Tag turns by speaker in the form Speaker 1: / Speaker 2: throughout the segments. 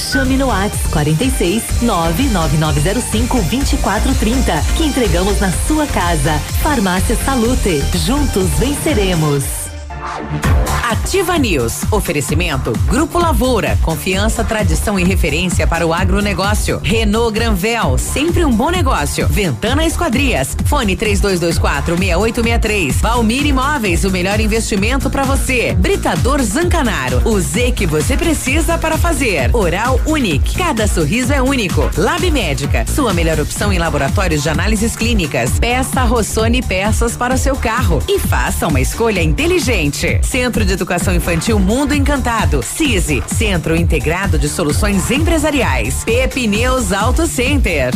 Speaker 1: Chame no WhatsApp 46 99905 2430 que entregamos na sua casa. Farmácia Salute. Juntos venceremos.
Speaker 2: Ativa News. Oferecimento Grupo Lavoura. Confiança, tradição e referência para o agronegócio. Renault Granvel. Sempre um bom negócio. Ventana Esquadrias. Fone 3224 6863. Valmir Imóveis. O melhor investimento para você. Britador Zancanaro. O Z que você precisa para fazer. Oral Unique. Cada sorriso é único. Lab Médica. Sua melhor opção em laboratórios de análises clínicas. Peça Rossoni peças para o seu carro. E faça uma escolha inteligente. Centro de Educação Infantil Mundo Encantado. CISI, Centro Integrado de Soluções Empresariais. Pepineus Auto Center.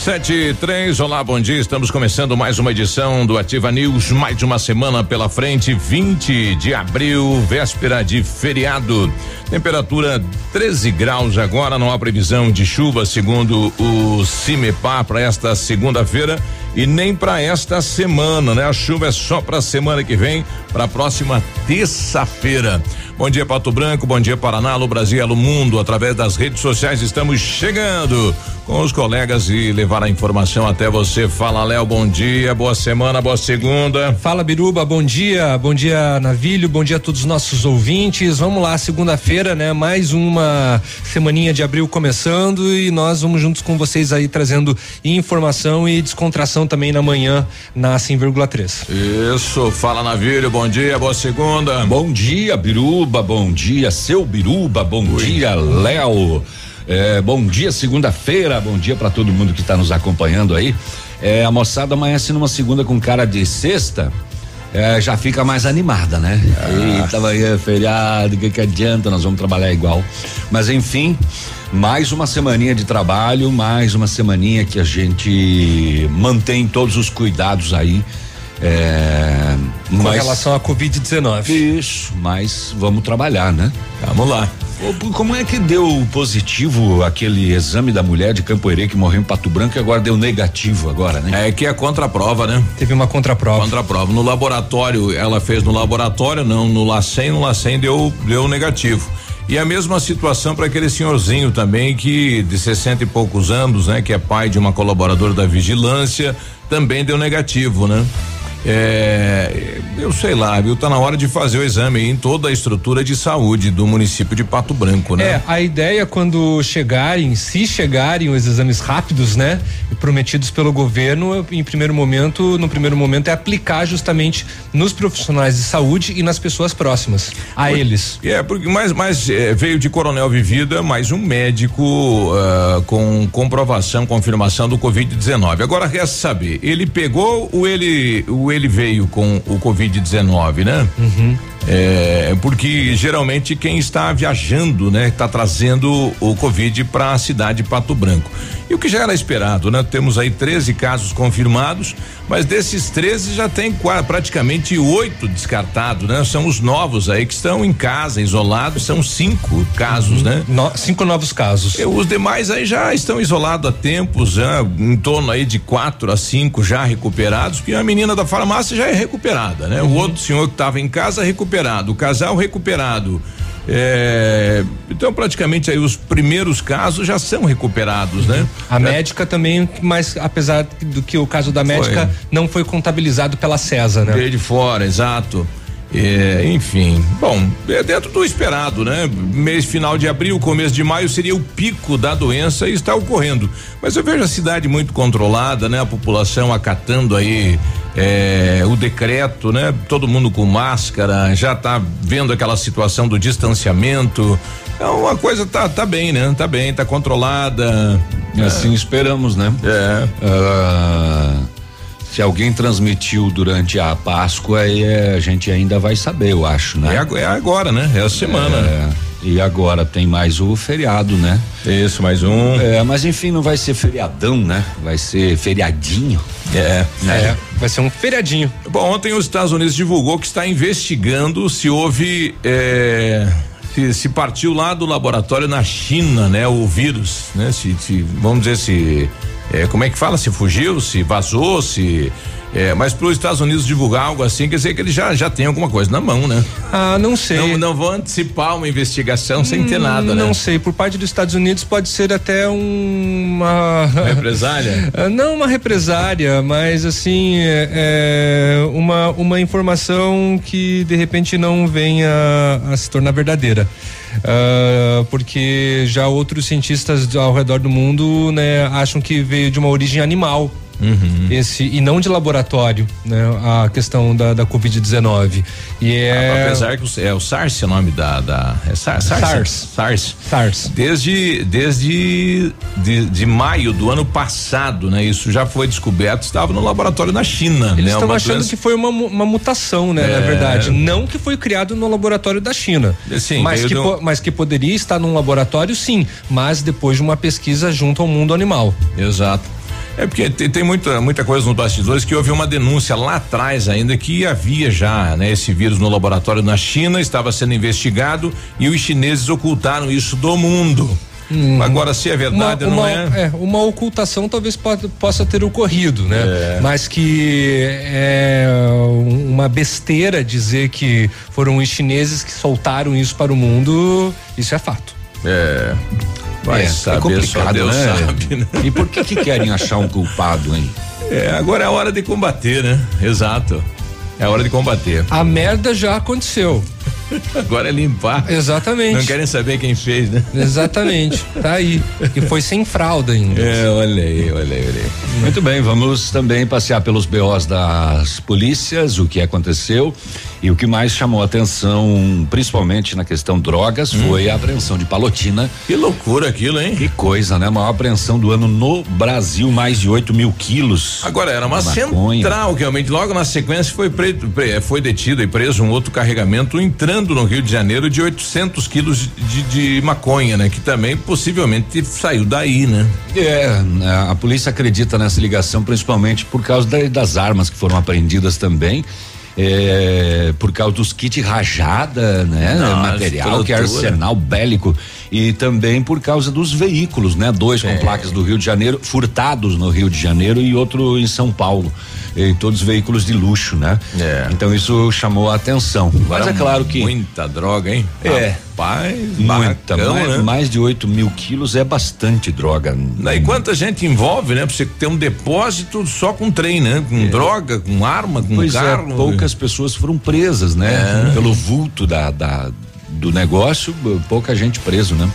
Speaker 3: Sete e três, olá, bom dia. Estamos começando mais uma edição do Ativa News. Mais uma semana pela frente, 20 de abril, véspera de feriado. Temperatura 13 graus agora, não há previsão de chuva, segundo o CIMEPAR, para esta segunda-feira e nem para esta semana, né? A chuva é só para a semana que vem, para a próxima terça-feira. Bom dia, Pato Branco, bom dia, Paraná, Alô Brasil, Alô Mundo. Através das redes sociais estamos chegando com os colegas e levar a informação até você. Fala, Léo, bom dia, boa semana, boa segunda.
Speaker 4: Fala, Biruba, bom dia, bom dia, Navilho, bom dia a todos os nossos ouvintes. Vamos lá, segunda-feira, né? Mais uma semaninha de abril começando e nós vamos juntos com vocês aí trazendo informação e descontração também na manhã na 100,3.
Speaker 3: Isso, fala, Navilho, bom dia, boa segunda.
Speaker 5: Bom dia, Biruba Biruba, bom dia, seu Biruba, bom Oi. dia, Léo. É, bom dia, segunda-feira, bom dia para todo mundo que está nos acompanhando aí. É, a moçada amanhece numa segunda com cara de sexta. É, já fica mais animada, né? Ah. Eita, vai é feriado, que que adianta, nós vamos trabalhar igual. Mas enfim, mais uma semaninha de trabalho, mais uma semaninha que a gente mantém todos os cuidados aí é,
Speaker 4: Com mas, relação à Covid-19.
Speaker 5: Isso, mas vamos trabalhar, né?
Speaker 3: Vamos lá.
Speaker 5: Como é que deu positivo aquele exame da mulher de Campoerê que morreu em Pato Branco e agora deu negativo agora, né?
Speaker 3: É que é contraprova, né?
Speaker 4: Teve uma contraprova.
Speaker 3: Contraprova. No laboratório, ela fez no laboratório, não, no LACEN, no LACEN deu, deu negativo. E a mesma situação para aquele senhorzinho também que de 60 e poucos anos, né, que é pai de uma colaboradora da vigilância, também deu negativo, né? É, eu sei lá, viu? Tá na hora de fazer o exame em toda a estrutura de saúde do município de Pato Branco, né?
Speaker 4: É, a ideia quando chegarem, se chegarem os exames rápidos, né? Prometidos pelo governo, em primeiro momento, no primeiro momento é aplicar justamente nos profissionais de saúde e nas pessoas próximas a Por, eles.
Speaker 3: É, porque mais, mais é, veio de Coronel Vivida, mais um médico uh, com comprovação, confirmação do Covid-19. Agora resta saber, ele pegou ou ele, o ele veio com o Covid-19, né? Uhum. É, porque geralmente quem está viajando, né, está trazendo o Covid para a cidade de Pato Branco. E o que já era esperado, né? Temos aí 13 casos confirmados, mas desses 13 já tem quase, praticamente oito descartados, né? São os novos aí que estão em casa, isolados, são cinco casos, uhum. né?
Speaker 4: No, cinco novos casos.
Speaker 3: E os demais aí já estão isolados há tempos, já, em torno aí de quatro a cinco já recuperados, porque a menina da farmácia já é recuperada, né? Uhum. O outro senhor que estava em casa recuperado, o casal recuperado. É, então, praticamente aí os primeiros casos já são recuperados, né?
Speaker 4: A é. médica também, mas apesar do que o caso da médica foi. não foi contabilizado pela CESA, né?
Speaker 3: Veio de fora, exato. É, enfim, bom, é dentro do esperado, né? Mês final de abril, começo de maio seria o pico da doença e está ocorrendo. Mas eu vejo a cidade muito controlada, né? A população acatando aí é, o decreto, né? Todo mundo com máscara, já está vendo aquela situação do distanciamento. Então a coisa tá, tá bem, né? Tá bem, tá controlada.
Speaker 5: Assim é. esperamos, né?
Speaker 3: É. Uh,
Speaker 5: Se alguém transmitiu durante a Páscoa, é, a gente ainda vai saber, eu acho, né?
Speaker 3: É, é agora, né? É a semana.
Speaker 5: É, e agora tem mais o feriado, né?
Speaker 3: Isso, mais um.
Speaker 5: É, mas enfim, não vai ser feriadão, né? Vai ser feriadinho.
Speaker 3: É,
Speaker 4: É, vai ser um feriadinho.
Speaker 3: Bom, ontem os Estados Unidos divulgou que está investigando se houve. é, se, se partiu lá do laboratório na China, né? O vírus, né? Se, se- vamos dizer se. é, como é que fala? Se fugiu, se vazou, se. É, mas para os Estados Unidos divulgar algo assim, quer dizer que ele já, já tem alguma coisa na mão, né?
Speaker 4: Ah, não sei.
Speaker 3: Não, não vão antecipar uma investigação sem ter nada, né?
Speaker 4: Não sei, por parte dos Estados Unidos pode ser até uma.
Speaker 3: Represália?
Speaker 4: Ah, Não uma represária, mas assim, é, é, uma, uma informação que de repente não venha a se tornar verdadeira. Ah, porque já outros cientistas ao redor do mundo né, acham que veio de uma origem animal. Esse, e não de laboratório, né? A questão da, da Covid-19. E é.
Speaker 3: Apesar que é o SARS é o nome da. da é SARS,
Speaker 4: SARS.
Speaker 3: SARS.
Speaker 4: SARS.
Speaker 3: Desde, desde de, de maio do ano passado, né? Isso já foi descoberto, estava no laboratório na China.
Speaker 4: Eles
Speaker 3: né?
Speaker 4: estão
Speaker 3: Uma
Speaker 4: achando
Speaker 3: doença-
Speaker 4: que foi uma, uma mutação, né?
Speaker 3: É.
Speaker 4: Na verdade. Não que foi criado no laboratório da China.
Speaker 3: Sim,
Speaker 4: mas, que mas que poderia estar num laboratório, sim. Mas depois de uma pesquisa junto ao mundo animal.
Speaker 3: Exato. É porque tem, tem muita, muita coisa nos bastidores que houve uma denúncia lá atrás ainda que havia já, né, esse vírus no laboratório na China, estava sendo investigado e os chineses ocultaram isso do mundo. Agora, se é
Speaker 4: Uma,
Speaker 3: verdade ou não
Speaker 4: uma-
Speaker 3: é.
Speaker 4: é, uma ocultação talvez po- possa ter ocorrido, né?
Speaker 3: É.
Speaker 4: Mas que é uma besteira dizer que foram os chineses que soltaram isso para o mundo, isso é fato.
Speaker 3: É. Vai
Speaker 5: é,
Speaker 3: saber,
Speaker 5: é
Speaker 3: só Deus
Speaker 5: né?
Speaker 3: sabe, né?
Speaker 5: E por que que querem achar um culpado, hein?
Speaker 3: É, agora é a hora de combater, né? Exato. É a hora de combater.
Speaker 4: A merda já aconteceu.
Speaker 3: Agora é limpar.
Speaker 4: Exatamente.
Speaker 3: Não querem saber quem fez, né?
Speaker 4: Exatamente. Tá aí. E foi sem fralda ainda.
Speaker 3: É, olha aí, olha aí, olha aí.
Speaker 5: Muito bem, vamos também passear pelos BOs das polícias, o que aconteceu e o que mais chamou a atenção, principalmente na questão drogas, foi a apreensão de Palotina.
Speaker 3: Que loucura aquilo, hein?
Speaker 5: Que coisa, né? A maior apreensão do ano no Brasil, mais de 8 mil quilos.
Speaker 3: Agora era uma central que realmente logo na sequência foi preto, pre- foi detido e preso um outro carregamento entrando no Rio de Janeiro de 800 quilos de, de maconha, né? Que também possivelmente saiu daí, né?
Speaker 5: É, né, a polícia acredita nessa ligação principalmente por causa da- das armas que foram apreendidas também. É, por causa dos kits rajada, né?
Speaker 3: Nossa,
Speaker 5: material que é arsenal bélico e também por causa dos veículos, né? Dois com placas do Rio de Janeiro, furtados no Rio de Janeiro e outro em São Paulo. E todos veículos de luxo, né?
Speaker 3: É.
Speaker 5: Então isso chamou a atenção. Mas é claro que
Speaker 3: Muita droga, hein?
Speaker 5: É.
Speaker 3: Rapaz,
Speaker 5: muita,
Speaker 3: barracão,
Speaker 5: mais,
Speaker 3: né?
Speaker 5: mais de 8 mil quilos é bastante droga.
Speaker 3: E quanta gente envolve, né? Pra você ter um depósito só com trem, né? Com droga, com arma, com
Speaker 5: Pois
Speaker 3: carro.
Speaker 5: é, poucas pessoas foram presas, né? Pelo vulto da, da- do negócio, pouca gente preso, né?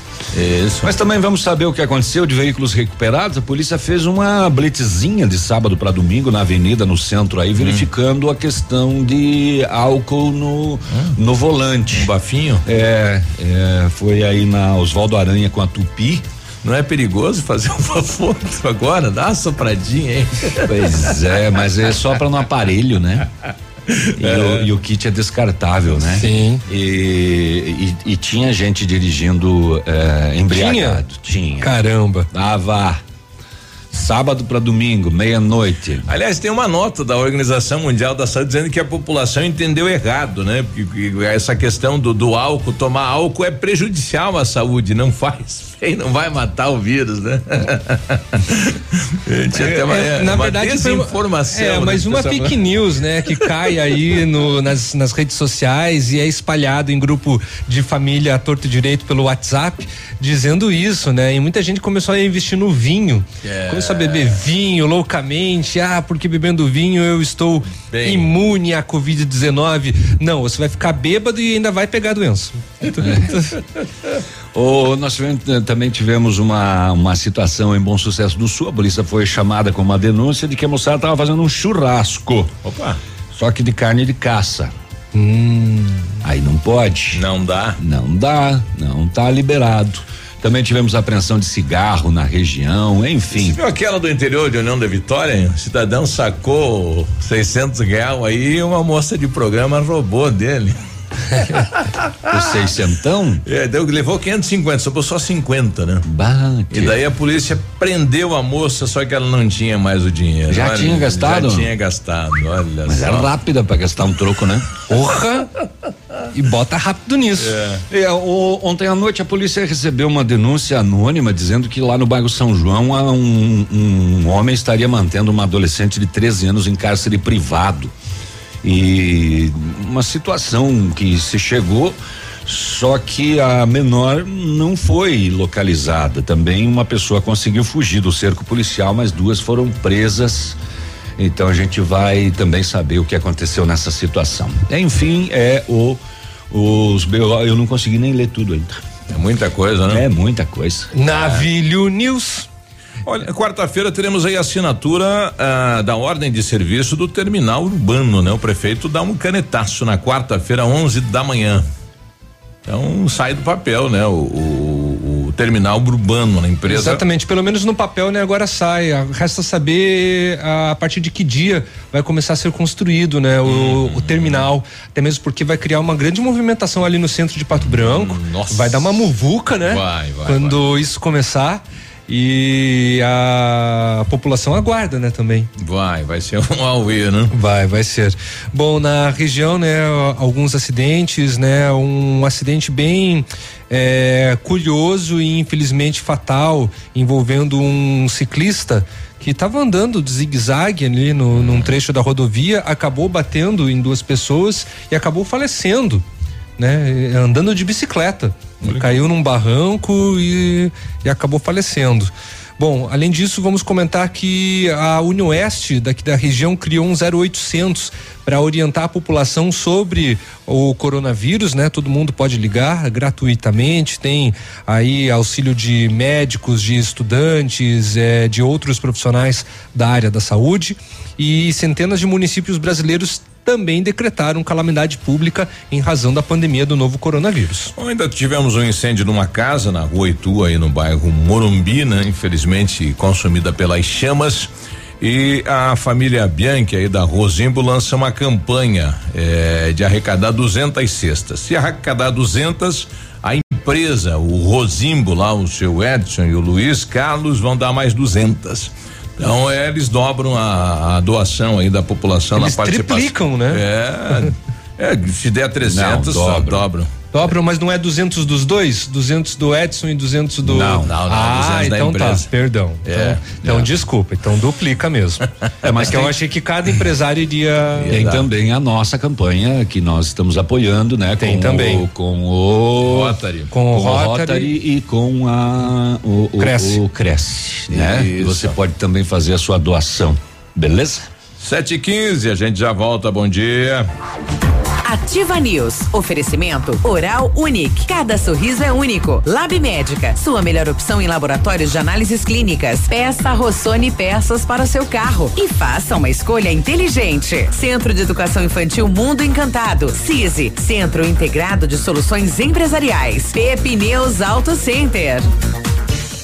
Speaker 3: Isso.
Speaker 5: Mas também vamos saber o que aconteceu de veículos recuperados. A polícia fez uma blitzinha de sábado para domingo na avenida, no centro aí, verificando a questão de álcool no, no volante.
Speaker 3: Um bafinho.
Speaker 5: É, é, foi aí na Oswaldo Aranha com a Tupi.
Speaker 3: Não é perigoso fazer uma foto agora? Dá uma sopradinha, hein?
Speaker 5: Pois é, mas é só para no aparelho, né? E, o, e o kit é descartável, né?
Speaker 4: Sim.
Speaker 5: E, e- e tinha gente dirigindo é, embriagado. Tinha.
Speaker 3: Ah,
Speaker 4: Caramba.
Speaker 5: Tava sábado para domingo, meia-noite.
Speaker 3: Aliás, tem uma nota da Organização Mundial da Saúde dizendo que a população entendeu errado, né? Porque que essa questão do, do álcool, tomar álcool é prejudicial à saúde, não faz bem, não vai matar o vírus, né? Tinha até uma,
Speaker 4: É, na
Speaker 3: uma
Speaker 4: verdade,
Speaker 3: desinformação.
Speaker 4: É,
Speaker 3: né,
Speaker 4: mas uma
Speaker 3: pessoal-
Speaker 4: fake news, né, que cai aí no- nas, nas redes sociais e é espalhado em grupo de família à torto e direito pelo WhatsApp, dizendo isso, né? E muita gente começou a investir no vinho.
Speaker 3: É.
Speaker 4: Começou a beber vinho loucamente. Ah, porque bebendo vinho eu estou
Speaker 3: Bem.
Speaker 4: imune à Covid-19. Não, você vai ficar bêbado e ainda vai pegar a doença.
Speaker 5: Ô, nós tivemos- também tivemos uma, uma situação em Bom Sucesso do Sul. A polícia foi chamada com uma denúncia de que a moçada estava fazendo um churrasco,
Speaker 3: Opa,
Speaker 5: só que de carne de caça. Aí não pode.
Speaker 3: não dá.
Speaker 5: Não dá, não tá liberado. Também tivemos apreensão de cigarro na região, enfim. Você
Speaker 3: viu aquela do interior de União da Vitória? O cidadão sacou 600 reais aí e uma moça de programa roubou dele.
Speaker 5: o seiscentão?
Speaker 3: É, deu, levou 550, sobrou só 50, né?
Speaker 5: Bate.
Speaker 3: E daí a polícia prendeu a moça, só que ela não tinha mais o dinheiro.
Speaker 5: Já olha, tinha gastado?
Speaker 3: Já tinha gastado, olha
Speaker 5: Mas
Speaker 3: só.
Speaker 5: era rápida pra gastar um troco, né?
Speaker 4: Porra! e bota rápido nisso.
Speaker 5: É. É, o, ontem à noite a polícia recebeu uma denúncia anônima dizendo que lá no bairro São João um, um homem estaria mantendo uma adolescente de 13 anos em cárcere privado e uma situação que se chegou só que a menor não foi localizada. Também uma pessoa conseguiu fugir do cerco policial, mas duas foram presas. Então a gente vai também saber o que aconteceu nessa situação. Enfim, é o os eu não consegui nem ler tudo ainda.
Speaker 3: É muita coisa, né?
Speaker 5: É muita coisa.
Speaker 4: Navilho News.
Speaker 3: Olha, quarta-feira teremos aí a assinatura ah, da ordem de serviço do terminal urbano, né? O prefeito dá um canetaço na quarta-feira, 11 da manhã. Então sai do papel, né? O, o, terminal urbano na empresa.
Speaker 4: Exatamente, pelo menos no papel, né? Agora sai. Resta saber a, a partir de que dia vai começar a ser construído, né? O, hum. o, terminal. Até mesmo porque vai criar uma grande movimentação ali no centro de Pato Branco. Nossa. Vai dar uma muvuca, né?
Speaker 3: Vai, vai.
Speaker 4: Quando
Speaker 3: vai.
Speaker 4: isso começar. E a população aguarda, né, também.
Speaker 3: Vai, vai ser um auê, né?
Speaker 4: Vai, vai ser. Bom, na região, né, alguns acidentes, né, um acidente bem é, curioso e infelizmente fatal envolvendo um ciclista que estava andando de zigue-zague ali no, num trecho da rodovia, acabou batendo em duas pessoas e acabou falecendo né? Andando de bicicleta. Caiu num barranco e, e acabou falecendo. Bom, além disso, vamos comentar que a Unioeste daqui da região criou um 0800 para orientar a população sobre o coronavírus, né? Todo mundo pode ligar gratuitamente, tem aí auxílio de médicos, de estudantes, eh, de outros profissionais da área da saúde e centenas de municípios brasileiros também decretaram calamidade pública em razão da pandemia do novo coronavírus.
Speaker 3: Bom, ainda tivemos um incêndio numa casa na rua Itu, aí no bairro Morumbi, né? Infelizmente consumida pelas chamas. E a família Bianchi aí da Rosimbo lança uma campanha eh, de arrecadar 200 cestas. Se arrecadar 200, a empresa, o Rosimbo lá, o seu Edson e o Luiz Carlos vão dar mais 200. Então é, eles dobram a, a, doação aí da população
Speaker 4: eles
Speaker 3: na participação.
Speaker 4: triplicam, né?
Speaker 3: É, é se der 300,
Speaker 5: não, dobram.
Speaker 3: dobram.
Speaker 4: Dobram, mas não é 200 dos dois? 200 do Edson e 200 do.
Speaker 3: Não, não, não.
Speaker 4: Ah, então tá. Perdão.
Speaker 3: É,
Speaker 4: então, então
Speaker 3: é.
Speaker 4: desculpa. Então duplica mesmo. é, mas que eu achei que cada empresário iria.
Speaker 5: Tem também a nossa campanha que nós estamos apoiando, né?
Speaker 4: Tem
Speaker 5: com
Speaker 4: também.
Speaker 5: O, com o
Speaker 3: Rotary.
Speaker 4: Com,
Speaker 5: com
Speaker 4: o Rotary,
Speaker 5: Rotary, e com a o, o
Speaker 4: Cresce.
Speaker 5: O Cresce, né?
Speaker 3: Isso.
Speaker 5: Você pode também fazer a sua doação. Beleza?
Speaker 3: 7 e 15 a gente já volta. Bom dia.
Speaker 2: Ativa News. Oferecimento Oral Unique. Cada sorriso é único. Lab Médica. Sua melhor opção em laboratórios de análises clínicas. Peça Rossoni peças para o seu carro e faça uma escolha inteligente. Centro de Educação Infantil Mundo Encantado. CISI. Centro Integrado de Soluções Empresariais. Pepineus Auto Center.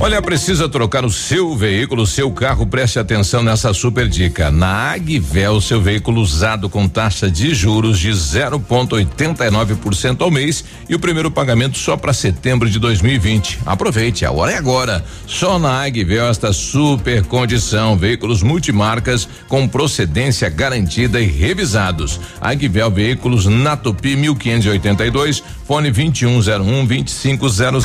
Speaker 3: Olha, precisa trocar o seu veículo, seu carro, preste atenção nessa super dica. Na Agvel, seu veículo usado com taxa de juros de 0,89% ao mês e o primeiro pagamento só para setembro de 2020. Aproveite, a hora é agora. Só na Agvel esta super condição. Veículos multimarcas com procedência garantida e revisados. Agvel Veículos na Tupi 1582, fone 2101 2500.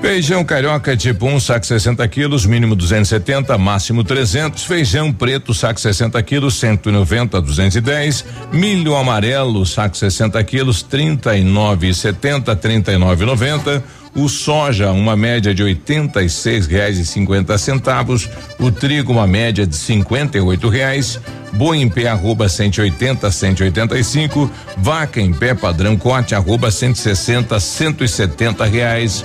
Speaker 3: Feijão carioca tipo 1, um, saco 60 quilos, mínimo 270, máximo 300. Feijão preto, saco 60 quilos, 190 a 210. Milho amarelo, saco 60 quilos, 39,70, 39,90. O soja, uma média de R$ reais e cinquenta centavos. O trigo, uma média de e reais. Boi em pé, arroba 180, 185. Vaca em pé, padrão corte, arroba 160, 170 reais.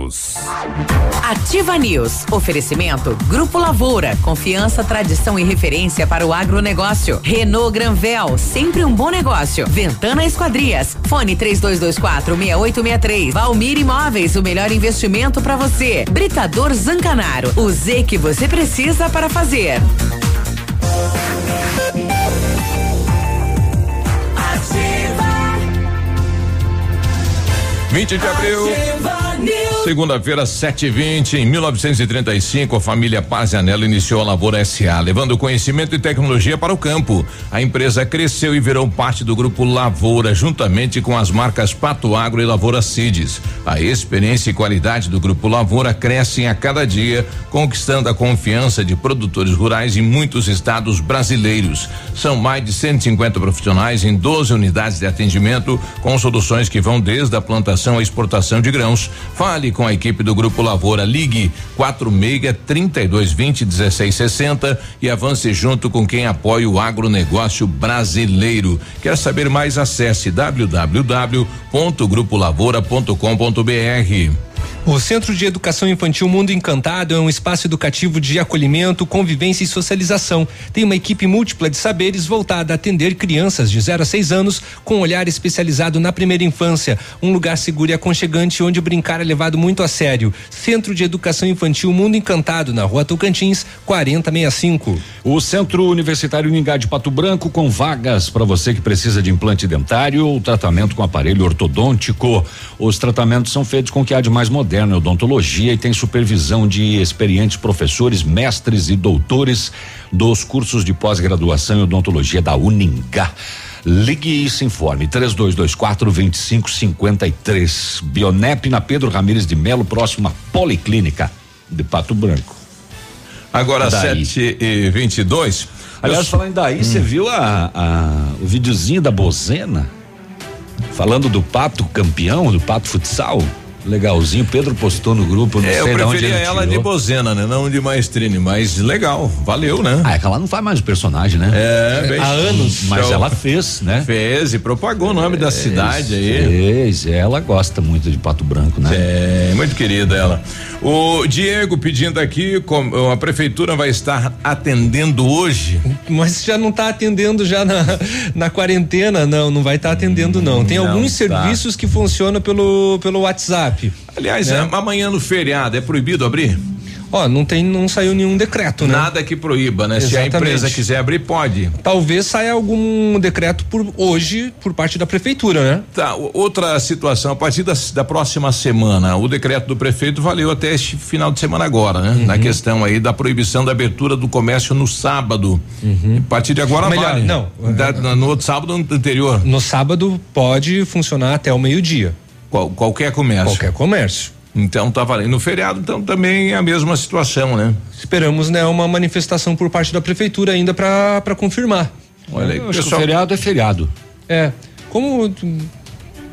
Speaker 6: News.
Speaker 2: Ativa News. Oferecimento Grupo Lavoura. Confiança, tradição e referência para o agronegócio. Renault Granvel. Sempre um bom negócio. Ventana Esquadrias. Fone 3224 6863. Valmir Imóveis. O melhor investimento para você. Britador Zancanaro. O Z que você precisa para fazer.
Speaker 3: 20 de abril. Segunda-feira, 7h20, em 1935, a família Pazianello iniciou a Lavoura SA, levando conhecimento e tecnologia para o campo. A empresa cresceu e virou parte do grupo Lavoura, juntamente com as marcas Pato Agro e Lavoura Cides. A experiência e qualidade do grupo Lavoura crescem a cada dia, conquistando a confiança de produtores rurais em muitos estados brasileiros. São mais de 150 profissionais em 12 unidades de atendimento, com soluções que vão desde a plantação à exportação de grãos. Fale com a equipe do Grupo Lavoura. Ligue 46 3220 1660 e avance junto com quem apoia o agronegócio brasileiro. Quer saber mais? Acesse www.grupolavoura.com.br.
Speaker 4: O Centro de Educação Infantil Mundo Encantado é um espaço educativo de acolhimento, convivência e socialização. Tem uma equipe múltipla de saberes voltada a atender crianças de 0 a 6 anos com um olhar especializado na primeira infância. Um lugar seguro e aconchegante onde brincar é levado muito a sério. Centro de Educação Infantil Mundo Encantado, na rua Tocantins, 4065.
Speaker 5: O Centro Universitário Uningá de Pato Branco com vagas para você que precisa de implante dentário ou tratamento com aparelho ortodôntico. Os tratamentos são feitos com o que há de mais moderna odontologia e tem supervisão de experientes professores, mestres e doutores dos cursos de pós-graduação em odontologia da Uningá. Ligue e se informe. 3224 2553. Bionep na Pedro Ramires de Melo, próxima Policlínica de Pato Branco.
Speaker 3: Agora,
Speaker 5: Daí.
Speaker 3: 7 e 22
Speaker 5: Aliás, falando daí, você viu a, a- o videozinho da Bozena? Falando do pato campeão, do pato futsal? Legalzinho, Pedro postou no grupo, não
Speaker 3: É, eu
Speaker 5: sei de onde
Speaker 3: preferia
Speaker 5: ele
Speaker 3: ela de
Speaker 5: tirou.
Speaker 3: Bozena, né? Não de Maestrine, mas legal, valeu, né?
Speaker 5: Ah, é que ela não faz mais o personagem, né?
Speaker 3: É, bem-
Speaker 4: Há anos.
Speaker 5: Mas
Speaker 3: show.
Speaker 5: ela fez, né?
Speaker 3: Fez e propagou o nome da cidade aí.
Speaker 5: Fez, ela gosta muito de Pato Branco, né?
Speaker 3: É, muito querida ela. O Diego pedindo aqui, a prefeitura vai estar atendendo hoje.
Speaker 4: Mas já não está atendendo já na, na quarentena, não, não vai estar atendendo não. Tem
Speaker 3: Não
Speaker 4: alguns
Speaker 3: tá.
Speaker 4: serviços que funcionam pelo pelo WhatsApp.
Speaker 3: Aliás,
Speaker 4: Né?
Speaker 3: a- amanhã no feriado é proibido abrir?
Speaker 4: Ó, não tem, não saiu nenhum decreto, né?
Speaker 3: Nada que proíba, né? Se a
Speaker 4: Exatamente.
Speaker 3: empresa quiser abrir, pode.
Speaker 4: Talvez saia algum decreto por hoje por parte da prefeitura, né?
Speaker 3: Tá, outra situação, a partir da, da próxima semana, o decreto do prefeito valeu até este final de semana agora, né?
Speaker 4: Uhum.
Speaker 3: Na questão aí da proibição da abertura do comércio no sábado. A partir de agora
Speaker 4: Uhum. Melhor,
Speaker 3: vale.
Speaker 4: não.
Speaker 3: Da- no outro sábado anterior.
Speaker 4: No sábado pode funcionar até o meio-dia.
Speaker 3: Qual- qualquer comércio.
Speaker 4: Qualquer comércio.
Speaker 3: Então tá valendo. No feriado, então também é a mesma situação, né?
Speaker 4: Esperamos, né, uma manifestação por parte da prefeitura ainda para confirmar.
Speaker 3: Olha aí,
Speaker 5: Eu acho que o
Speaker 3: pessoal.
Speaker 5: feriado é feriado.
Speaker 4: É. Como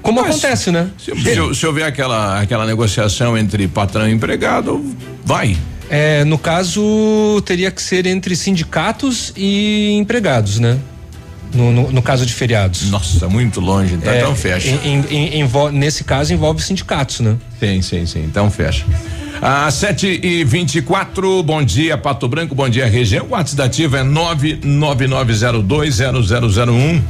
Speaker 4: como
Speaker 3: Mas-
Speaker 4: acontece, né?
Speaker 3: Se, se- se houver aquela, aquela negociação entre patrão e empregado, vai.
Speaker 4: É, no caso, teria que ser entre sindicatos e empregados, né? No, no, no caso de feriados.
Speaker 3: Nossa, muito longe, então,
Speaker 4: É,
Speaker 3: então fecha.
Speaker 4: em- em- em- nesse caso, envolve sindicatos, né?
Speaker 3: Sim, sim, sim. Então fecha. Às 7 e 24 bom dia, Pato Branco, bom dia, região. O WhatsApp da ativa é 999020001.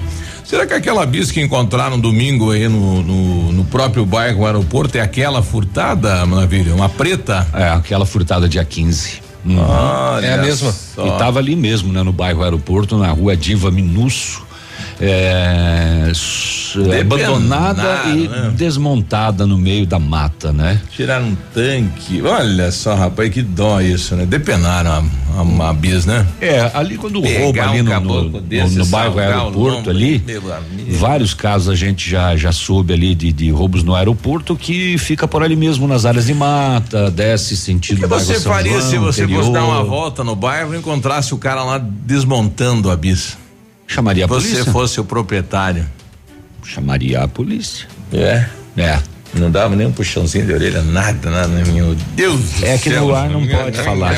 Speaker 3: Será que aquela bis que encontraram domingo aí no, no, no próprio bairro aeroporto é aquela furtada, Maravilha? Uma preta?
Speaker 5: É, aquela furtada dia 15. Uhum.
Speaker 4: É a mesma.
Speaker 3: só.
Speaker 5: E tava ali mesmo, né? No bairro Aeroporto, na rua Diva Minusso. É, abandonada e
Speaker 3: né?
Speaker 5: desmontada no meio da mata, né?
Speaker 3: Tiraram um tanque. Olha só, rapaz, que dó isso, né? Depenaram a, a, uma bis, né?
Speaker 5: É, ali quando
Speaker 3: Pegar
Speaker 5: rouba ali
Speaker 3: um
Speaker 5: no, no,
Speaker 3: desse,
Speaker 5: no bairro
Speaker 3: salgar o
Speaker 5: Aeroporto ali, vários casos a gente já já soube ali de, de roubos no aeroporto que fica por ali mesmo nas áreas de mata, desce sentido
Speaker 3: O que
Speaker 5: bairro
Speaker 3: você faria
Speaker 5: João,
Speaker 3: se você fosse
Speaker 5: interior.
Speaker 3: dar uma volta no bairro e encontrasse o cara lá desmontando a bis?
Speaker 5: Chamaria a
Speaker 3: Você
Speaker 5: polícia?
Speaker 3: fosse o proprietário.
Speaker 5: Chamaria a polícia.
Speaker 3: É.
Speaker 5: É.
Speaker 3: Não dava nem um puxãozinho de orelha, nada, nada, meu Deus do
Speaker 5: É que no ar não pode falar.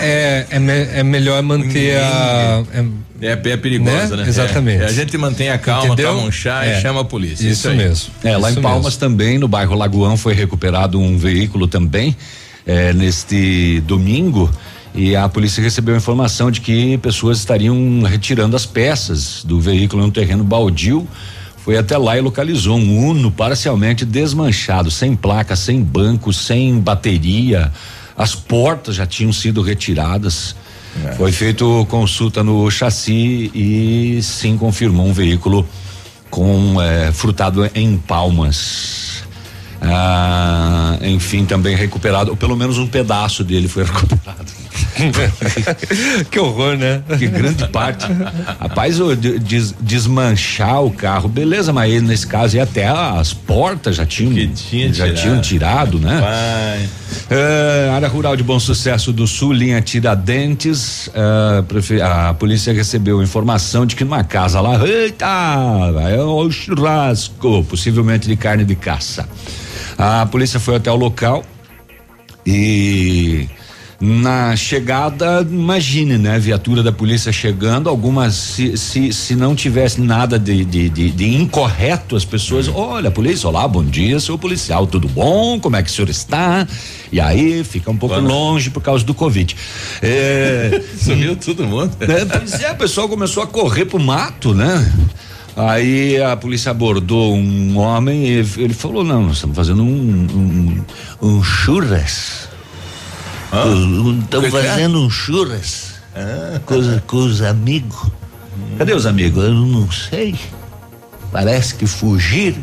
Speaker 4: É, é, me- é melhor manter a. é-
Speaker 3: É, é perigosa,
Speaker 4: Né?
Speaker 3: né?
Speaker 4: Exatamente.
Speaker 3: É, a gente mantém a calma,
Speaker 4: Entendeu?
Speaker 3: toma um chá
Speaker 4: É.
Speaker 3: e chama a polícia.
Speaker 4: Isso,
Speaker 3: aí.
Speaker 4: mesmo.
Speaker 5: É, lá
Speaker 4: Isso
Speaker 5: em Palmas
Speaker 4: mesmo.
Speaker 5: também, no bairro Lagoão, foi recuperado um veículo também, é, neste domingo. E a polícia recebeu a informação de que pessoas estariam retirando as peças do veículo um terreno baldio. Foi até lá e localizou um Uno parcialmente desmanchado, sem placa, sem banco, sem bateria. As portas já tinham sido retiradas. Foi feito consulta no chassi e sim confirmou um veículo com eh, frutado em palmas. Ah, enfim, também recuperado, ou pelo menos um pedaço dele foi recuperado.
Speaker 4: que horror, né?
Speaker 5: Que grande parte. Rapaz, des- desmanchar o carro, beleza, mas nesse caso aí até as portas já tinham,
Speaker 3: tinha
Speaker 5: já
Speaker 3: tirado.
Speaker 5: tinham tirado, né? É, área rural de Bom Sucesso do Sul, linha Tiradentes. é, a polícia recebeu informação de que numa casa lá, eita, é o churrasco, possivelmente de carne de caça. A polícia foi até o local e Na chegada, imagine, né? Viatura da polícia chegando, algumas, se, se, se não tivesse nada de, de, de, de incorreto, as pessoas, olha, polícia, olá, bom dia, seu policial, tudo bom? Como é que o senhor está? E aí fica um pouco longe por causa do Covid. É,
Speaker 3: Sumiu todo mundo.
Speaker 5: É, pois é, o pessoal começou a correr pro mato, né? Aí a polícia abordou um homem e ele falou: não, nós estamos fazendo um, um, um churras. Estamos
Speaker 3: que é?
Speaker 5: fazendo um churras. Com, com os amigos. Cadê os amigos? Eu não sei. Parece que fugiram.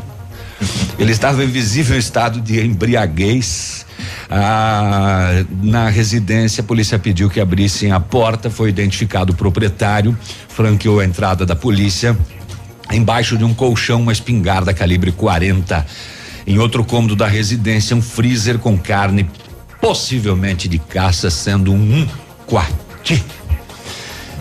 Speaker 5: Ele estava em visível estado de embriaguez. Ah, na residência, a polícia pediu que abrissem a porta. Foi identificado o proprietário, franqueou a entrada da polícia. Embaixo de um colchão, uma espingarda calibre 40. Em outro cômodo da residência, um freezer com carne, possivelmente de caça, sendo um quati.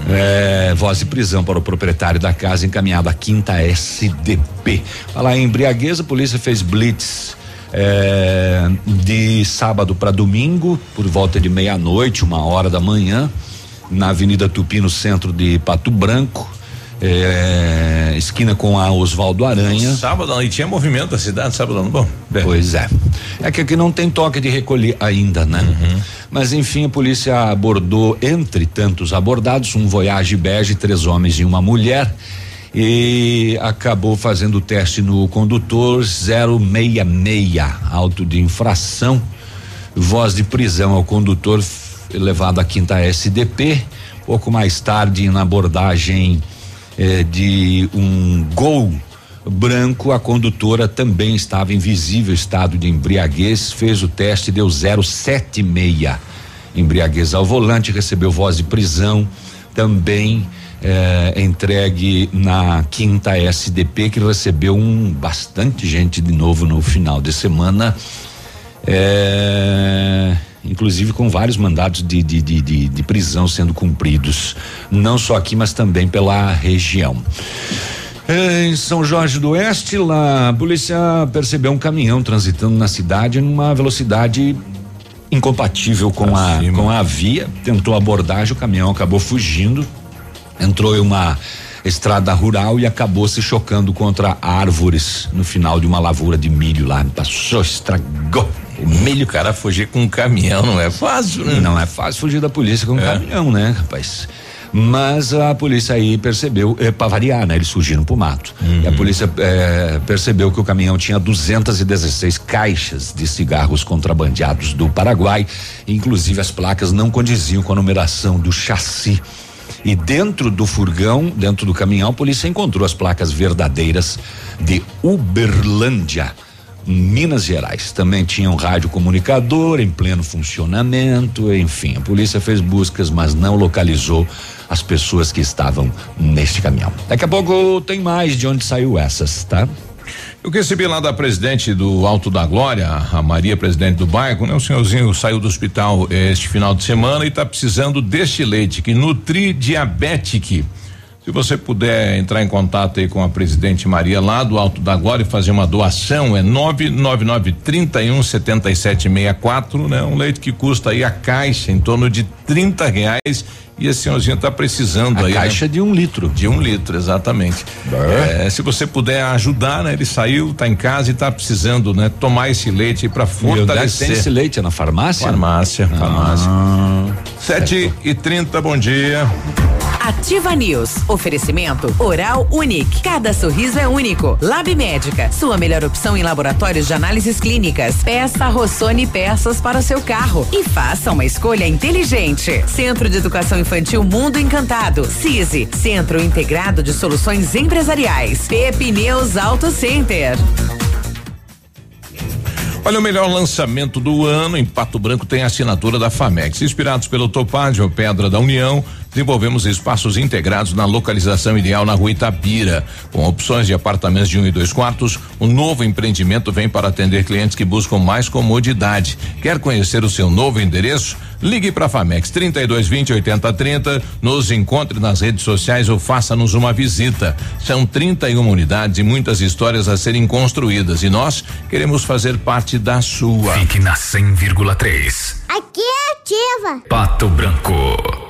Speaker 5: É, voz de prisão para o proprietário da casa encaminhado à quinta SDP. Falar em embriaguez, a polícia fez blitz é, de sábado para domingo, por volta de meia-noite, uma hora da manhã, na Avenida Tupi, no centro de Pato Branco. É, esquina com a Oswaldo Aranha.
Speaker 3: Sábado, e tinha movimento da cidade, sábado, não bom?
Speaker 5: Pois é. É que aqui não tem toque de recolher ainda, né? Mas enfim, a polícia abordou, entre tantos abordados, um Voyage bege, três homens e uma mulher. E acabou fazendo o teste no condutor 066, auto de infração, voz de prisão ao condutor levado à quinta SDP. Pouco mais tarde, na abordagem eh, de um gol branco, a condutora também estava em visível estado de embriaguez, fez o teste, deu 076. Embriaguez ao volante, recebeu voz de prisão, também eh, entregue na quinta SDP, que recebeu um bastante gente de novo no final de semana. eh, inclusive com vários mandados de, de, de, de, de prisão sendo cumpridos, não só aqui, mas também pela região. Em São Jorge do Oeste, lá a polícia percebeu um caminhão transitando na cidade numa velocidade incompatível com a com a via, tentou abordagem, o caminhão acabou fugindo, entrou em uma estrada rural e acabou se chocando contra árvores no final de uma lavoura de milho lá, passou, estragou. O milho,
Speaker 3: cara, fugir com um caminhão não é fácil, né?
Speaker 5: Não é fácil fugir da polícia com um caminhão, né, rapaz? Mas a polícia aí percebeu, é, para variar, né? Eles fugiram pro mato. E a polícia eh, percebeu que o caminhão tinha 216 caixas de cigarros contrabandeados do Paraguai. Inclusive as placas não condiziam com a numeração do chassi. E dentro do furgão, dentro do caminhão, a polícia encontrou as placas verdadeiras de Uberlândia. Minas Gerais. Também tinha um rádio comunicador em pleno funcionamento, enfim, a polícia fez buscas, mas não localizou as pessoas que estavam neste caminhão. Daqui a pouco tem mais de onde saiu essas, tá?
Speaker 3: Eu recebi lá da presidente do Alto da Glória, a Maria, presidente do bairro, né? O senhorzinho saiu do hospital eh, este final de semana e está precisando deste leite que nutri diabetic. Se você puder entrar em contato aí com a presidente Maria lá do Alto da Glória e fazer uma doação, é 999 31 7764, né? Um leite que custa aí a caixa em torno de 30 reais e esse senhorzinho está precisando
Speaker 5: A
Speaker 3: aí.
Speaker 5: caixa
Speaker 3: né?
Speaker 5: de um litro.
Speaker 3: De um litro, exatamente. É, se você puder ajudar, né? Ele saiu, está em casa e está precisando, né? Tomar esse leite para fortalecer.
Speaker 5: tem esse leite? É na farmácia?
Speaker 3: Farmácia, farmácia.
Speaker 5: Ah,
Speaker 3: Sete e trinta, bom dia.
Speaker 2: Ativa News. Oferecimento Oral Unique. Cada sorriso é único. Lab Médica. Sua melhor opção em laboratórios de análises clínicas. Peça Rossoni peças para o seu carro. E faça uma escolha inteligente. Centro de Educação Infantil Mundo Encantado. CISI. Centro Integrado de Soluções Empresariais. Pepineus Auto Center.
Speaker 3: Olha, o melhor lançamento do ano em Pato Branco tem assinatura da FAMEX. Inspirados pelo Topázio Pedra da União, desenvolvemos espaços integrados na localização ideal na rua Itapira. Com opções de apartamentos de um e dois quartos, o novo empreendimento vem para atender clientes que buscam mais comodidade. Quer conhecer o seu novo endereço? Ligue para Famex 3220 8030, nos encontre nas redes sociais ou faça-nos uma visita. São 31 unidades e muitas histórias a serem construídas e nós queremos fazer parte da sua.
Speaker 7: Fique na 100,3.
Speaker 8: Aqui é ativa.
Speaker 7: Pato Branco.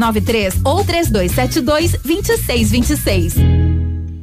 Speaker 9: 93 ou 3272 2626.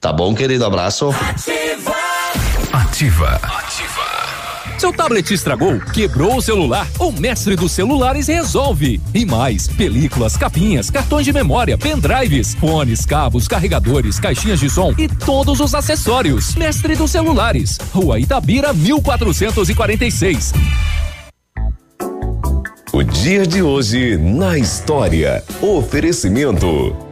Speaker 10: Tá bom, querido? Abraço.
Speaker 7: Ativa. Ativa.
Speaker 6: Seu tablet estragou, quebrou o celular? O mestre dos celulares resolve. E mais, películas, capinhas, cartões de memória, pendrives, fones, cabos, carregadores, caixinhas de som e todos os acessórios. Mestre dos celulares, Rua Itabira, 1446.
Speaker 11: O dia de hoje na história. Oferecimento.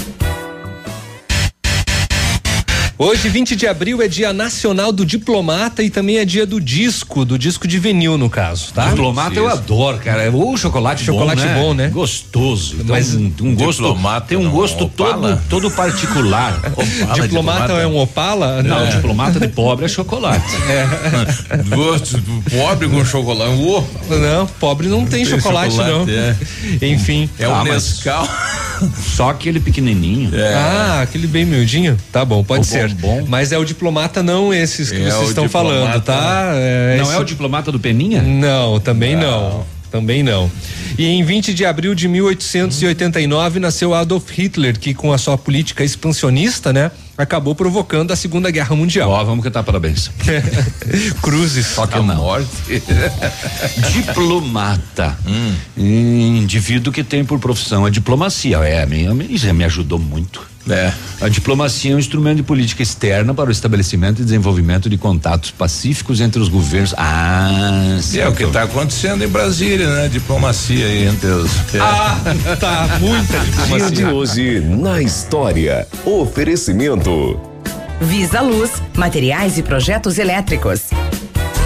Speaker 4: Hoje, 20 de abril, é dia nacional do diplomata e também é dia do disco, do disco de vinil, no caso, tá?
Speaker 5: Diplomata eu adoro, cara. O chocolate,
Speaker 4: Chocolate
Speaker 5: bom, né?
Speaker 4: bom, né?
Speaker 5: Gostoso. Então,
Speaker 4: Mas
Speaker 5: um, um gosto,
Speaker 3: diplomata
Speaker 5: tem um
Speaker 3: não,
Speaker 5: gosto
Speaker 3: Opala?
Speaker 5: todo, todo particular.
Speaker 3: Opala,
Speaker 4: diplomata, é um opala?
Speaker 5: Não,
Speaker 4: Não.
Speaker 5: diplomata de pobre é chocolate.
Speaker 3: Gosto do pobre com chocolate. Uou,
Speaker 4: Não, pobre não tem,
Speaker 3: Tem
Speaker 4: chocolate,
Speaker 3: chocolate,
Speaker 4: não.
Speaker 3: é.
Speaker 4: Enfim.
Speaker 3: é
Speaker 5: Ah,
Speaker 3: o
Speaker 5: mas-
Speaker 3: Nescau.
Speaker 5: Só aquele pequenininho.
Speaker 4: Ah, aquele bem miudinho? Tá bom, pode
Speaker 5: O
Speaker 4: ser.
Speaker 5: Bombom.
Speaker 4: Mas é o diplomata, não esses que
Speaker 3: É
Speaker 4: vocês estão
Speaker 3: diplomata.
Speaker 4: falando, tá?
Speaker 5: Não
Speaker 4: esse-
Speaker 5: é o diplomata do Peninha?
Speaker 4: Não, também não. Também não. E em 20 de abril de 1889 nasceu Adolf Hitler, que com a sua política expansionista, né, acabou provocando a Segunda Guerra Mundial.
Speaker 5: Ó, vamos cantar parabéns.
Speaker 4: Cruzes.
Speaker 3: Só que
Speaker 5: Ah,
Speaker 3: é
Speaker 5: não.
Speaker 3: morte.
Speaker 5: Diplomata. Indivíduo que tem por profissão a diplomacia. É, a minha, isso me ajudou muito.
Speaker 3: É.
Speaker 5: A diplomacia é um instrumento de política externa para o estabelecimento e desenvolvimento de contatos pacíficos entre os governos. Ah,
Speaker 3: E é o que está acontecendo em Brasília, né? Diplomacia aí entre os.
Speaker 4: Ah, tá, muita
Speaker 11: Dia de
Speaker 4: diplomacia.
Speaker 11: hoje na história. Oferecimento.
Speaker 2: Visa Luz, materiais e projetos elétricos.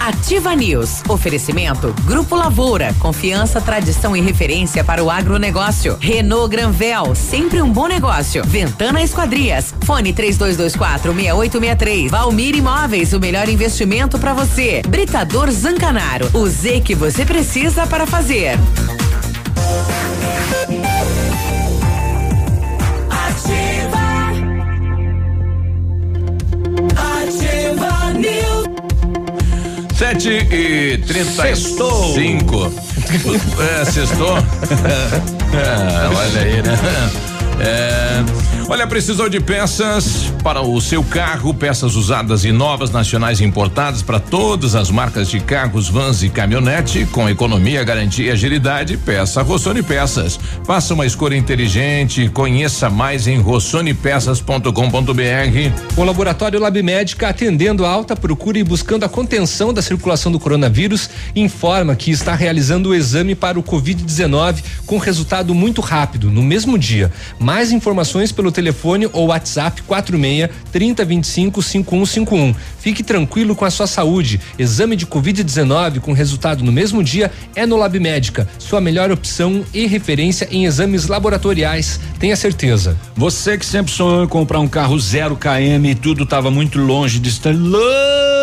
Speaker 2: Ativa News. Oferecimento Grupo Lavoura. Confiança, tradição e referência para o agronegócio. Renault Granvel. Sempre um bom negócio. Ventana Esquadrias. Fone 3224 6863. Valmir Imóveis. O melhor investimento para você. Britador Zancanaro. O Z que você precisa para fazer.
Speaker 3: Sete e trinta e cinco. É, sextou? É, olha aí, né? É, olha, precisou de peças para o seu carro, peças usadas e novas, nacionais importadas para todas as marcas de carros, vans e caminhonete, com economia, garantia e agilidade, peça Rossoni Peças. Faça uma escolha inteligente, conheça mais em rossonepeças.com.br.
Speaker 4: O laboratório Lab Médica, atendendo a alta procura e buscando a contenção da circulação do coronavírus, informa que está realizando o exame para o Covid-19 com resultado muito rápido, no mesmo dia. Mais informações pelo telefone ou WhatsApp 46 46 3025 5151. Fique tranquilo com a sua saúde. Exame de Covid-19 com resultado no mesmo dia é no Lab Médica, sua melhor opção e referência em exames laboratoriais. Tenha certeza.
Speaker 5: Você que sempre sonhou em comprar um carro zero km e tudo estava muito longe, distante,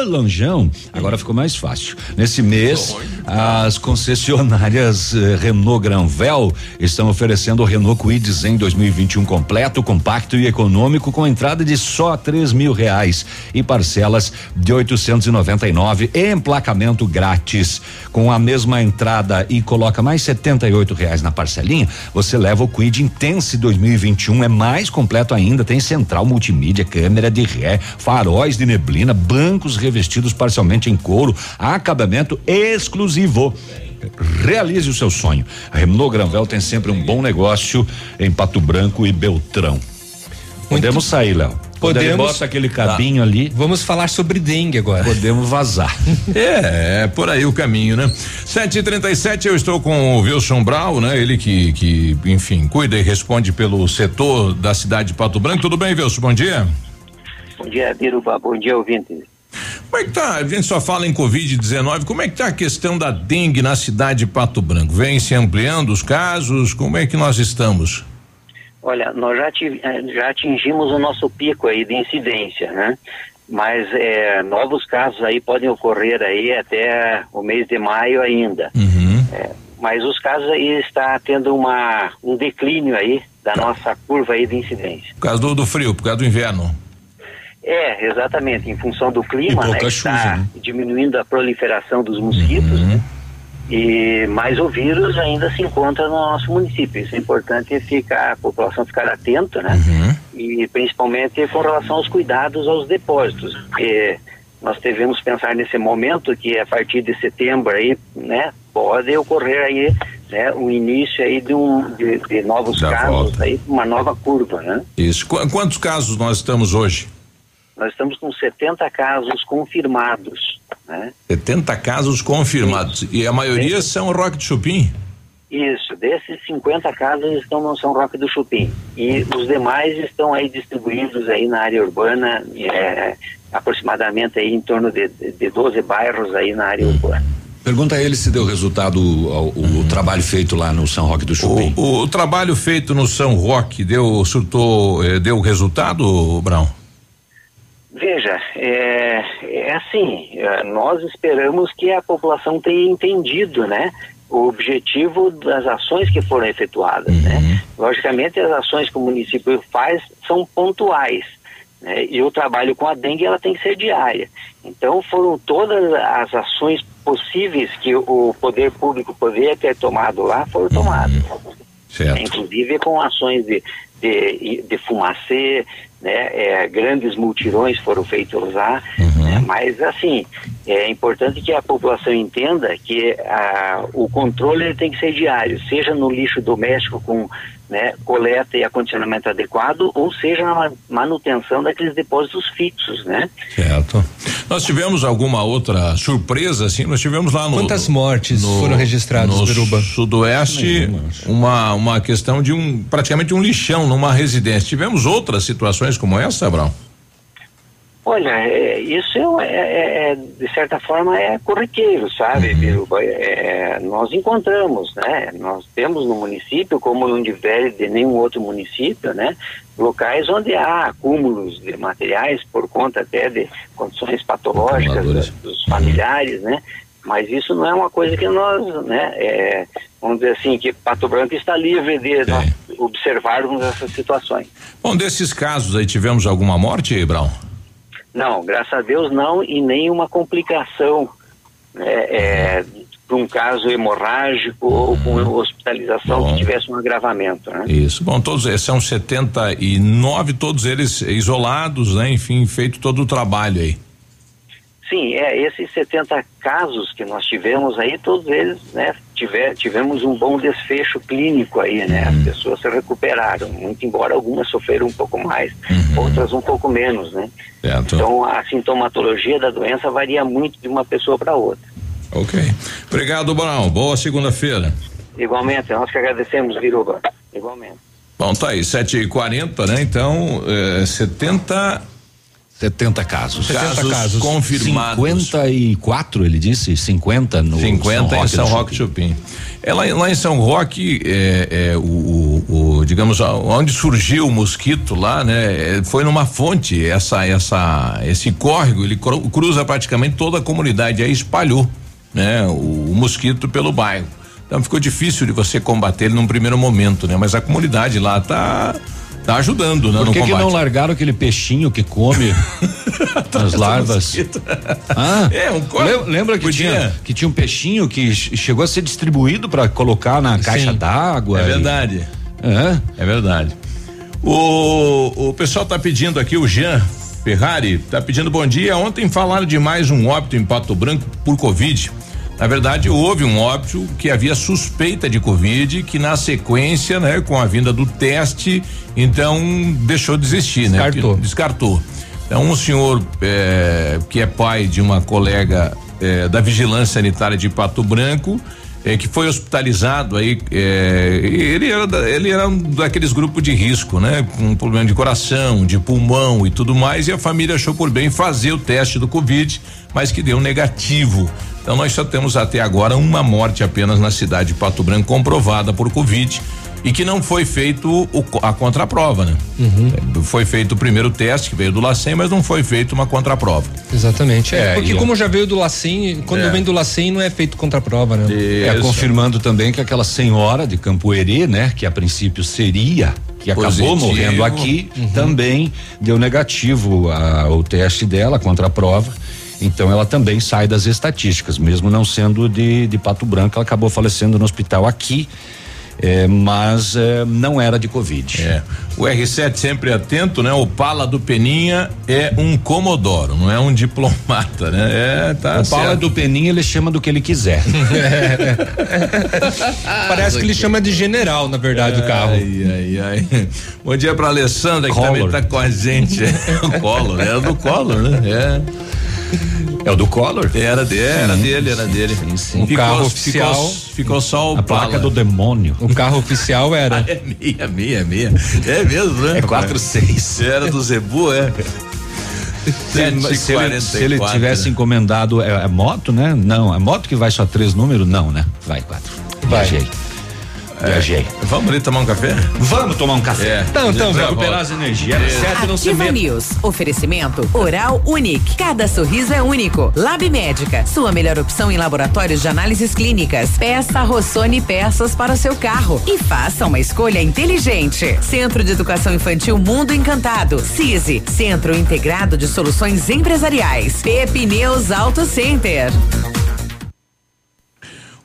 Speaker 5: longeão, agora ficou mais fácil. Nesse mês, as concessionárias eh, Renault Granvel estão oferecendo o Renault Kwid Zen 2021 completo, compacto e econômico com entrada de só três mil reais e parcelas de 899 e emplacamento grátis. Com a mesma entrada e coloca mais 78 reais na parcelinha, você leva o Quid Intense 2021 é mais completo ainda, tem central multimídia, câmera de ré, faróis de neblina, bancos revestidos parcialmente em couro, acabamento exclusivo. Realize o seu sonho. A Renault Granvel tem sempre um bom negócio em Pato Branco e Beltrão. Podemos sair, Léo.
Speaker 4: Podemos.
Speaker 5: bota aquele cabinho ali.
Speaker 4: Vamos falar sobre dengue agora.
Speaker 5: Podemos vazar.
Speaker 3: É, é por aí o caminho, né? 7h37, eu estou com o Wilson Brau, né? Ele que, que, enfim, cuida e responde pelo setor da cidade de Pato Branco. Tudo bem, Wilson? Bom dia.
Speaker 12: Bom dia, Biruba. Bom dia, ouvinte.
Speaker 3: Como é que tá? A gente só fala em Covid-19. Como é que tá a questão da dengue na cidade de Pato Branco? Vem se ampliando os casos? Como é que nós estamos?
Speaker 12: Olha, nós já, eh, já atingimos o nosso pico aí de incidência, né? Mas eh, novos casos aí podem ocorrer aí até o mês de maio ainda. Eh, mas os casos aí está tendo uma um declínio aí da nossa curva aí de incidência.
Speaker 3: Por causa do, do frio, por causa do inverno.
Speaker 12: É, exatamente, em função do clima, né?
Speaker 3: chuva,
Speaker 12: está
Speaker 3: né?
Speaker 12: diminuindo a proliferação dos mosquitos, né? E, mas o vírus ainda se encontra no nosso município. Isso é importante ficar, a população ficar atenta, né? E principalmente com relação aos cuidados aos depósitos. Porque nós devemos pensar nesse momento que a partir de setembro aí, né? Pode ocorrer aí, né? O início aí de, um, de, de novos
Speaker 3: Da
Speaker 12: casos
Speaker 3: volta.
Speaker 12: aí, uma nova curva, né?
Speaker 3: Isso. Qu- quantos casos nós estamos hoje?
Speaker 12: Nós estamos com 70 casos confirmados, né?
Speaker 3: 70 casos confirmados. E a maioria são Roque de Chupim?
Speaker 12: Isso, desses 50 casos estão no São Roque do Chupim. E os demais estão aí distribuídos aí na área urbana, é, aproximadamente aí em torno de, de 12 bairros aí na área urbana.
Speaker 5: Pergunta a ele se deu resultado o, o- o trabalho feito lá no São Roque do Chupim.
Speaker 3: O, o trabalho feito no São Roque deu, surtou, eh, deu resultado, Brown?
Speaker 12: Veja, é, é assim, é, nós esperamos que a população tenha entendido, né? O objetivo das ações que foram efetuadas, né? Logicamente, as ações que o município faz são pontuais, né? E o trabalho com a dengue, ela tem que ser diária. Então, foram todas as ações possíveis que o poder público poderia ter tomado lá, foram tomadas.
Speaker 3: Certo.
Speaker 12: Inclusive com ações de, de, de fumacê, né? É, grandes multirões foram feitos lá, né? mas assim, é importante que a população entenda que ah, o controle tem que ser diário, seja no lixo doméstico com né, coleta e acondicionamento adequado, ou seja na ma- manutenção daqueles depósitos fixos, né?
Speaker 3: Certo. Nós tivemos alguma outra surpresa, assim? Nós tivemos lá no.
Speaker 4: Quantas mortes
Speaker 3: no-
Speaker 4: foram registradas,
Speaker 3: no
Speaker 4: Biruba?
Speaker 3: Sudoeste, uma, uma questão de um. praticamente um lixão numa residência. Tivemos outras situações como essa, Brown?
Speaker 12: Olha, é, isso é, é- é, de certa forma é corriqueiro, sabe, Biruba? É, nós encontramos, né? Nós temos no município, como não difere de nenhum outro município, né? Locais onde há acúmulos de materiais por conta até de condições patológicas dos familiares, né? Mas isso não é uma coisa que nós, né? é, vamos dizer assim, que Pato Branco está livre de nós observarmos essas situações.
Speaker 3: Bom, desses casos aí tivemos alguma morte, Brown?
Speaker 12: Não, graças a Deus não, e nenhuma complicação né, é, para um caso hemorrágico ou com hospitalização que tivesse um agravamento. Né?
Speaker 3: Isso. Bom, todos eh, são 79, todos eles isolados, né? Enfim, feito todo o trabalho aí.
Speaker 12: Sim, é, esses 70 casos que nós tivemos aí, todos eles, né, tiver, tivemos um bom desfecho clínico aí, né? As pessoas se recuperaram, muito embora algumas sofreram um pouco mais, outras um pouco menos, né?
Speaker 3: Certo.
Speaker 12: Então a sintomatologia da doença varia muito de uma pessoa para outra.
Speaker 3: Ok. Obrigado, Brown. Boa segunda-feira.
Speaker 12: Igualmente, nós que agradecemos, Viruba. Igualmente.
Speaker 3: Bom, tá aí, 7h40, né? Então, é, 70
Speaker 5: 70 casos.
Speaker 3: 70 casos, casos confirmados.
Speaker 5: 54, ele disse, 50 no
Speaker 3: 50 São em São Roque Chupim. É lá, lá, em São Roque, é, é o, o, o, digamos, onde surgiu o mosquito lá, né? É, foi numa fonte, essa, essa, esse córrego, ele cruza praticamente toda a comunidade, aí espalhou, né? O, o mosquito pelo bairro. Então ficou difícil de você combater ele num primeiro momento, né? Mas a comunidade lá tá tá ajudando, né?
Speaker 5: Por que, que não largaram aquele peixinho que come as larvas? ah, é, um corpo. Lembra que tinha, que tinha um peixinho que chegou a ser distribuído para colocar na caixa d'água?
Speaker 3: É verdade. É? É verdade. O, o pessoal tá pedindo aqui, o Jean Ferrari, tá pedindo bom dia. Ontem falaram de mais um óbito em Pato Branco por Covid. Na verdade, houve um óbito que havia suspeita de Covid, que na sequência, né, com a vinda do teste, então deixou de existir,
Speaker 4: né? Descartou.
Speaker 3: né? Descartou. Então, um senhor é, que é pai de uma colega é, da Vigilância Sanitária de Pato Branco, é, que foi hospitalizado aí, ele era da, ele era um daqueles grupos de risco, né? Com problema de coração, de pulmão e tudo mais, e a família achou por bem fazer o teste do Covid, mas que deu negativo. Então nós só temos até agora uma morte apenas na cidade de Pato Branco comprovada por Covid e que não foi feito o, a contraprova, né? Uhum. É, foi feito o primeiro teste que veio do LACEN, mas não foi feito uma contraprova.
Speaker 4: Exatamente. É, é porque como já veio do LACEN, quando é. vem do LACEN não é feito contraprova, né?
Speaker 5: Isso. É, confirmando também que aquela senhora de Campoerê, né, que a princípio seria que Positivo. acabou morrendo aqui, uhum. também deu negativo a, o teste dela contra a prova então ela também sai das estatísticas, mesmo não sendo de, de Pato Branco, ela acabou falecendo no hospital aqui. É, mas é, não era de Covid.
Speaker 3: É. O R7 sempre atento, né? O Pala do Peninha é um comodoro, não é um diplomata, né? É,
Speaker 5: tá o certo. Pala do Peninha ele chama do que ele quiser.
Speaker 4: Parece que ele chama de general, na verdade, o carro.
Speaker 3: Ai, ai, ai. Bom dia pra Alessandra, que também tá com a gente. o Collor, é do Collor, né? É.
Speaker 5: É o do Collor?
Speaker 3: Era, de, era dele, era dele.
Speaker 4: Sim, sim. O ficou, carro oficial.
Speaker 3: Ficou, ficou só o
Speaker 5: A placa do demônio.
Speaker 4: O carro oficial era.
Speaker 3: Ah, é meia, meia, meia. É mesmo, né?
Speaker 5: É 46.
Speaker 3: Era do Zebu, é.
Speaker 5: Se, se, ele, se ele tivesse encomendado é, é, moto, né? Não, é moto que vai só três números? Não, né? Vai quatro.
Speaker 3: Vai. Viajei. Viajei. É. Vamos ali tomar um café?
Speaker 5: Vamos tomar um café.
Speaker 3: É.
Speaker 5: Então, então, vamos recuperar as energias. É.
Speaker 2: Certo, não se News. Oferecimento Oral Unique. Cada sorriso é único. Lab Médica. Sua melhor opção em laboratórios de análises clínicas. Peça Rossoni peças para o seu carro. E faça uma escolha inteligente. Centro de Educação Infantil Mundo Encantado. CISI. Centro Integrado de Soluções Empresariais. Pepineus Auto Center.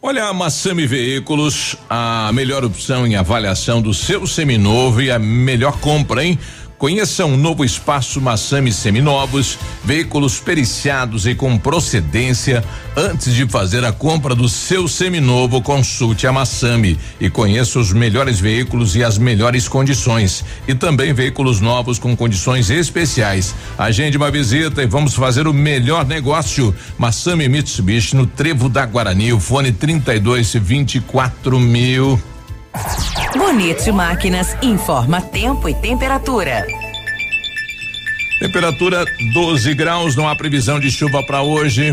Speaker 3: Olha, a Massami Veículos, a melhor opção em avaliação do seu seminovo e a melhor compra, hein? Conheça um novo espaço Massami Seminovos, veículos periciados e com procedência. Antes de fazer a compra do seu seminovo, consulte a Massami e conheça os melhores veículos e as melhores condições. E também veículos novos com condições especiais. Agende uma visita e vamos fazer o melhor negócio. Massami Mitsubishi no Trevo da Guarani, o fone 32 24 mil.
Speaker 2: Bonito Máquinas informa tempo e temperatura.
Speaker 3: Temperatura 12 graus, não há previsão de chuva para hoje.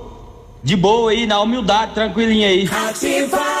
Speaker 13: De boa aí, na humildade, tranquilinha aí. Ativa!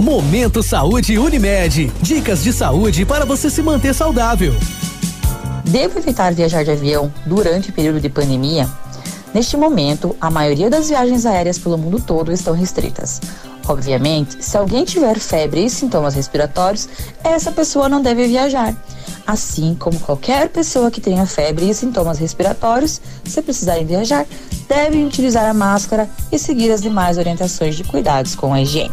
Speaker 14: Momento Saúde Unimed. Dicas de saúde para você se manter saudável.
Speaker 15: Devo evitar viajar de avião durante o período de pandemia? Neste momento, a maioria das viagens aéreas pelo mundo todo estão restritas. Obviamente, se alguém tiver febre e sintomas respiratórios, essa pessoa não deve viajar. Assim como qualquer pessoa que tenha febre e sintomas respiratórios, se precisarem viajar, devem utilizar a máscara e seguir as demais orientações de cuidados com a higiene.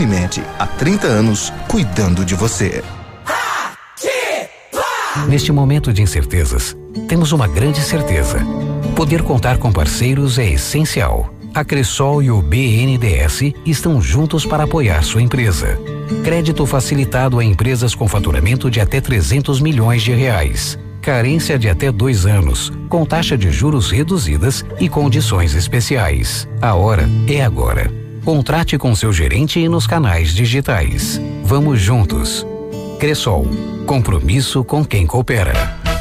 Speaker 16: Unimed, há 30 anos, cuidando de você.
Speaker 17: Neste momento de incertezas, temos uma grande certeza. Poder contar com parceiros é essencial. A Cressol e o BNDES estão juntos para apoiar sua empresa. Crédito facilitado a empresas com faturamento de até 300 milhões de reais. Carência de até dois anos, com taxa de juros reduzidas e condições especiais. A hora é agora. Contrate com seu gerente e nos canais digitais. Vamos juntos. Cressol. Compromisso com quem coopera.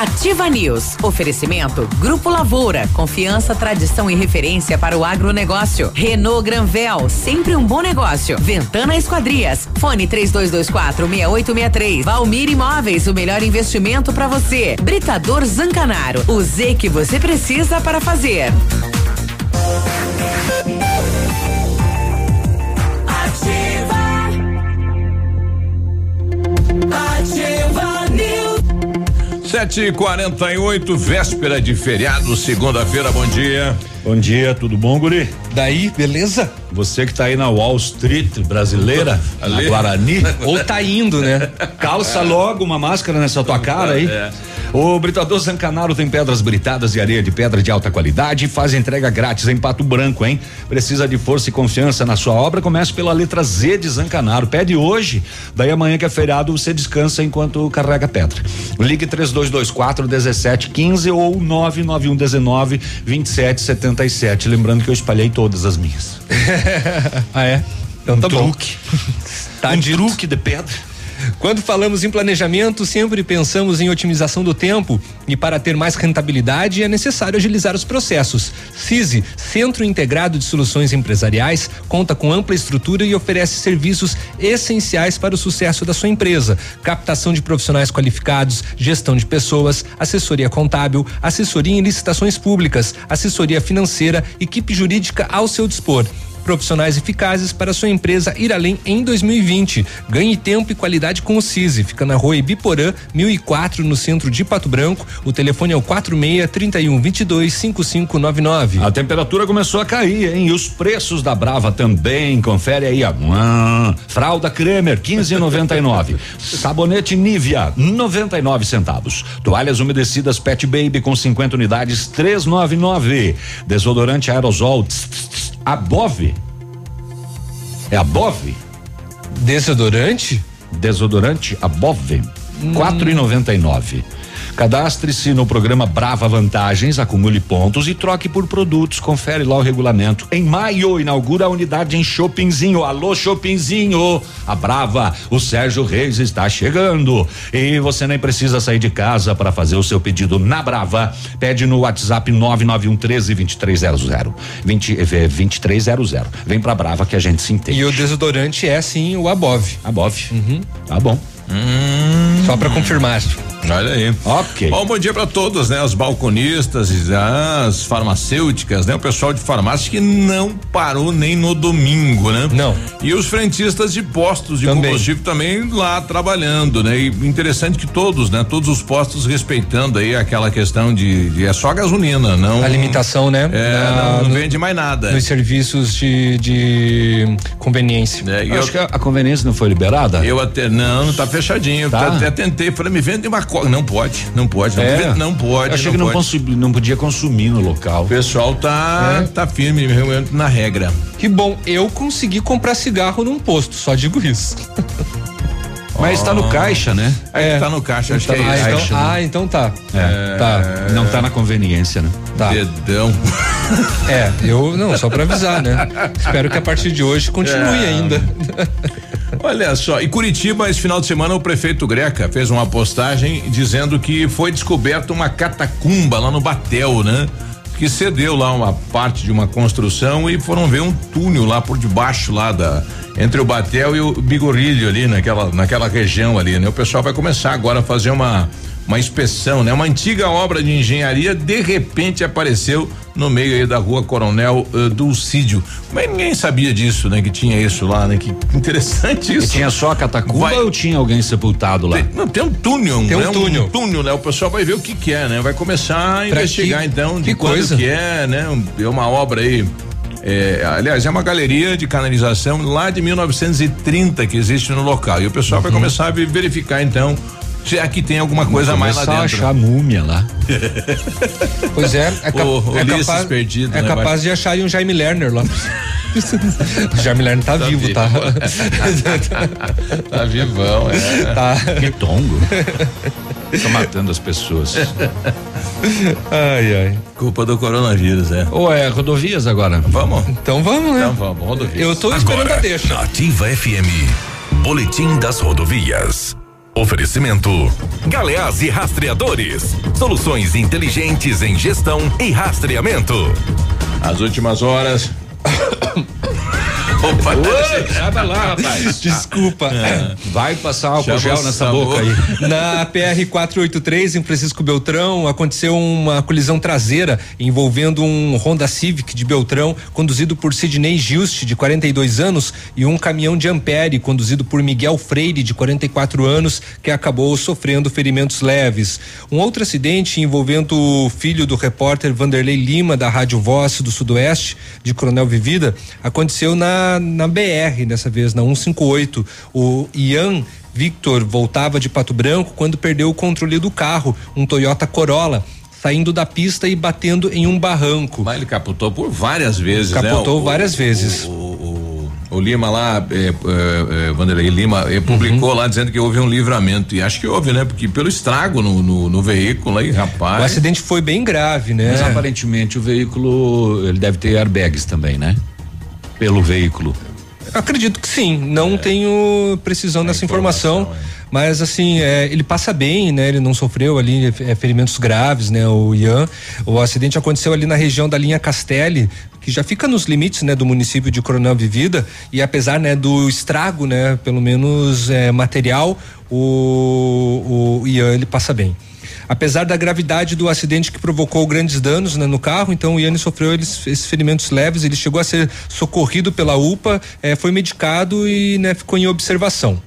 Speaker 2: Ativa News. Oferecimento Grupo Lavoura. Confiança, tradição e referência para o agronegócio. Renault Granvel. Sempre um bom negócio. Ventana Esquadrias. Fone 3224 6863. Valmir Imóveis. O melhor investimento para você. Britador Zancanaro. O Z que você precisa para fazer.
Speaker 3: Ativa News. Sete e quarenta e oito, véspera de feriado, segunda-feira, bom dia.
Speaker 5: Bom dia, tudo bom, guri?
Speaker 4: Daí, beleza?
Speaker 5: Você que tá aí na Wall Street brasileira, na Guarani.
Speaker 4: Ou tá indo, né?
Speaker 5: Calça logo uma máscara nessa tua cara aí.
Speaker 3: É.
Speaker 5: O Britador Zancanaro tem pedras britadas e areia de pedra de alta qualidade e faz entrega grátis em Pato Branco, hein? Precisa de força e confiança na sua obra? Comece pela letra Z de Zancanaro. Pede hoje, daí amanhã que é feriado você descansa enquanto carrega pedra. Ligue 3224 1715 ou 991 19 2777. Lembrando que eu espalhei todas as minhas.
Speaker 4: ah, é? Então
Speaker 5: um
Speaker 4: tá bom.
Speaker 5: truque.
Speaker 4: Tá
Speaker 5: um
Speaker 4: dito.
Speaker 5: truque de pedra.
Speaker 4: Quando falamos em planejamento, sempre pensamos em otimização do tempo e para ter mais rentabilidade é necessário agilizar os processos. CISI, Centro Integrado de Soluções Empresariais, conta com ampla estrutura e oferece serviços essenciais para o sucesso da sua empresa: captação de profissionais qualificados, gestão de pessoas, assessoria contábil, assessoria em licitações públicas, assessoria financeira, equipe jurídica ao seu dispor profissionais eficazes para sua empresa ir além em 2020. Ganhe tempo e qualidade com o CISI. Fica na rua Ibiporã, 1004, no centro de Pato Branco. O telefone é o 46 31 22 5599.
Speaker 5: A temperatura começou a cair, hein? E os preços da Brava também. Confere aí a fralda Kremer 15,99. Sabonete Nivea 99 centavos. Toalhas umedecidas Pet Baby com 50 unidades 399. Desodorante aerosol tss, tss, tss, Above. É Above?
Speaker 4: Desodorante?
Speaker 5: Desodorante Above. 4,99. Cadastre-se no programa Brava Vantagens, acumule pontos e troque por produtos. Confere lá o regulamento. Em maio, inaugura a unidade em Shoppingzinho. Alô, Shoppingzinho! A Brava, o Sérgio Reis está chegando. E você nem precisa sair de casa para fazer o seu pedido na Brava. Pede no WhatsApp 991 13 2300. 20, eh, 2300. Vem pra Brava que a gente se entende.
Speaker 4: E o desodorante é sim o Above.
Speaker 5: Above.
Speaker 4: Uhum.
Speaker 5: Tá bom.
Speaker 4: Só para confirmar.
Speaker 3: Olha aí.
Speaker 5: Ok.
Speaker 3: Bom, bom dia para todos, né? Os balconistas as farmacêuticas, né? O pessoal de farmácia que não parou nem no domingo, né?
Speaker 4: Não.
Speaker 3: E os frentistas de postos de
Speaker 4: Também.
Speaker 3: combustível também lá trabalhando, né? E interessante que todos, né? Todos os postos respeitando aí aquela questão de, de é só gasolina, não.
Speaker 4: A limitação, né?
Speaker 3: É,
Speaker 4: Na-
Speaker 3: não, não vende mais nada.
Speaker 4: Nos serviços de, de conveniência.
Speaker 3: É,
Speaker 5: Eu
Speaker 3: eu,
Speaker 5: acho que a, a conveniência não foi liberada?
Speaker 3: eu até, não, não tá fechadinho.
Speaker 5: Tá?
Speaker 3: Até tentei, falei, me vende uma coca. Não pode, não pode, não,
Speaker 5: É.
Speaker 3: vende- não pode.
Speaker 5: Eu achei que não,
Speaker 3: pode.
Speaker 5: consumi- não podia consumir no local.
Speaker 3: O pessoal tá, tá firme realmente na regra.
Speaker 4: Que bom, eu consegui comprar cigarro num posto, só digo isso.
Speaker 5: Mas tá no caixa, né?
Speaker 3: É, tá no caixa, acho
Speaker 4: Tá
Speaker 3: que é
Speaker 4: caixa,
Speaker 3: né?
Speaker 4: ah, então tá.
Speaker 5: É.
Speaker 4: Tá.
Speaker 5: Não tá na conveniência, né?
Speaker 4: Tá.
Speaker 3: Dedão.
Speaker 4: É, eu não, só pra avisar, né? Espero que a partir de hoje continue
Speaker 3: É.
Speaker 4: ainda.
Speaker 3: Olha só, e Curitiba, esse final de semana, o prefeito Greca fez uma postagem dizendo que foi descoberta uma catacumba lá no Batel, né? Que cedeu lá uma parte de uma construção e foram ver um túnel lá por debaixo lá da entre o Batel e o Bigorrilho ali naquela naquela região ali, né? O pessoal vai começar agora a fazer uma uma inspeção, né? Uma antiga obra de engenharia de repente apareceu no meio aí da rua Coronel uh, Dulcídio. Mas ninguém sabia disso, né? Que tinha isso lá, né? Que interessante
Speaker 5: E
Speaker 3: isso.
Speaker 5: tinha só a catacumba
Speaker 3: Vai-
Speaker 5: ou tinha alguém sepultado lá?
Speaker 3: Tem, não, tem um túnel,
Speaker 4: Tem um
Speaker 3: né?
Speaker 4: túnel.
Speaker 3: túnel, né? O pessoal vai ver o que que é, né? Vai começar a investigar
Speaker 4: que-
Speaker 3: então de
Speaker 4: coisa.
Speaker 3: que é, né? Um- É uma obra aí. é, aliás, é uma galeria de canalização lá de 1930 que existe no local. E o pessoal
Speaker 4: Uhum.
Speaker 3: vai começar a ve- verificar então se aqui tem alguma coisa a mais lá dentro.
Speaker 5: achar múmia lá.
Speaker 4: Pois é, é, cap-
Speaker 3: O-
Speaker 4: é capaz,
Speaker 3: perdido,
Speaker 4: é
Speaker 3: né,
Speaker 4: capaz
Speaker 3: mas-
Speaker 4: de acharem um Jaime Lerner lá. o Jaime Lerner tá,
Speaker 3: Tá
Speaker 4: vivo,
Speaker 3: vivo.
Speaker 4: tá?
Speaker 3: Tá vivão, é.
Speaker 4: tá.
Speaker 5: Que tongo. Tá matando as pessoas.
Speaker 4: Ai, ai.
Speaker 3: Culpa do coronavírus, é.
Speaker 5: Ou é rodovias agora?
Speaker 3: Vamos?
Speaker 4: Então vamos, né?
Speaker 3: Então vamos, rodovia.
Speaker 4: Eu tô esperando a
Speaker 18: Agora,
Speaker 4: deixa.
Speaker 18: na Ativa FM, Boletim das Rodovias. Oferecimento: Galeás e Rastreadores. Soluções inteligentes em gestão e rastreamento.
Speaker 3: As últimas horas. Opa,
Speaker 5: Sai lá, rapaz.
Speaker 4: Desculpa.
Speaker 5: Vai passar álcool gel nessa
Speaker 3: sabor.
Speaker 5: boca aí.
Speaker 4: Na PR 483 em Francisco Beltrão aconteceu uma colisão traseira envolvendo um Honda Civic de Beltrão conduzido por Sidney Juste de 42 anos e um caminhão de Ampere conduzido por Miguel Freire de 44 anos que acabou sofrendo ferimentos leves. Um outro acidente envolvendo o filho do repórter Vanderlei Lima da Rádio Voz do Sudoeste de Coronel Vivida aconteceu na na BR dessa vez na 158. O Ian Victor voltava de Pato Branco quando perdeu o controle do carro, um Toyota Corolla, saindo da pista e batendo em um barranco.
Speaker 3: Mas ele capotou por várias vezes, né?
Speaker 4: Capotou
Speaker 3: O-
Speaker 4: várias vezes.
Speaker 3: O, o- o Lima lá, é, é, é, Vanderlei Lima, eh, publicou lá dizendo que houve um livramento. E acho que houve, né? Porque pelo estrago no, no, no veículo aí,
Speaker 4: O
Speaker 3: rapaz.
Speaker 4: acidente foi bem grave, né?
Speaker 5: Mas aparentemente o veículo, ele deve ter airbags também, né? Pelo veículo.
Speaker 4: Acredito que sim. Não tenho precisão dessa informação. Mas assim, é, ele passa bem, né? Ele não sofreu ali é, ferimentos graves, né? O Ian. O acidente aconteceu ali na região da linha Castelli, que já fica nos limites, né? Do município de Coronel Vivida. E apesar, né? Do estrago, né? Pelo menos é, material, o, o Ian ele passa bem. Apesar da gravidade do acidente que provocou grandes danos né, no carro, então o Yanni sofreu eles- esses ferimentos leves. Ele chegou a ser socorrido pela UPA, eh, foi medicado e né, ficou em observação.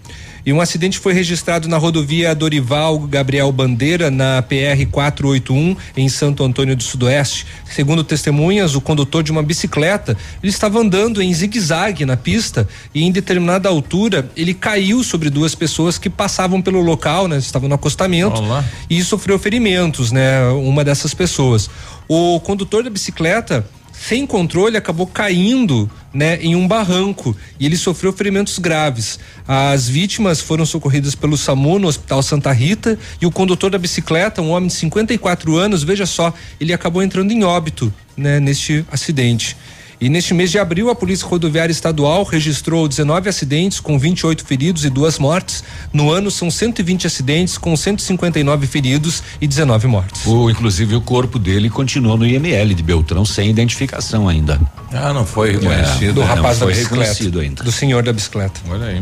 Speaker 4: E um acidente foi registrado na rodovia Dorival Gabriel Bandeira, na PR 481, em Santo Antônio do Sudoeste. Segundo testemunhas, o condutor de uma bicicleta, ele estava andando em zigue-zague na pista e em determinada altura ele caiu sobre duas pessoas que passavam pelo local, né? Estavam no acostamento
Speaker 3: Olá.
Speaker 4: e sofreu ferimentos, né? Uma dessas pessoas. O condutor da bicicleta, sem controle, acabou caindo, né, em um barranco e ele sofreu ferimentos graves. As vítimas foram socorridas pelo SAMU no Hospital Santa Rita e o condutor da bicicleta, um homem de 54 anos, veja só, ele acabou entrando em óbito, né, neste acidente. E neste mês de abril, a Polícia Rodoviária Estadual registrou 19 acidentes com 28 feridos e duas mortes. No ano, são 120 acidentes com 159 feridos e 19 mortes.
Speaker 5: O, inclusive o corpo dele continuou no IML de Beltrão sem identificação ainda.
Speaker 3: Ah, não foi reconhecido.
Speaker 4: Do
Speaker 5: não
Speaker 4: rapaz da
Speaker 5: foi
Speaker 4: bicicleta.
Speaker 5: reconhecido ainda.
Speaker 4: Do senhor da bicicleta.
Speaker 3: Olha aí.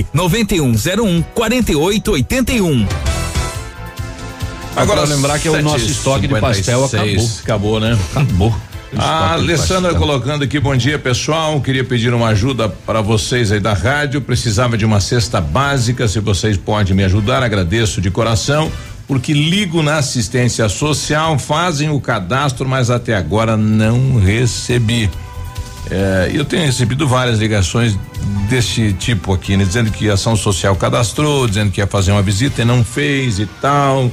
Speaker 7: 9101 4881.
Speaker 5: Agora lembrar que é o nosso estoque de pastel acabou.
Speaker 3: Acabou, né?
Speaker 5: Acabou.
Speaker 3: A Alessandra colocando aqui, bom dia pessoal. Queria pedir uma ajuda para vocês aí da rádio. Precisava de uma cesta básica. Se vocês podem me ajudar, agradeço de coração. Porque ligo na assistência social, fazem o cadastro, mas até agora não recebi. É, eu tenho recebido várias ligações desse tipo aqui, né? Dizendo que a ação social cadastrou, dizendo que ia fazer uma visita e não fez e tal.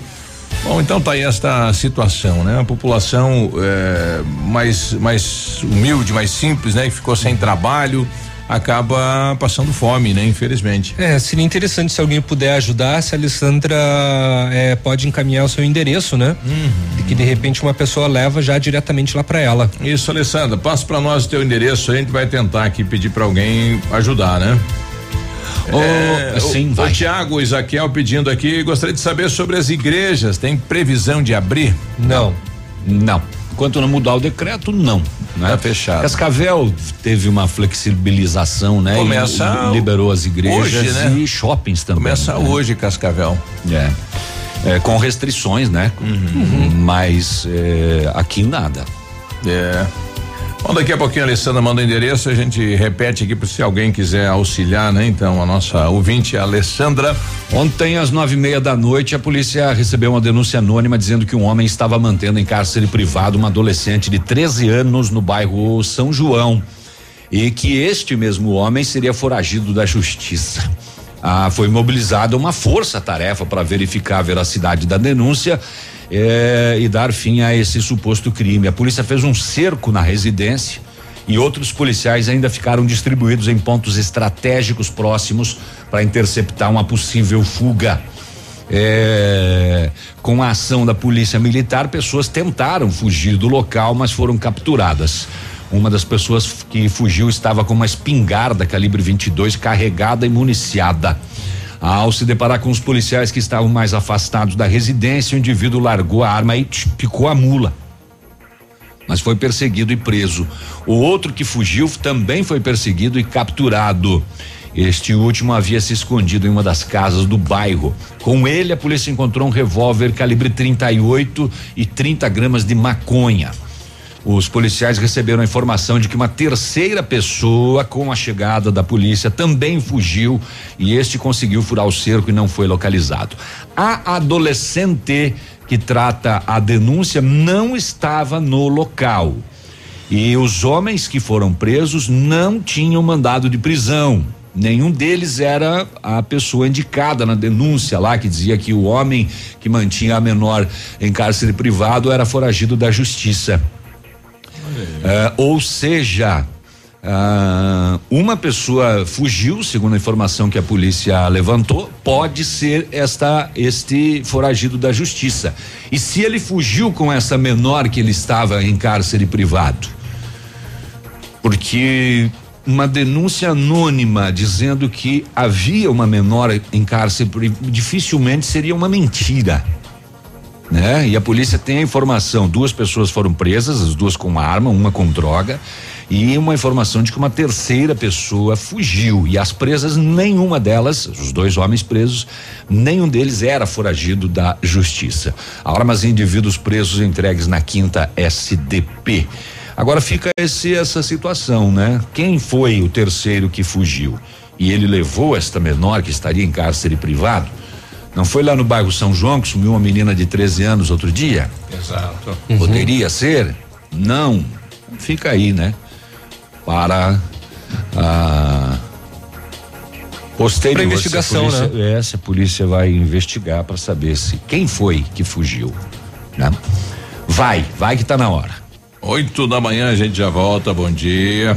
Speaker 3: Bom, então tá aí esta situação, né? A população é, mais mais humilde, mais simples, né? Que ficou sem trabalho acaba passando fome, né? Infelizmente.
Speaker 4: É, seria interessante se alguém puder ajudar, se a Alessandra é, pode encaminhar o seu endereço, né?
Speaker 3: Uhum.
Speaker 4: E que de repente uma pessoa leva já diretamente lá para ela.
Speaker 3: Isso, Alessandra, passa para nós o teu endereço, a gente vai tentar aqui pedir para alguém ajudar, né?
Speaker 5: Oh, sim,
Speaker 3: o,
Speaker 5: vai.
Speaker 3: o Tiago Isaquiel pedindo aqui, gostaria de saber sobre as igrejas, tem previsão de abrir?
Speaker 4: Não.
Speaker 5: Não. Enquanto não mudar o decreto, não. Né?
Speaker 3: Tá fechado.
Speaker 5: Cascavel teve uma flexibilização, né?
Speaker 3: Começa
Speaker 5: E liberou as igrejas
Speaker 3: hoje, né?
Speaker 5: e shoppings também.
Speaker 3: Começa
Speaker 5: né?
Speaker 3: hoje, Cascavel.
Speaker 5: É. É, com restrições, né?
Speaker 3: Uhum.
Speaker 5: Mas é, aqui nada.
Speaker 3: É. Bom, daqui a pouquinho a Alessandra manda o endereço, a gente repete aqui para se alguém quiser auxiliar, né? Então, a nossa ouvinte, a Alessandra.
Speaker 5: Ontem, às nove e meia da noite, a polícia recebeu uma denúncia anônima dizendo que um homem estava mantendo em cárcere privado uma adolescente de 13 anos no bairro São João. E que este mesmo homem seria foragido da justiça. Ah, foi mobilizada uma força-tarefa para verificar a veracidade da denúncia eh, e dar fim a esse suposto crime. A polícia fez um cerco na residência e outros policiais ainda ficaram distribuídos em pontos estratégicos próximos para interceptar uma possível fuga. É, com a ação da polícia militar, pessoas tentaram fugir do local, mas foram capturadas. Uma das pessoas que fugiu estava com uma espingarda calibre 22 carregada e municiada. Ao se deparar com os policiais que estavam mais afastados da residência, o indivíduo largou a arma e picou a mula. Mas foi perseguido e preso. O outro que fugiu também foi perseguido e capturado. Este último havia se escondido em uma das casas do bairro. Com ele, a polícia encontrou um revólver calibre 38 e 30 gramas de maconha. Os policiais receberam a informação de que uma terceira pessoa, com a chegada da polícia, também fugiu e este conseguiu furar o cerco e não foi localizado. A adolescente que trata a denúncia não estava no local. E os homens que foram presos não tinham mandado de prisão. Nenhum deles era a pessoa indicada na denúncia lá, que dizia que o homem que mantinha a menor em cárcere privado era foragido da justiça. É, ou seja, ah, uma pessoa fugiu, segundo a informação que a polícia levantou, pode ser esta este foragido da justiça. E se ele fugiu com essa menor que ele estava em cárcere privado? Porque uma denúncia anônima dizendo que havia uma menor em cárcere dificilmente seria uma mentira né? E a polícia tem a informação, duas pessoas foram presas, as duas com arma, uma com droga, e uma informação de que uma terceira pessoa fugiu e as presas, nenhuma delas, os dois homens presos, nenhum deles era foragido da justiça. Armas e indivíduos presos entregues na quinta SDP. Agora fica esse, essa situação, né? Quem foi o terceiro que fugiu? E ele levou esta menor que estaria em cárcere privado? Não foi lá no bairro São João que sumiu uma menina de 13 anos outro dia?
Speaker 3: Exato.
Speaker 5: Poderia ser? Não. Fica aí, né? Para a posterior.
Speaker 4: Pra investigação,
Speaker 5: se a polícia, É, se a polícia vai investigar para saber se quem foi que fugiu, né? Vai, vai que tá na hora.
Speaker 3: Oito da manhã a gente já volta, bom dia.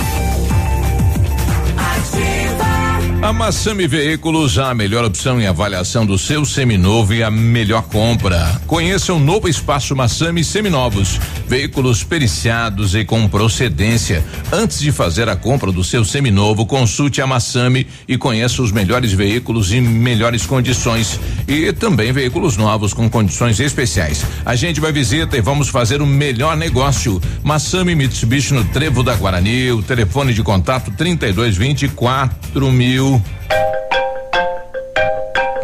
Speaker 3: A Massami Veículos, a melhor opção em avaliação do seu seminovo e a melhor compra. Conheça o novo espaço Massami Seminovos. Veículos periciados e com procedência. Antes de fazer a compra do seu seminovo, consulte a Massami e conheça os melhores veículos em melhores condições. E também veículos novos com condições especiais. A gente vai visita e vamos fazer o melhor negócio. Massami Mitsubishi no Trevo da Guarani. O telefone de contato 3224 mil.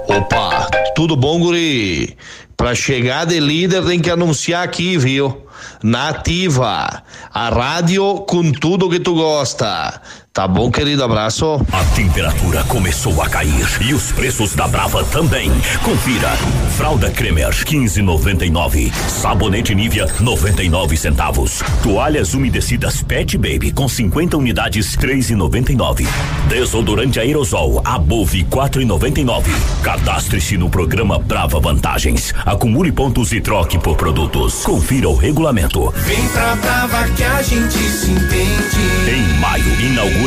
Speaker 10: Opa, tudo bom, guri? Pra chegar de líder tem que anunciar aqui, viu? Nativa, a rádio com tudo que tu gosta. Tá bom, querido? Abraço.
Speaker 19: A temperatura começou a cair e os preços da Brava também. Confira. Fralda Cremer 15,99. Sabonete Nivea 99 centavos. Toalhas umedecidas Pet Baby com 50 unidades 3,99. Desodorante aerosol Above 4,99. Cadastre-se no programa Brava Vantagens. Acumule pontos e troque por produtos. Confira o regulamento.
Speaker 20: Vem pra Brava que a gente se entende.
Speaker 19: Em maio inaugura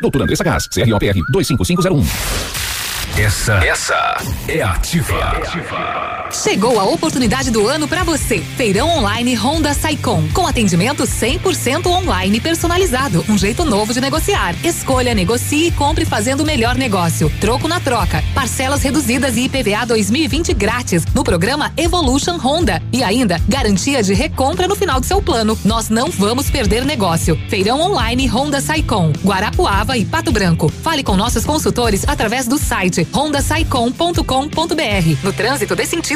Speaker 6: Doutor Andressa Gás, CROPR 25501.
Speaker 18: Essa, essa é ativa.
Speaker 21: Chegou a oportunidade do ano para você. Feirão online Honda Saicom, com atendimento 100% online personalizado, um jeito novo de negociar. Escolha, negocie e compre fazendo o melhor negócio. Troco na troca, parcelas reduzidas e IPVA 2020 grátis no programa Evolution Honda e ainda garantia de recompra no final do seu plano. Nós não vamos perder negócio. Feirão online Honda Saicom, Guarapuava e Pato Branco. Fale com nossos consultores através do site hondasaicom.com.br. No trânsito dê sentido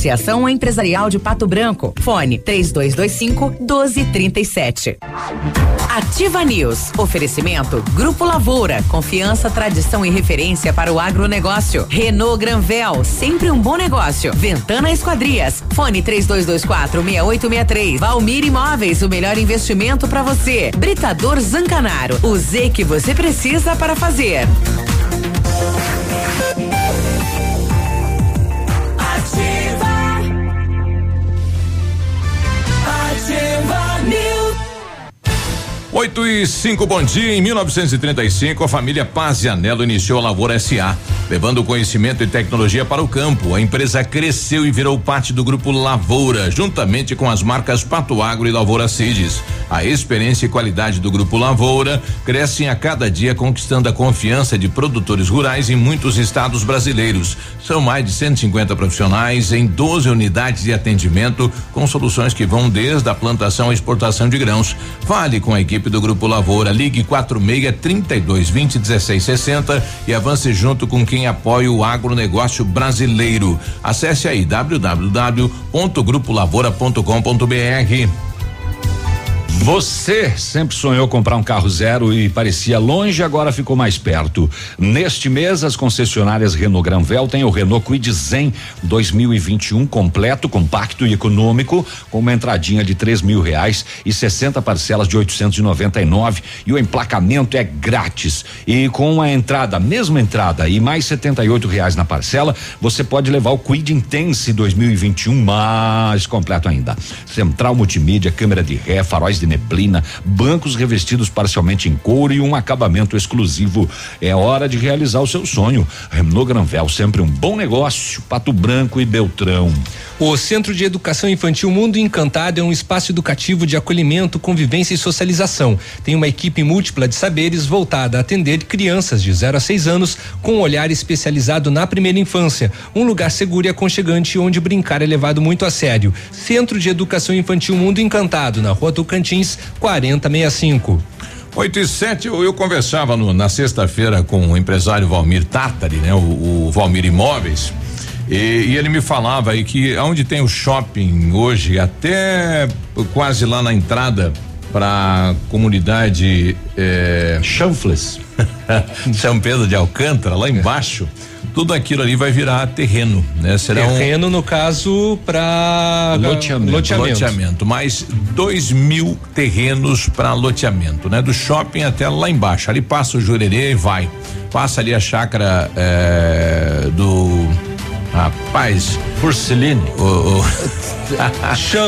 Speaker 2: Associação Empresarial de Pato Branco. Fone 3225 1237. Ativa News. Oferecimento Grupo Lavoura. Confiança, tradição e referência para o agronegócio. Renault Granvel. Sempre um bom negócio. Ventana Esquadrias. Fone 3224 6863. Valmir Imóveis. O melhor investimento para você. Britador Zancanaro. O Z que você precisa para fazer.
Speaker 3: 8 e 5, bom dia. Em 1935, a família Paz e Anelo iniciou a Lavoura SA. levando conhecimento e tecnologia para o campo. A empresa cresceu e virou parte do grupo Lavoura, juntamente com as marcas Pato Agro e Lavoura Cides. A experiência e qualidade do grupo Lavoura crescem a cada dia, conquistando a confiança de produtores rurais em muitos estados brasileiros. São mais de 150 profissionais em 12 unidades de atendimento com soluções que vão desde a plantação à exportação de grãos. Fale com a equipe do grupo Lavoura, ligue 46 32 20 16 60 e avance junto com quem apoia o agronegócio brasileiro. Acesse aí www.grupolavoura.com.br.
Speaker 5: Você sempre sonhou comprar um carro zero e parecia longe, agora ficou mais perto. Neste mês, as concessionárias Renault Granvel têm o Renault Kwid Zen 2021 completo, compacto e econômico, com uma entradinha de três mil reais e 60 parcelas de 899 e o emplacamento é grátis. E com a entrada, mesma entrada e mais 78 reais na parcela, você pode levar o Kwid Intense 2021 mais completo ainda. Central multimídia, câmera de ré, faróis de neblina, bancos revestidos parcialmente em couro e um acabamento exclusivo. É hora de realizar o seu sonho. Renault Granvel, sempre um bom negócio. Pato Branco e Beltrão.
Speaker 4: O Centro de Educação Infantil Mundo Encantado é um espaço educativo de acolhimento, convivência e socialização. Tem uma equipe múltipla de saberes voltada a atender crianças de 0 a 6 anos com um olhar especializado na primeira infância. Um lugar seguro e aconchegante onde brincar é levado muito a sério. Centro de Educação Infantil Mundo Encantado, na rua Tocantins, 4065.
Speaker 3: 8 e 7, eu, eu conversava no, na sexta-feira com o empresário Valmir Tartari, né? O, o Valmir Imóveis. E, e, ele me falava aí que onde tem o shopping hoje, até quase lá na entrada para comunidade é,
Speaker 5: Chanfles,
Speaker 3: São Pedro de Alcântara, lá embaixo, tudo aquilo ali vai virar terreno, né? Será
Speaker 4: terreno um, no caso para
Speaker 3: loteamento, loteamento. Loteamento, mais dois mil terrenos para loteamento, né? Do shopping até lá embaixo, ali passa o Jurerê e vai, passa ali a chácara é, do Rapaz.
Speaker 5: Porceline.
Speaker 3: O, o,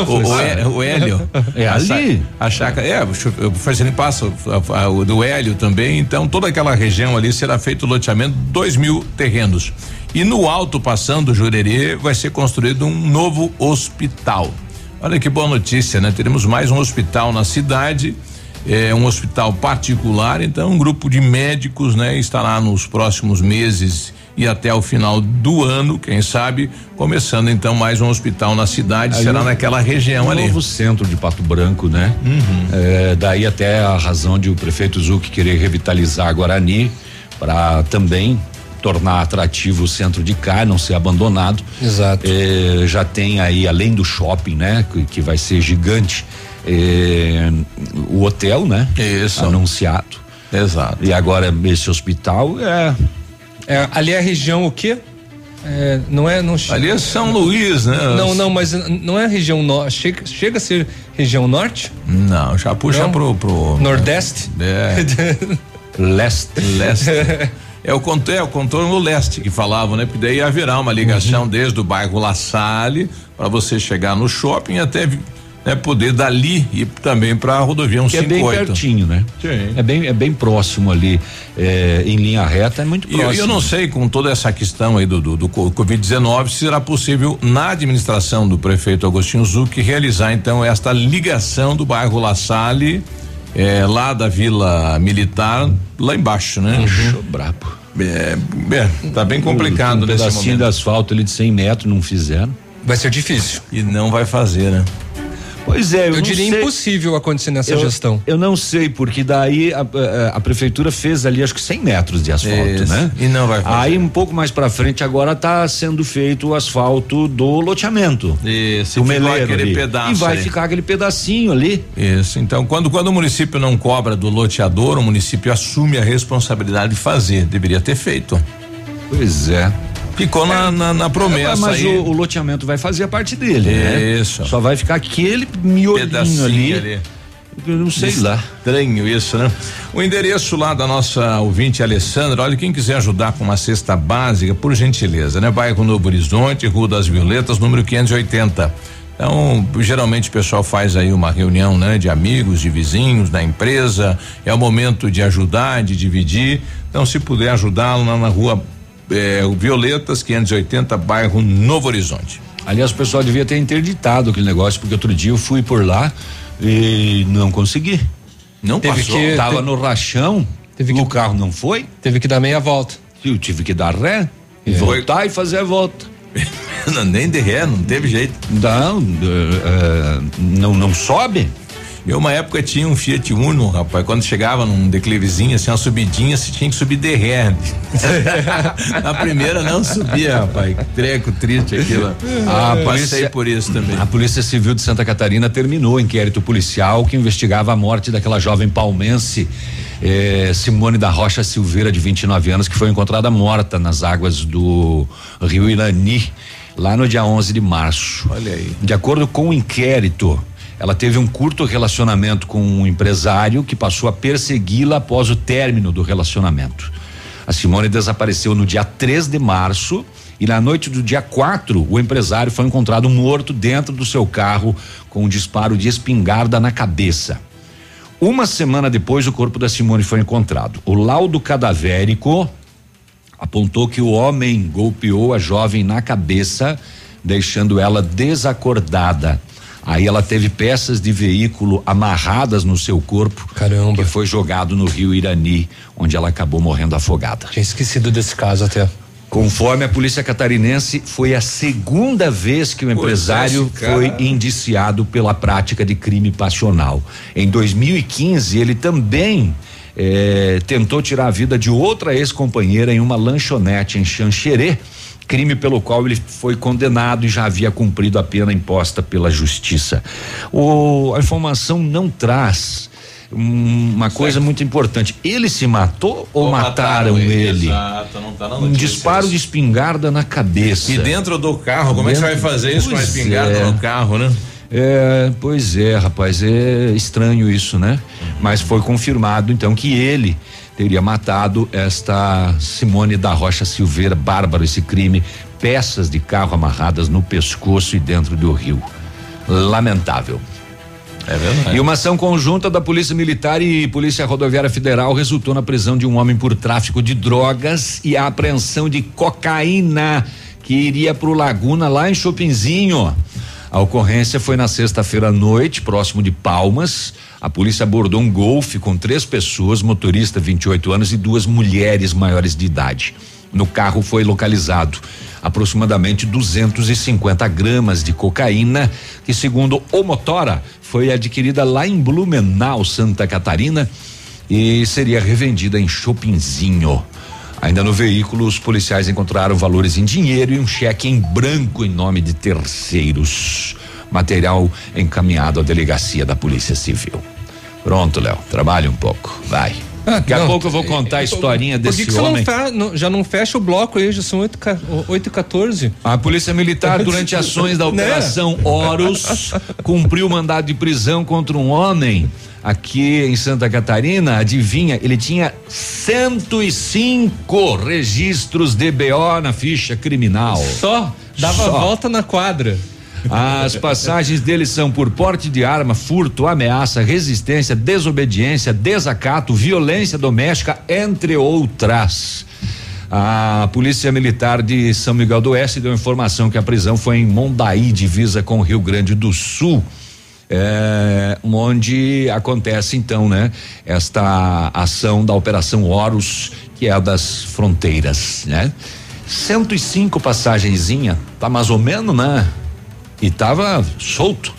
Speaker 3: o, o, Hélio.
Speaker 5: É ali?
Speaker 3: A chácara. É, o Porceline passa o do Hélio também. Então, toda aquela região ali será feito loteamento, dois mil terrenos. E no alto, passando o Jurerê, vai ser construído um novo hospital. Olha que boa notícia, né? Teremos mais um hospital na cidade. É um hospital particular, então um grupo de médicos, né, estará nos próximos meses e até o final do ano, quem sabe, começando então mais um hospital na cidade, Aí será um, naquela região
Speaker 5: um
Speaker 3: ali.
Speaker 5: novo centro de Pato Branco, né? Uhum. É, daí até a razão de o prefeito Zuc querer revitalizar Guarani para também tornar atrativo o centro de cá, não ser abandonado.
Speaker 4: Exato.
Speaker 5: É, já tem aí, além do shopping, né? Que, que vai ser gigante, é, o hotel, né?
Speaker 3: Isso.
Speaker 5: Anunciado.
Speaker 3: Exato.
Speaker 5: E agora esse hospital é
Speaker 4: é, ali é a região o quê? É, não é não
Speaker 3: ali é São Luís, né?
Speaker 4: Não, não, mas não é a região norte. Chega, chega a ser região norte?
Speaker 3: Não, já puxa não. pro, pro
Speaker 4: nordeste.
Speaker 3: É.
Speaker 5: leste,
Speaker 3: leste. É o, é o contorno leste que falavam, né? Porque daí haverá uma ligação uhum. desde o bairro La Salle para você chegar no shopping até né, poder dali ir também para a rodovia 158.
Speaker 5: Que é bem pertinho, né?
Speaker 3: Sim.
Speaker 5: É bem, é bem próximo ali, é, em linha reta, é muito próximo.
Speaker 3: E eu, eu não sei, com toda essa questão aí do, do, do Covid-19, se será possível, na administração do prefeito Agostinho Zucchi, realizar então esta ligação do bairro La Salle, é, lá da Vila Militar, lá embaixo, né?
Speaker 5: Uhum. Brabo.
Speaker 3: É, é, tá bem complicado
Speaker 5: um
Speaker 3: nesse momento.
Speaker 5: de asfalto ali de 100 metros não fizeram.
Speaker 4: Vai ser difícil.
Speaker 3: E não vai fazer, né?
Speaker 5: Pois é,
Speaker 4: eu, eu diria sei. impossível acontecer nessa
Speaker 5: eu,
Speaker 4: gestão.
Speaker 5: Eu não sei, porque daí a, a, a, prefeitura fez ali acho que 100 metros de asfalto, Isso. né?
Speaker 3: E não vai fazer.
Speaker 5: Aí um pouco mais para frente agora está sendo feito o asfalto do loteamento.
Speaker 3: Isso, o meleiro aquele ali. pedaço.
Speaker 5: E vai ficar aquele pedacinho ali.
Speaker 3: Isso, então quando quando o município não cobra do loteador, o município assume a responsabilidade de fazer, deveria ter feito.
Speaker 5: Pois é.
Speaker 3: Ficou na, na, na promessa.
Speaker 5: mas
Speaker 3: aí.
Speaker 5: O, o, loteamento vai fazer a parte dele,
Speaker 3: né? Isso.
Speaker 5: Só vai ficar aquele miolinho ali. ali. Eu não sei lá.
Speaker 3: Estranho isso, né? O endereço lá da nossa ouvinte Alessandra, olha, quem quiser ajudar com uma cesta básica, por gentileza, né? Bairro Novo Horizonte, Rua das Violetas, número 580. Então, geralmente o pessoal faz aí uma reunião, né? De amigos, de vizinhos, da empresa, é o momento de ajudar, de dividir. Então, se puder ajudá-lo na, na rua é, o Violetas 580, bairro Novo Horizonte.
Speaker 5: Aliás, o pessoal devia ter interditado aquele negócio, porque outro dia eu fui por lá e não consegui.
Speaker 3: Não
Speaker 5: teve
Speaker 3: passou.
Speaker 5: Que, Tava no rachão,
Speaker 4: teve
Speaker 5: que, o carro não foi.
Speaker 4: Teve que dar meia volta.
Speaker 5: Eu tive que dar ré e é. voltar e fazer a volta.
Speaker 3: não, nem de ré, não teve jeito.
Speaker 5: Não, uh, uh, não, não sobe.
Speaker 3: Eu, uma época, tinha um Fiat Uno, rapaz. Quando chegava num declivezinho, assim, uma subidinha, você tinha que subir de ré. Na primeira não subia, rapaz. Treco triste aquilo. Ah, passei por isso também.
Speaker 5: A Polícia Civil de Santa Catarina terminou o inquérito policial que investigava a morte daquela jovem palmense. Eh, Simone da Rocha Silveira, de 29 anos, que foi encontrada morta nas águas do rio Irani, lá no dia 11 de março.
Speaker 3: Olha aí.
Speaker 5: De acordo com o inquérito, ela teve um curto relacionamento com um empresário que passou a persegui-la após o término do relacionamento. A Simone desapareceu no dia 3 de março e na noite do dia 4, o empresário foi encontrado morto dentro do seu carro com um disparo de espingarda na cabeça. Uma semana depois, o corpo da Simone foi encontrado. O laudo cadavérico apontou que o homem golpeou a jovem na cabeça, deixando ela desacordada. Aí ela teve peças de veículo amarradas no seu corpo.
Speaker 4: Caramba.
Speaker 5: Que foi jogado no rio Irani, onde ela acabou morrendo afogada.
Speaker 4: Tinha esquecido desse caso até.
Speaker 5: Conforme a polícia catarinense, foi a segunda vez que o empresário foi indiciado pela prática de crime passional. Em 2015, ele também eh, tentou tirar a vida de outra ex-companheira em uma lanchonete em Xanxerê crime pelo qual ele foi condenado e já havia cumprido a pena imposta pela justiça. O, a informação não traz uma coisa certo. muito importante. Ele se matou ou, ou mataram, mataram, ele?
Speaker 3: Exato, não tá na
Speaker 5: um disparo de espingarda na cabeça.
Speaker 3: E dentro do carro, como dentro, é que você vai fazer isso com a espingarda é. no carro, né?
Speaker 5: É, pois é, rapaz, é estranho isso, né? Uhum. Mas foi confirmado então que ele teria matado esta Simone da Rocha Silveira, bárbaro esse crime, peças de carro amarradas no pescoço e dentro do rio. Lamentável.
Speaker 3: É verdade.
Speaker 5: E uma ação conjunta da Polícia Militar e Polícia Rodoviária Federal resultou na prisão de um homem por tráfico de drogas e a apreensão de cocaína que iria para o Laguna lá em Chopinzinho. A ocorrência foi na sexta-feira à noite, próximo de Palmas. A polícia abordou um golfe com três pessoas, motorista 28 anos e duas mulheres maiores de idade. No carro foi localizado aproximadamente 250 gramas de cocaína, que segundo o Motora foi adquirida lá em Blumenau, Santa Catarina, e seria revendida em Chopinzinho. Ainda no veículo, os policiais encontraram valores em dinheiro e um cheque em branco em nome de terceiros. Material encaminhado à delegacia da Polícia Civil. Pronto, Léo, trabalhe um pouco. Vai. Ah, Daqui não, a pouco eu vou contar a historinha desse
Speaker 4: que
Speaker 5: homem.
Speaker 4: Você não fe, já não fecha o bloco aí, já são 8, 8 e 14.
Speaker 5: A Polícia Militar, durante ações da né? Operação Horus, cumpriu mandado de prisão contra um homem aqui em Santa Catarina. Adivinha, ele tinha 105 registros de BO na ficha criminal.
Speaker 4: Só? Dava Só. volta na quadra.
Speaker 5: As passagens dele são por porte de arma, furto, ameaça, resistência, desobediência, desacato, violência doméstica, entre outras. A Polícia Militar de São Miguel do Oeste deu informação que a prisão foi em Mondaí, divisa com o Rio Grande do Sul. É, onde acontece então, né? Esta ação da Operação Horus, que é a das fronteiras, né? 105 passagenzinha, tá mais ou menos, né? E tava solto.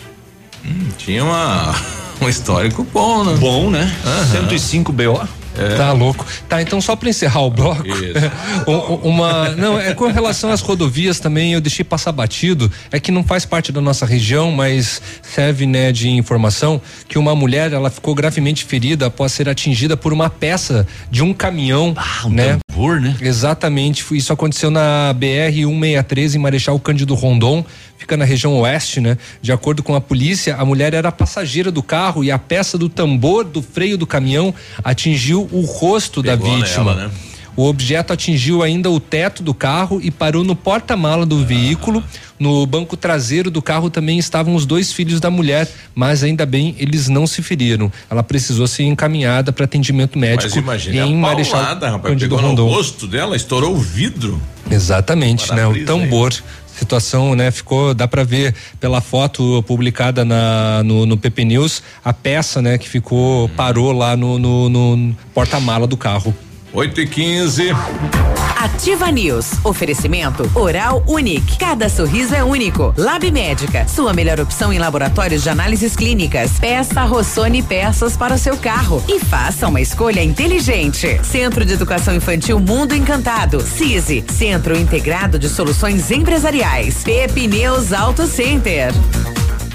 Speaker 3: Hum, tinha uma, um histórico bom, né?
Speaker 5: Bom, né? Uhum. 105 BO.
Speaker 4: É. Tá louco. Tá, então só para encerrar o bloco. uma, não, é com relação às rodovias também, eu deixei passar batido, é que não faz parte da nossa região, mas serve, né, de informação que uma mulher, ela ficou gravemente ferida após ser atingida por uma peça de um caminhão,
Speaker 5: ah, um
Speaker 4: né?
Speaker 5: Tambor, né?
Speaker 4: Exatamente, isso aconteceu na BR 163 em Marechal Cândido Rondon, fica na região oeste, né? De acordo com a polícia, a mulher era passageira do carro e a peça do tambor do freio do caminhão atingiu o rosto Pegou da vítima. Nela, né? O objeto atingiu ainda o teto do carro e parou no porta-mala do veículo. No banco traseiro do carro também estavam os dois filhos da mulher, mas ainda bem eles não se feriram. Ela precisou ser encaminhada para atendimento médico
Speaker 3: Mas imagina
Speaker 4: em
Speaker 3: a
Speaker 4: Marechal
Speaker 3: paulada, rapaz,
Speaker 4: Cândido
Speaker 3: pegou
Speaker 4: Rondon.
Speaker 3: no rosto dela, estourou o vidro.
Speaker 4: Exatamente, né? O tambor. Situação, né? Ficou, dá para ver pela foto publicada na, no, no PP News, a peça, né? Que ficou, parou lá no, no, no porta-mala do carro.
Speaker 3: 8 e 15
Speaker 2: Ativa News. Oferecimento Oral Unique. Cada sorriso é único. Lab Médica. Sua melhor opção em laboratórios de análises clínicas. Peça Rossoni peças para o seu carro e faça uma escolha inteligente. Centro de Educação Infantil Mundo Encantado. CISI. Centro Integrado de Soluções Empresariais. Pepe News Auto Center.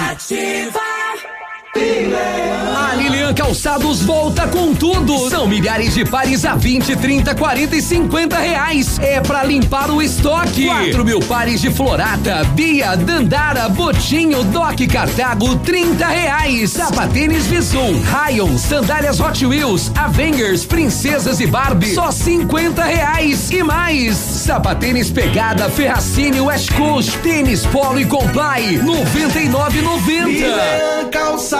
Speaker 9: Ativa!
Speaker 22: A Lilian Calçados volta com tudo. São milhares de pares a 20, 30, 40 e 50 reais. É pra limpar o estoque. 4 mil pares de Florata, Bia, Dandara, Botinho, Doc Cartago, 30 reais. Sapatênis Visum, Rayon, sandálias Hot Wheels, Avengers, Princesas e Barbie, só 50 reais. E mais, sapatênis Pegada, Ferracini, West Coast, tênis Polo e Comply, 99,90.
Speaker 20: Calçados.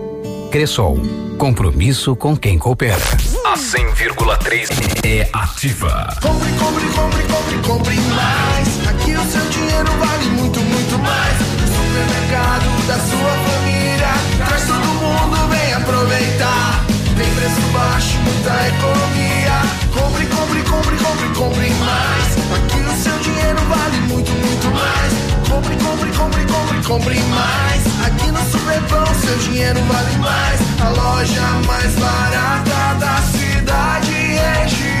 Speaker 17: Cressol. Compromisso com quem coopera.
Speaker 20: A 100,3 é ativa. Compre, compre, compre, compre, compre mais. Aqui o seu dinheiro vale muito, muito mais. O supermercado da sua família. Traz todo mundo, vem aproveitar. Tem preço baixo, muita economia. Compre, compre, compre, compre, compre mais. Aqui o seu dinheiro vale muito, muito mais. Compre, compre, compre, compre, compre mais. Aqui no Superpão, seu dinheiro vale mais. A loja mais barata da cidade e região.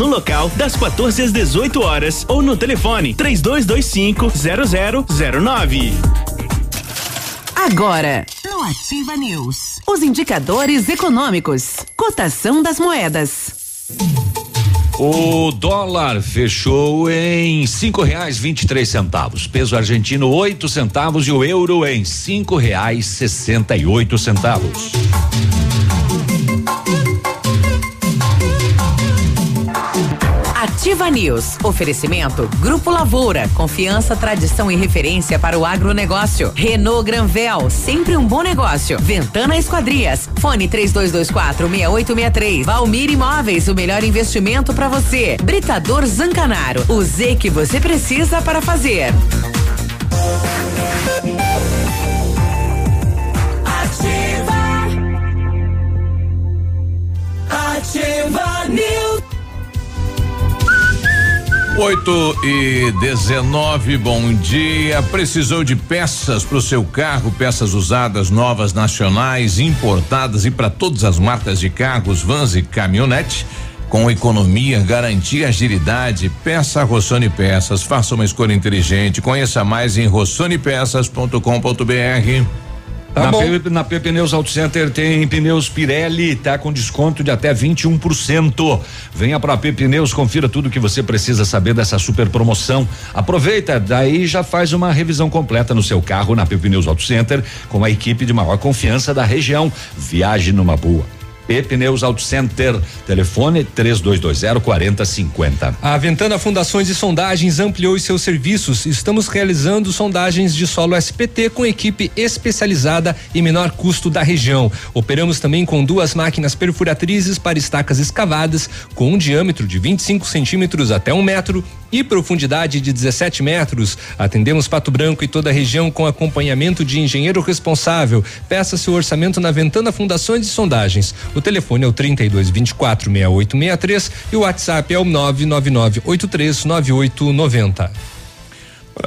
Speaker 23: no local das 14 às 18 horas ou no telefone 3225 0009.
Speaker 2: Agora, no Ativa News, os indicadores econômicos, cotação das moedas.
Speaker 5: O dólar fechou em cinco reais vinte e três centavos, peso argentino oito centavos e o euro em cinco reais sessenta e oito centavos.
Speaker 2: Ativa News. Oferecimento Grupo Lavoura. Confiança, tradição e referência para o agronegócio. Renault Granvel. Sempre um bom negócio. Ventana Esquadrias. Fone 3224 6863. Valmir Imóveis. O melhor investimento para você. Britador Zancanaro. O Z que você precisa para fazer.
Speaker 20: Ativa News.
Speaker 3: 8 e 19, bom dia. Precisou de peças para o seu carro, peças usadas, novas, nacionais, importadas e para todas as marcas de carros, vans e caminhonete. Com economia, garantia, agilidade, peça Rossoni Peças. Faça uma escolha inteligente. Conheça mais em rossonepeças.com.br.
Speaker 4: Tá
Speaker 5: na. P, na P Pneus Auto Center tem pneus Pirelli, tá com desconto de até 21%. Venha pra P Pneus, confira tudo que você precisa saber dessa super promoção. Aproveita, daí já faz uma revisão completa no seu carro na P Pneus Auto Center com a equipe de maior confiança da região. Viaje numa boa. Pneus Auto Center, telefone 3220 4050.
Speaker 4: A Ventana Fundações e Sondagens ampliou os seus serviços. Estamos realizando sondagens de solo SPT com equipe especializada e menor custo da região. Operamos também com duas máquinas perfuratrizes para estacas escavadas com um diâmetro de 25 centímetros até um metro e profundidade de 17 metros. Atendemos Pato Branco e toda a região com acompanhamento de engenheiro responsável. Peça seu orçamento na Ventana Fundações e Sondagens. O telefone é o 32 24 6863 e o WhatsApp é o 999 83 9890.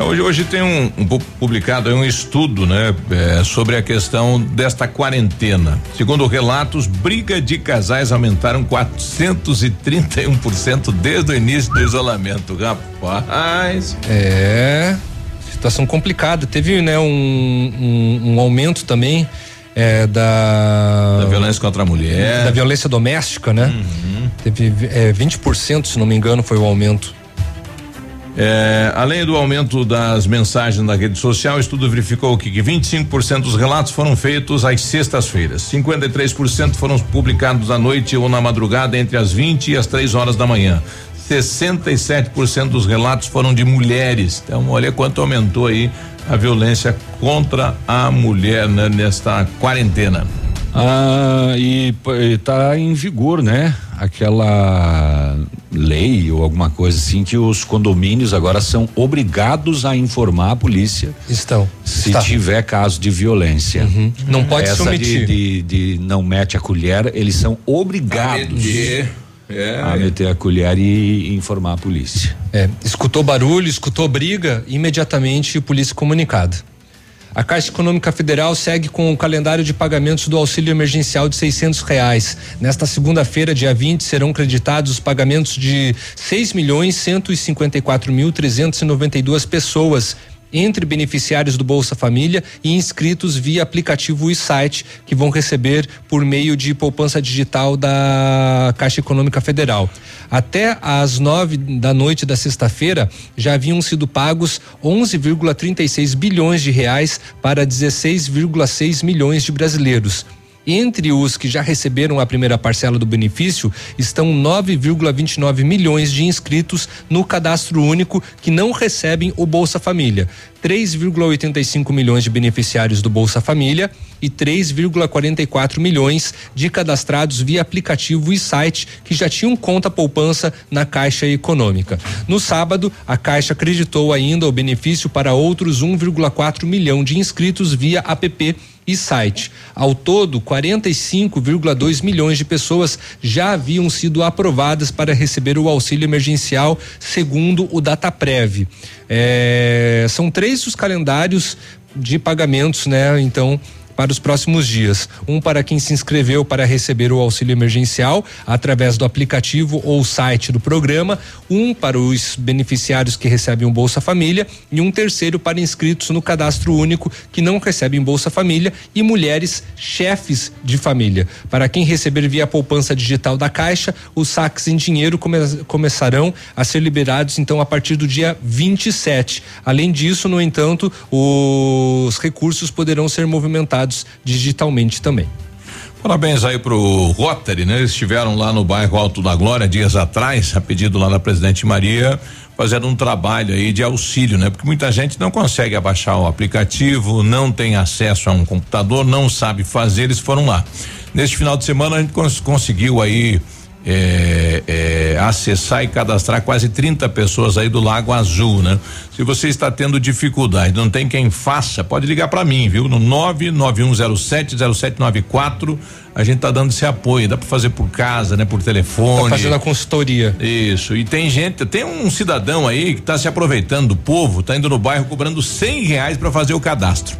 Speaker 3: Hoje, hoje tem um, um pu- publicado um estudo, né, eh, sobre a questão desta quarentena. Segundo relatos, briga de casais aumentaram 431% desde o início do isolamento. Rapaz.
Speaker 4: É. Situação complicada. Teve, né, um, um, um aumento também é, da.
Speaker 3: Da violência contra a mulher.
Speaker 4: Da violência doméstica, né? Teve é, 20%, se não me engano, foi o aumento.
Speaker 3: É, além do aumento das mensagens na rede social, o estudo verificou que 25% dos relatos foram feitos às sextas-feiras, 53% foram publicados à noite ou na madrugada entre as 20 e as 3 horas da manhã. 67% dos relatos foram de mulheres. Então, olha quanto aumentou aí a violência contra a mulher né, nesta quarentena.
Speaker 5: Ah, e pô, e tá em vigor, né? Aquela lei ou alguma coisa assim que os condomínios agora são obrigados a informar a polícia.
Speaker 4: Estão.
Speaker 5: Se
Speaker 4: Está.
Speaker 5: tiver caso de violência.
Speaker 4: Não pode se
Speaker 5: Essa
Speaker 4: omitir.
Speaker 5: De, de, de não mete a colher, eles são obrigados
Speaker 3: É,
Speaker 5: a meter a colher e informar a polícia.
Speaker 4: É, escutou barulho, escutou briga, imediatamente polícia comunicada. A Caixa Econômica Federal segue com o calendário de pagamentos do auxílio emergencial de 600 reais. Nesta segunda-feira, dia 20, serão creditados os pagamentos de 6 milhões 154 mil 392 pessoas entre beneficiários do Bolsa Família e inscritos via aplicativo e site que vão receber por meio de poupança digital da Caixa Econômica Federal. Até às nove da noite da sexta-feira já haviam sido pagos 11,36 bilhões de reais para 16,6 milhões de brasileiros. Entre os que já receberam a primeira parcela do benefício estão 9,29 milhões de inscritos no cadastro único que não recebem o Bolsa Família, 3,85 milhões de beneficiários do Bolsa Família e 3,44 milhões de cadastrados via aplicativo e site que já tinham conta poupança na Caixa Econômica. No sábado, a Caixa acreditou ainda o benefício para outros 1,4 milhão de inscritos via app e site. Ao todo, 45,2 milhões de pessoas já haviam sido aprovadas para receber o auxílio emergencial, segundo o Dataprev. É, são três os calendários de pagamentos, né? Então, para os próximos dias. Um para quem se inscreveu para receber o auxílio emergencial através do aplicativo ou site do programa, um para os beneficiários que recebem o Bolsa Família e um terceiro para inscritos no cadastro único que não recebem Bolsa Família e mulheres chefes de família. Para quem receber via poupança digital da Caixa, os saques em dinheiro come começarão a ser liberados então a partir do dia 27. Além disso, no entanto, os recursos poderão ser movimentados digitalmente também.
Speaker 3: Parabéns aí pro Rotary, né? Eles estiveram lá no bairro Alto da Glória dias atrás, a pedido lá da Presidente Maria, fazendo um trabalho aí de auxílio, né? Porque muita gente não consegue abaixar o aplicativo, não tem acesso a um computador, não sabe fazer, eles foram lá. Neste final de semana a gente cons conseguiu aí é, é, acessar e cadastrar quase 30 pessoas aí do Lago Azul, né? Se você está tendo dificuldade, não tem quem faça, pode ligar para mim, viu? No 991070794, a gente tá dando esse apoio, dá para fazer por casa, né? Por telefone.
Speaker 4: Tá fazendo a consultoria.
Speaker 3: Isso. E tem gente, tem um cidadão aí que tá se aproveitando do povo, tá indo no bairro cobrando cem reais para fazer o cadastro.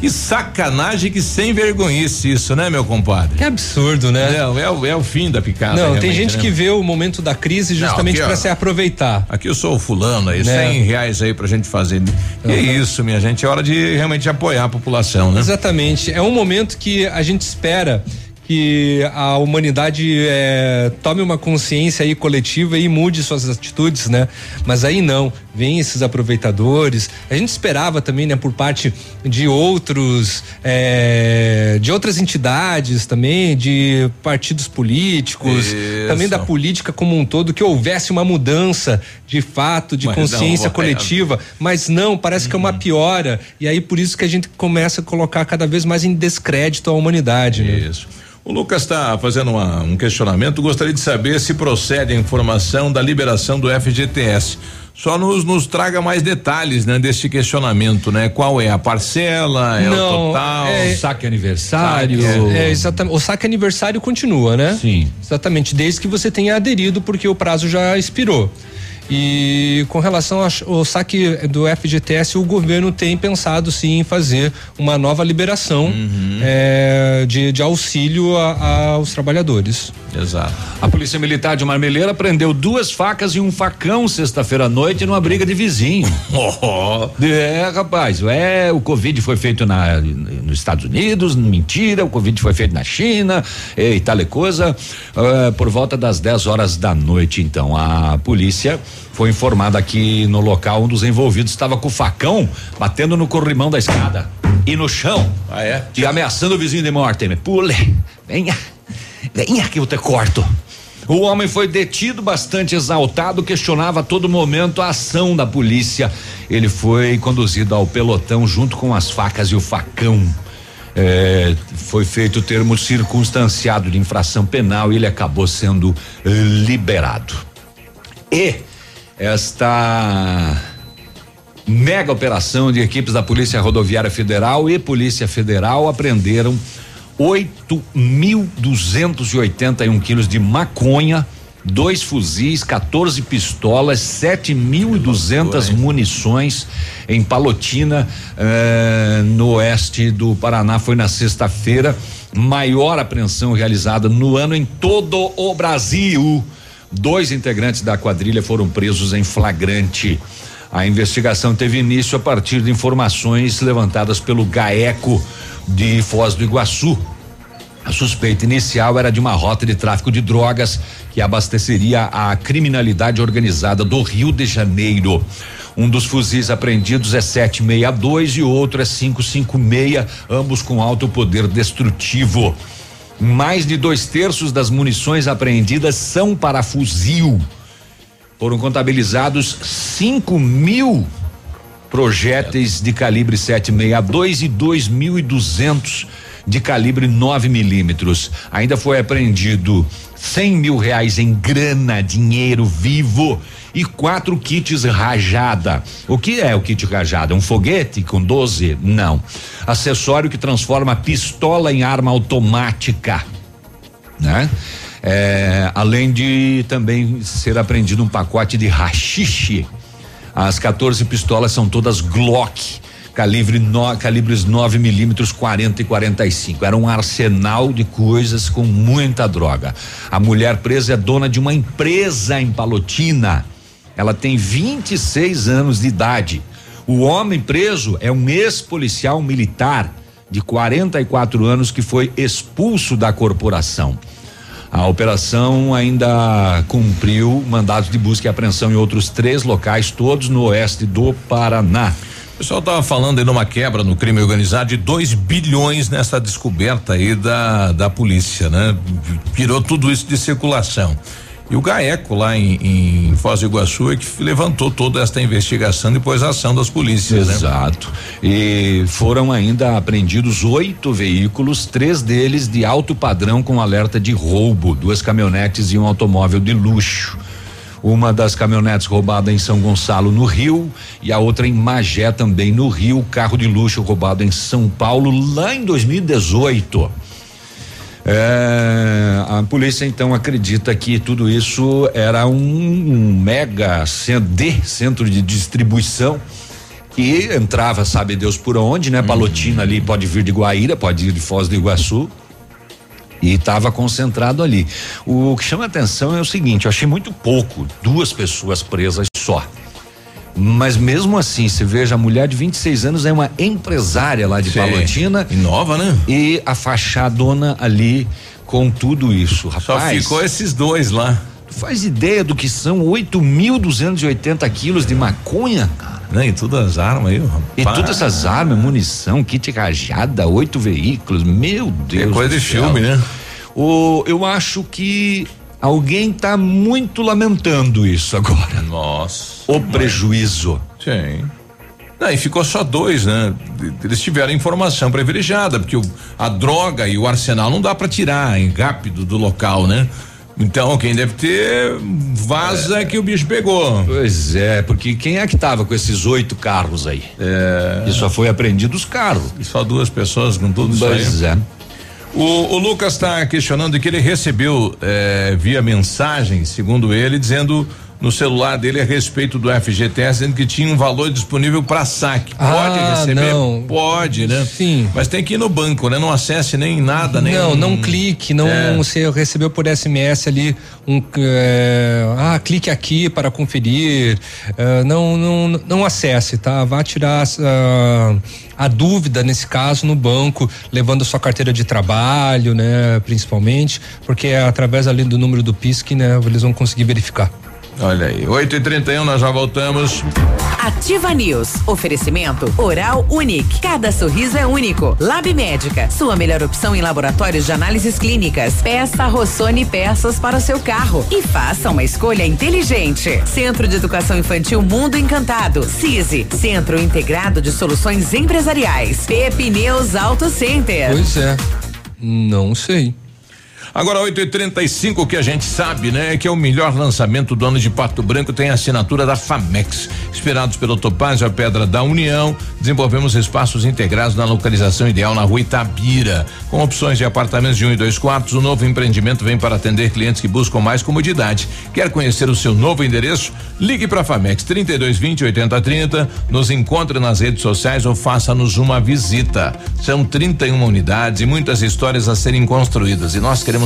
Speaker 3: Que sacanagem, que sem vergonhice isso, né, meu compadre?
Speaker 4: Que absurdo, né?
Speaker 3: Não, é, o- é o fim da picada.
Speaker 4: Não, tem gente
Speaker 3: né?
Speaker 4: que vê o momento da crise justamente para se aproveitar.
Speaker 3: Aqui eu sou o fulano aí,
Speaker 4: Né?
Speaker 3: cem reais aí pra gente fazer. Que isso, minha gente, é hora de realmente apoiar a população, né?
Speaker 4: Exatamente. É um momento que a gente espera que a humanidade eh, tome uma consciência aí coletiva e mude suas atitudes, né? Mas aí não, vem esses aproveitadores. A gente esperava também, né, por parte de outros, eh, de outras entidades também, de partidos políticos,
Speaker 3: Isso.
Speaker 4: também da política como um todo, que houvesse uma mudança de fato, de
Speaker 3: Mas não,
Speaker 4: consciência
Speaker 3: vai-
Speaker 4: coletiva, mas não, parece que é uma piora e aí por isso que a gente começa a colocar cada vez mais em descrédito a humanidade. né?
Speaker 3: Isso. O Lucas está fazendo uma- um questionamento. Gostaria de saber se procede a informação da liberação do FGTS. Só nos, nos traga mais detalhes, né, desse questionamento, né? Qual é a parcela? É o total?
Speaker 5: Saque aniversário.
Speaker 4: É, exatamente. O saque aniversário continua, né?
Speaker 5: Sim.
Speaker 4: Exatamente, desde que você tenha aderido, porque o prazo já expirou. E com relação ao saque do FGTS, o governo tem pensado sim em fazer uma nova liberação é, de, de auxílio a- aos trabalhadores.
Speaker 3: Exato.
Speaker 5: A Polícia Militar de Marmeleira prendeu duas facas e um facão sexta-feira à noite numa briga de vizinho. É, rapaz, é, o Covid foi feito na, nos Estados Unidos, mentira, o Covid foi feito na China e tal e coisa. É, por volta das 10 horas da noite, então, a polícia foi informada que no local um dos envolvidos estava com o facão batendo no corrimão da escada e no chão.
Speaker 3: Ah, é?
Speaker 5: E ameaçando o vizinho de morte. Pule, venha, venha que eu te corto. O homem foi detido bastante exaltado, questionava a todo momento a ação da polícia. Ele foi conduzido ao pelotão junto com as facas e o facão. É, foi feito o termo circunstanciado de infração penal e ele acabou sendo eh, liberado. E esta mega operação de equipes da Polícia Rodoviária Federal e Polícia Federal apreenderam 8.281 quilos de maconha, dois fuzis, 14 pistolas, 7.200 munições em Palotina, eh, no oeste do Paraná. Foi na sexta-feira, maior apreensão realizada no ano em todo o Brasil. Dois integrantes da quadrilha foram presos em flagrante. A investigação teve início a partir de informações levantadas pelo GAECO de Foz do Iguaçu. A suspeita inicial era de uma rota de tráfico de drogas que abasteceria a criminalidade organizada do Rio de Janeiro. Um dos fuzis apreendidos é 762 e outro é 556, ambos com alto poder destrutivo. Mais de dois terços das munições apreendidas são para fuzil. Foram contabilizados 5 mil projéteis de calibre 762 e 2.200 de calibre 9 milímetros. Ainda foi apreendido 100 mil reais em grana, dinheiro vivo e quatro kits rajada. O que é o kit rajada? Um foguete com 12? Não. Acessório que transforma pistola em arma automática, né? É, além de também ser apreendido um pacote de rachixe. As 14 pistolas são todas Glock, calibre no, calibres 9 milímetros, 40 e 45. Era um arsenal de coisas com muita droga. A mulher presa é dona de uma empresa em Palotina. Ela tem 26 anos de idade. O homem preso é um ex-policial militar de 44 anos que foi expulso da corporação. A operação ainda cumpriu mandados de busca e apreensão em outros três locais, todos no oeste do Paraná.
Speaker 3: O pessoal tava falando aí numa quebra no crime organizado de 2 bilhões nessa descoberta aí da, da polícia, né? Virou tudo isso de circulação. E o GAECO lá em, em Foz do Iguaçu é que levantou toda esta investigação depois da ação das polícias, né?
Speaker 5: Exato. E foram ainda apreendidos oito veículos, três deles de alto padrão com alerta de roubo, duas caminhonetes e um automóvel de luxo. Uma das caminhonetes roubada em São Gonçalo, no Rio, e a outra em Magé, também no Rio. Carro de luxo roubado em São Paulo, lá em 2018. É, a polícia então acredita que tudo isso era um, um mega centro de, centro de distribuição E entrava, sabe Deus por onde, né? Palotina ali pode vir de Guaíra, pode ir de Foz do Iguaçu. E estava concentrado ali. O que chama atenção é o seguinte: eu achei muito pouco, duas pessoas presas só. Mas mesmo assim, você veja, a mulher de 26 anos é uma empresária lá de
Speaker 3: Sim.
Speaker 5: Palotina.
Speaker 3: E nova, né?
Speaker 5: E a fachadona ali com tudo isso, rapaz.
Speaker 3: Só ficou esses dois lá.
Speaker 5: Tu faz ideia do que são 8.280 quilos de maconha, cara?
Speaker 3: Né? E todas as armas aí, rapaz.
Speaker 5: E todas essas armas, munição, kit rajada, oito veículos, meu Deus.
Speaker 3: coisa
Speaker 5: do
Speaker 3: de
Speaker 5: céu.
Speaker 3: filme, né?
Speaker 5: O, eu acho que alguém tá muito lamentando isso agora.
Speaker 3: Nossa.
Speaker 5: O prejuízo.
Speaker 3: Sim. Não, e ficou só dois, né? Eles tiveram informação privilegiada, porque o- a droga e o arsenal não dá para tirar em rápido do local, né? Então, quem deve ter, vaza que o bicho pegou.
Speaker 5: Pois é, porque quem é que tava com esses oito carros aí?
Speaker 3: É.
Speaker 5: E só foi apreendido os carros.
Speaker 3: E só duas pessoas com tudo isso aí.
Speaker 5: Pois é.
Speaker 3: O, o Lucas está questionando que ele recebeu eh, via mensagem, segundo ele, dizendo no celular dele a respeito do FGTS, dizendo que tinha um valor disponível para saque. Pode
Speaker 4: Ah,
Speaker 3: receber?
Speaker 4: não.
Speaker 3: Pode, né?
Speaker 4: Sim.
Speaker 3: Mas tem que ir no banco, né? Não acesse nem nada, nem.
Speaker 4: Não, não clique, não.
Speaker 3: É.
Speaker 4: Você recebeu por SMS ali um. é, ah, clique aqui para conferir. é, não, não, não acesse, tá? Vá tirar ah, a dúvida nesse caso no banco, levando sua carteira de trabalho, né? Principalmente, porque é através ali do número do PIS que né, eles vão conseguir verificar.
Speaker 3: Olha aí, 8 e 31 nós já voltamos.
Speaker 2: Ativa News. Oferecimento Oral Unique. Cada sorriso é único. Lab Médica. Sua melhor opção em laboratórios de análises clínicas. Peça Rossoni peças para o seu carro. E faça uma escolha inteligente. Centro de Educação Infantil Mundo Encantado. CISI. Centro Integrado de Soluções Empresariais. Pepineus Auto Center.
Speaker 4: Pois é. Não sei.
Speaker 3: Agora, 8 e 35 o que a gente sabe, né? É que é o melhor lançamento do ano de Pato Branco, tem a assinatura da FAMEX. Inspirados pelo Topázio, a Pedra da União, desenvolvemos espaços integrados na localização ideal na rua Itabira. Com opções de apartamentos de um e dois quartos, o novo empreendimento vem para atender clientes que buscam mais comodidade. Quer conhecer o seu novo endereço? Ligue para a FAMEX 3220 8030, nos encontre nas redes sociais ou faça-nos uma visita. São 31 unidades e muitas histórias a serem construídas e nós queremos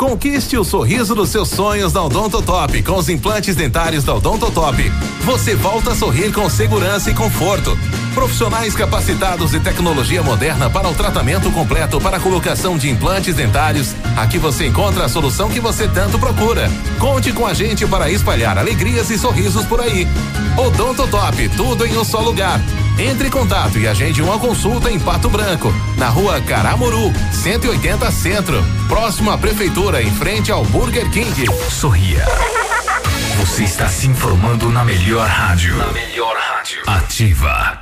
Speaker 24: Conquiste o sorriso dos seus sonhos da Odontotop com os implantes dentários da Odontotop. Você volta a sorrir com segurança e conforto. Profissionais capacitados e tecnologia moderna para o tratamento completo para a colocação de implantes dentários. Aqui você encontra a solução que você tanto procura. Conte com a gente para espalhar alegrias e sorrisos por aí. Odontotop, tudo em um só lugar. Entre em contato e agende uma consulta em Pato Branco, na rua Caramuru, 180 Centro, próximo à Prefeitura, em frente ao Burger King.
Speaker 19: Sorria. Você está se informando na melhor rádio. Na melhor rádio. Ativa.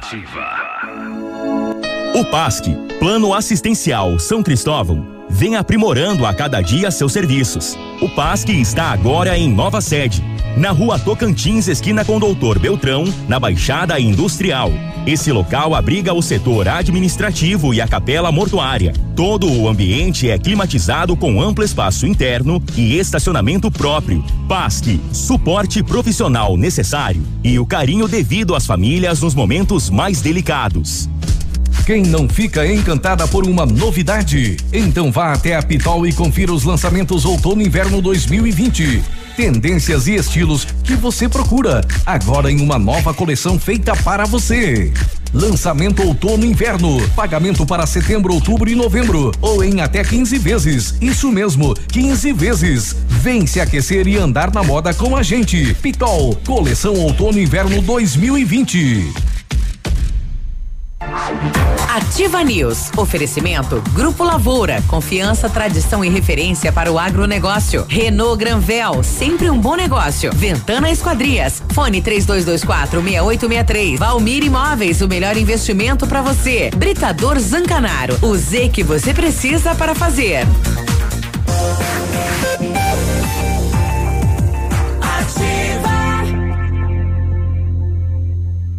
Speaker 25: O PASC, Plano Assistencial São Cristóvão, vem aprimorando a cada dia seus serviços. O PASC está agora em nova sede, na rua Tocantins, esquina com Doutor Beltrão, na Baixada Industrial. Esse local abriga o setor administrativo e a capela mortuária. Todo o ambiente é climatizado com amplo espaço interno e estacionamento próprio. PASC, suporte profissional necessário e o carinho devido às famílias nos momentos mais delicados.
Speaker 22: Quem não fica encantada por uma novidade? Então vá até a Pitol e confira os lançamentos outono e inverno 2020. Tendências e estilos que você procura, agora em uma nova coleção feita para você. Lançamento outono inverno. Pagamento para setembro, outubro e novembro. Ou em até 15 vezes. Isso mesmo, 15 vezes. Vem se aquecer e andar na moda com a gente. Pitol, coleção outono inverno 2020.
Speaker 2: Ativa News. Oferecimento Grupo Lavoura. Confiança, tradição e referência para o agronegócio. Renault Granvel. Sempre um bom negócio. Ventana Esquadrias. Fone 3224 6863. Valmir Imóveis. O melhor investimento para você. Britador Zancanaro. O Z que você precisa para fazer.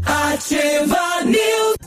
Speaker 20: Ativa News.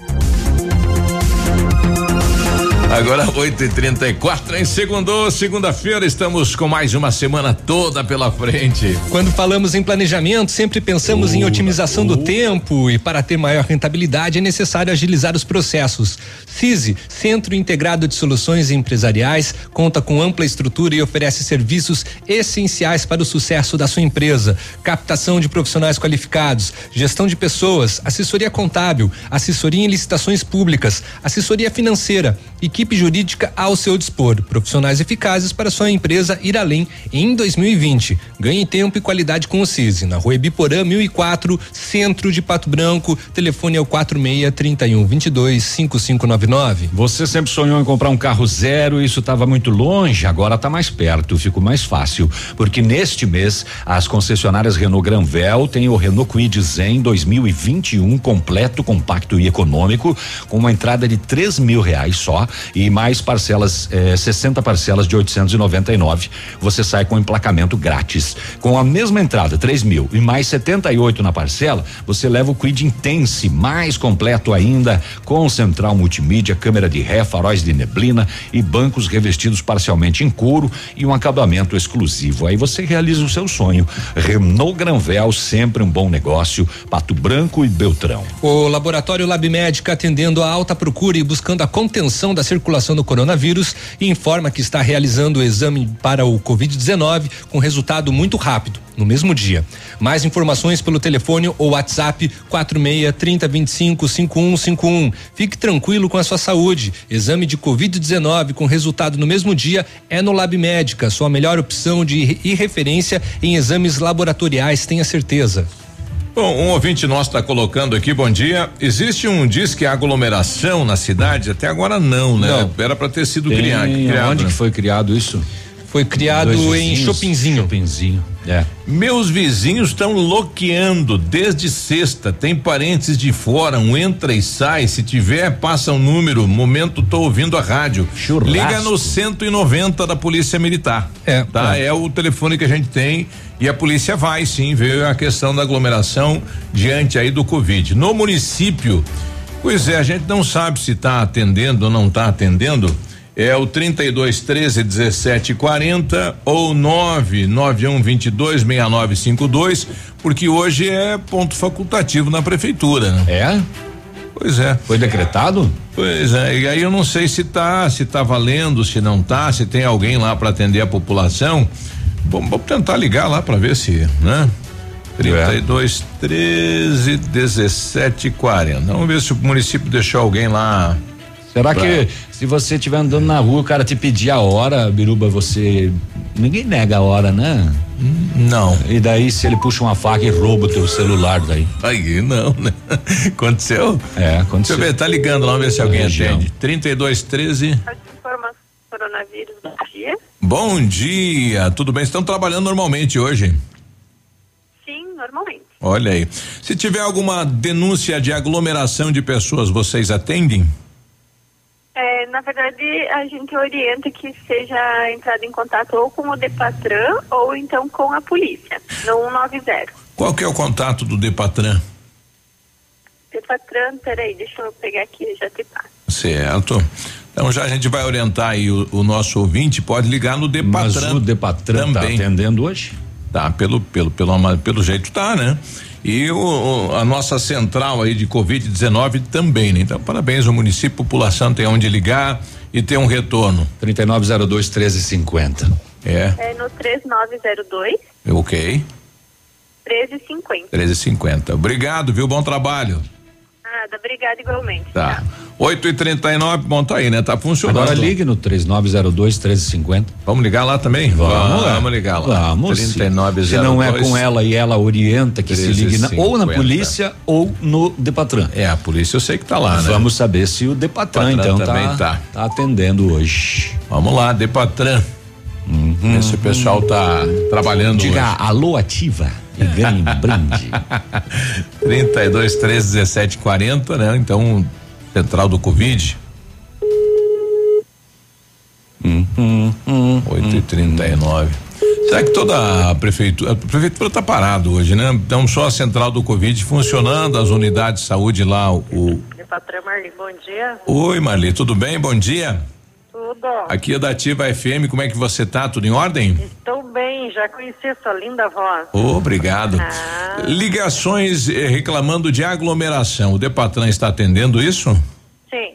Speaker 3: Agora 8 e 34 em segundo, segunda-feira, estamos com mais uma semana toda pela frente.
Speaker 4: Quando falamos em planejamento, sempre pensamos em otimização do tempo e para ter maior rentabilidade é necessário agilizar os processos. CISI, Centro Integrado de Soluções Empresariais, conta com ampla estrutura e oferece serviços essenciais para o sucesso da sua empresa: captação de profissionais qualificados, gestão de pessoas, assessoria contábil, assessoria em licitações públicas, assessoria financeira, equipe jurídica ao seu dispor, profissionais eficazes para sua empresa ir além em 2020. Ganhe tempo e qualidade com o CISI, na Rua Ibiporã 1004, Centro de Pato Branco. Telefone é o 46 31 22 5599.
Speaker 5: Você sempre sonhou em comprar um carro zero, isso estava muito longe, agora está mais perto, ficou mais fácil, porque neste mês as concessionárias Renault Granvel têm o Renault Kwid Zen 2021 completo, compacto e econômico, com uma entrada de três mil reais só e mais parcelas, eh, 60 parcelas de 899. Você sai com emplacamento grátis. Com a mesma entrada, três mil e mais 78 na parcela, você leva o Quid Intense, mais completo ainda, com central multimídia, câmera de ré, faróis de neblina e bancos revestidos parcialmente em couro e um acabamento exclusivo. Aí você realiza o seu sonho. Renault Granvel, sempre um bom negócio. Pato Branco e Beltrão.
Speaker 4: O Laboratório Lab Médica, atendendo a alta procura e buscando a contenção da circulação do coronavírus, informa que está realizando o exame para o Covid-19 com resultado muito rápido, no mesmo dia. Mais informações pelo telefone ou WhatsApp 46 30 25 5151. Fique tranquilo com a sua saúde. Exame de Covid-19 com resultado no mesmo dia é no Lab Médica, sua melhor opção de e referência em exames laboratoriais, tenha certeza.
Speaker 3: Bom, um ouvinte nosso está colocando aqui, bom dia. Existe um disque aglomeração na cidade? Até agora não, né?
Speaker 5: Não.
Speaker 3: Era para ter sido
Speaker 5: Tem-
Speaker 3: criado. criado,
Speaker 5: Onde
Speaker 3: né?
Speaker 5: que foi criado isso?
Speaker 4: Foi criado em Chopinzinho.
Speaker 5: Chopinzinho, é.
Speaker 3: Meus vizinhos estão loqueando desde sexta. Tem parentes de fora, um entra e sai. Se tiver, passa um número. Momento, tô ouvindo a rádio. Liga no 190 da Polícia Militar.
Speaker 4: É.
Speaker 3: Tá? É o telefone que a gente tem e a polícia vai sim ver a questão da aglomeração diante aí do Covid. No município, pois é, a gente não sabe se está atendendo ou não está atendendo. É o 32 13 17 40 ou 991 22 6952, porque hoje é ponto facultativo na prefeitura. Né?
Speaker 5: É?
Speaker 3: Pois é.
Speaker 5: Foi decretado?
Speaker 3: Pois é, e aí eu não sei se tá, se tá valendo, se não tá, se tem alguém lá para atender a população. Vamos, vamos tentar ligar lá para ver se, né? 32 13 17 40. Vamos ver se o município deixou alguém lá.
Speaker 5: Será
Speaker 3: pra-
Speaker 5: que se você estiver andando na rua, o cara te pedir a hora, Biruba, você. Ninguém nega a hora, né?
Speaker 3: Não.
Speaker 5: E daí, se ele puxa uma faca e rouba o teu celular daí?
Speaker 3: Aí não, né? Aconteceu?
Speaker 5: É, aconteceu.
Speaker 3: Deixa eu ver, tá ligando lá, vamos ver se alguém
Speaker 5: região.
Speaker 3: atende. 32 13
Speaker 26: Informação do coronavírus, bom dia.
Speaker 3: Bom dia, tudo bem? Estão trabalhando normalmente hoje?
Speaker 26: Sim, normalmente.
Speaker 3: Olha aí. Se tiver alguma denúncia de aglomeração de pessoas, vocês atendem?
Speaker 26: É, na verdade, a gente orienta que seja entrado em contato ou com o Depatran ou então com a polícia, no 190.
Speaker 3: Qual que é o contato do Depatran?
Speaker 26: Depatran, peraí, deixa eu pegar aqui, já te passo.
Speaker 3: Certo. Então já a gente vai orientar aí o, o nosso ouvinte, pode ligar no Depatran.
Speaker 5: Mas o Depatran tá
Speaker 3: também.
Speaker 5: atendendo hoje?
Speaker 3: Tá, pelo, pelo, pelo, pelo jeito tá, né? E o, o- a nossa central aí de Covid-19 também, né? Então, parabéns ao município, população tem onde ligar e tem um retorno.
Speaker 5: 3902 1350.
Speaker 3: É,
Speaker 26: É no 3902
Speaker 3: ok.
Speaker 26: 1350.
Speaker 3: 1350. Obrigado, viu? Bom trabalho.
Speaker 26: Nada, obrigada igualmente.
Speaker 3: Tá. 8 e 39 bom, tá aí, né? Tá funcionando.
Speaker 5: Agora ligue no 3902 1350.
Speaker 3: Vamos ligar lá também?
Speaker 5: Vamos, lá.
Speaker 3: Vamos ligar lá.
Speaker 5: Vamos. sim.
Speaker 3: 3902.
Speaker 5: Se não é com ela e ela orienta que se ligue na- ou na
Speaker 3: 1350.
Speaker 5: polícia ou no Depatran.
Speaker 3: É, a polícia eu sei que tá lá, né?
Speaker 5: Vamos saber se o Depatran,
Speaker 3: Depatran
Speaker 5: então
Speaker 3: também
Speaker 5: tá,
Speaker 3: tá.
Speaker 5: tá atendendo hoje.
Speaker 3: Vamos lá, Depatran. Ver se o pessoal tá trabalhando
Speaker 5: Diga
Speaker 3: hoje.
Speaker 5: alô ativa e ganhe brinde.
Speaker 3: 32 13 17 40, né? Então, central do Covid.
Speaker 5: Hum,
Speaker 3: 8 e 39 Será que toda a prefeitura, a prefeitura tá parado hoje, né? Então só a central do Covid funcionando, as unidades de saúde lá, o
Speaker 26: Depatran Marli, bom dia.
Speaker 3: Oi, Marli, tudo bem? Bom dia.
Speaker 27: Tudo?
Speaker 3: Aqui é da Ativa FM, como é que você tá? Tudo em ordem?
Speaker 27: Estou bem, já conheci sua linda voz.
Speaker 3: Obrigado.
Speaker 27: Ah.
Speaker 3: Ligações eh, reclamando de aglomeração. O Depatran está atendendo isso?
Speaker 27: Sim.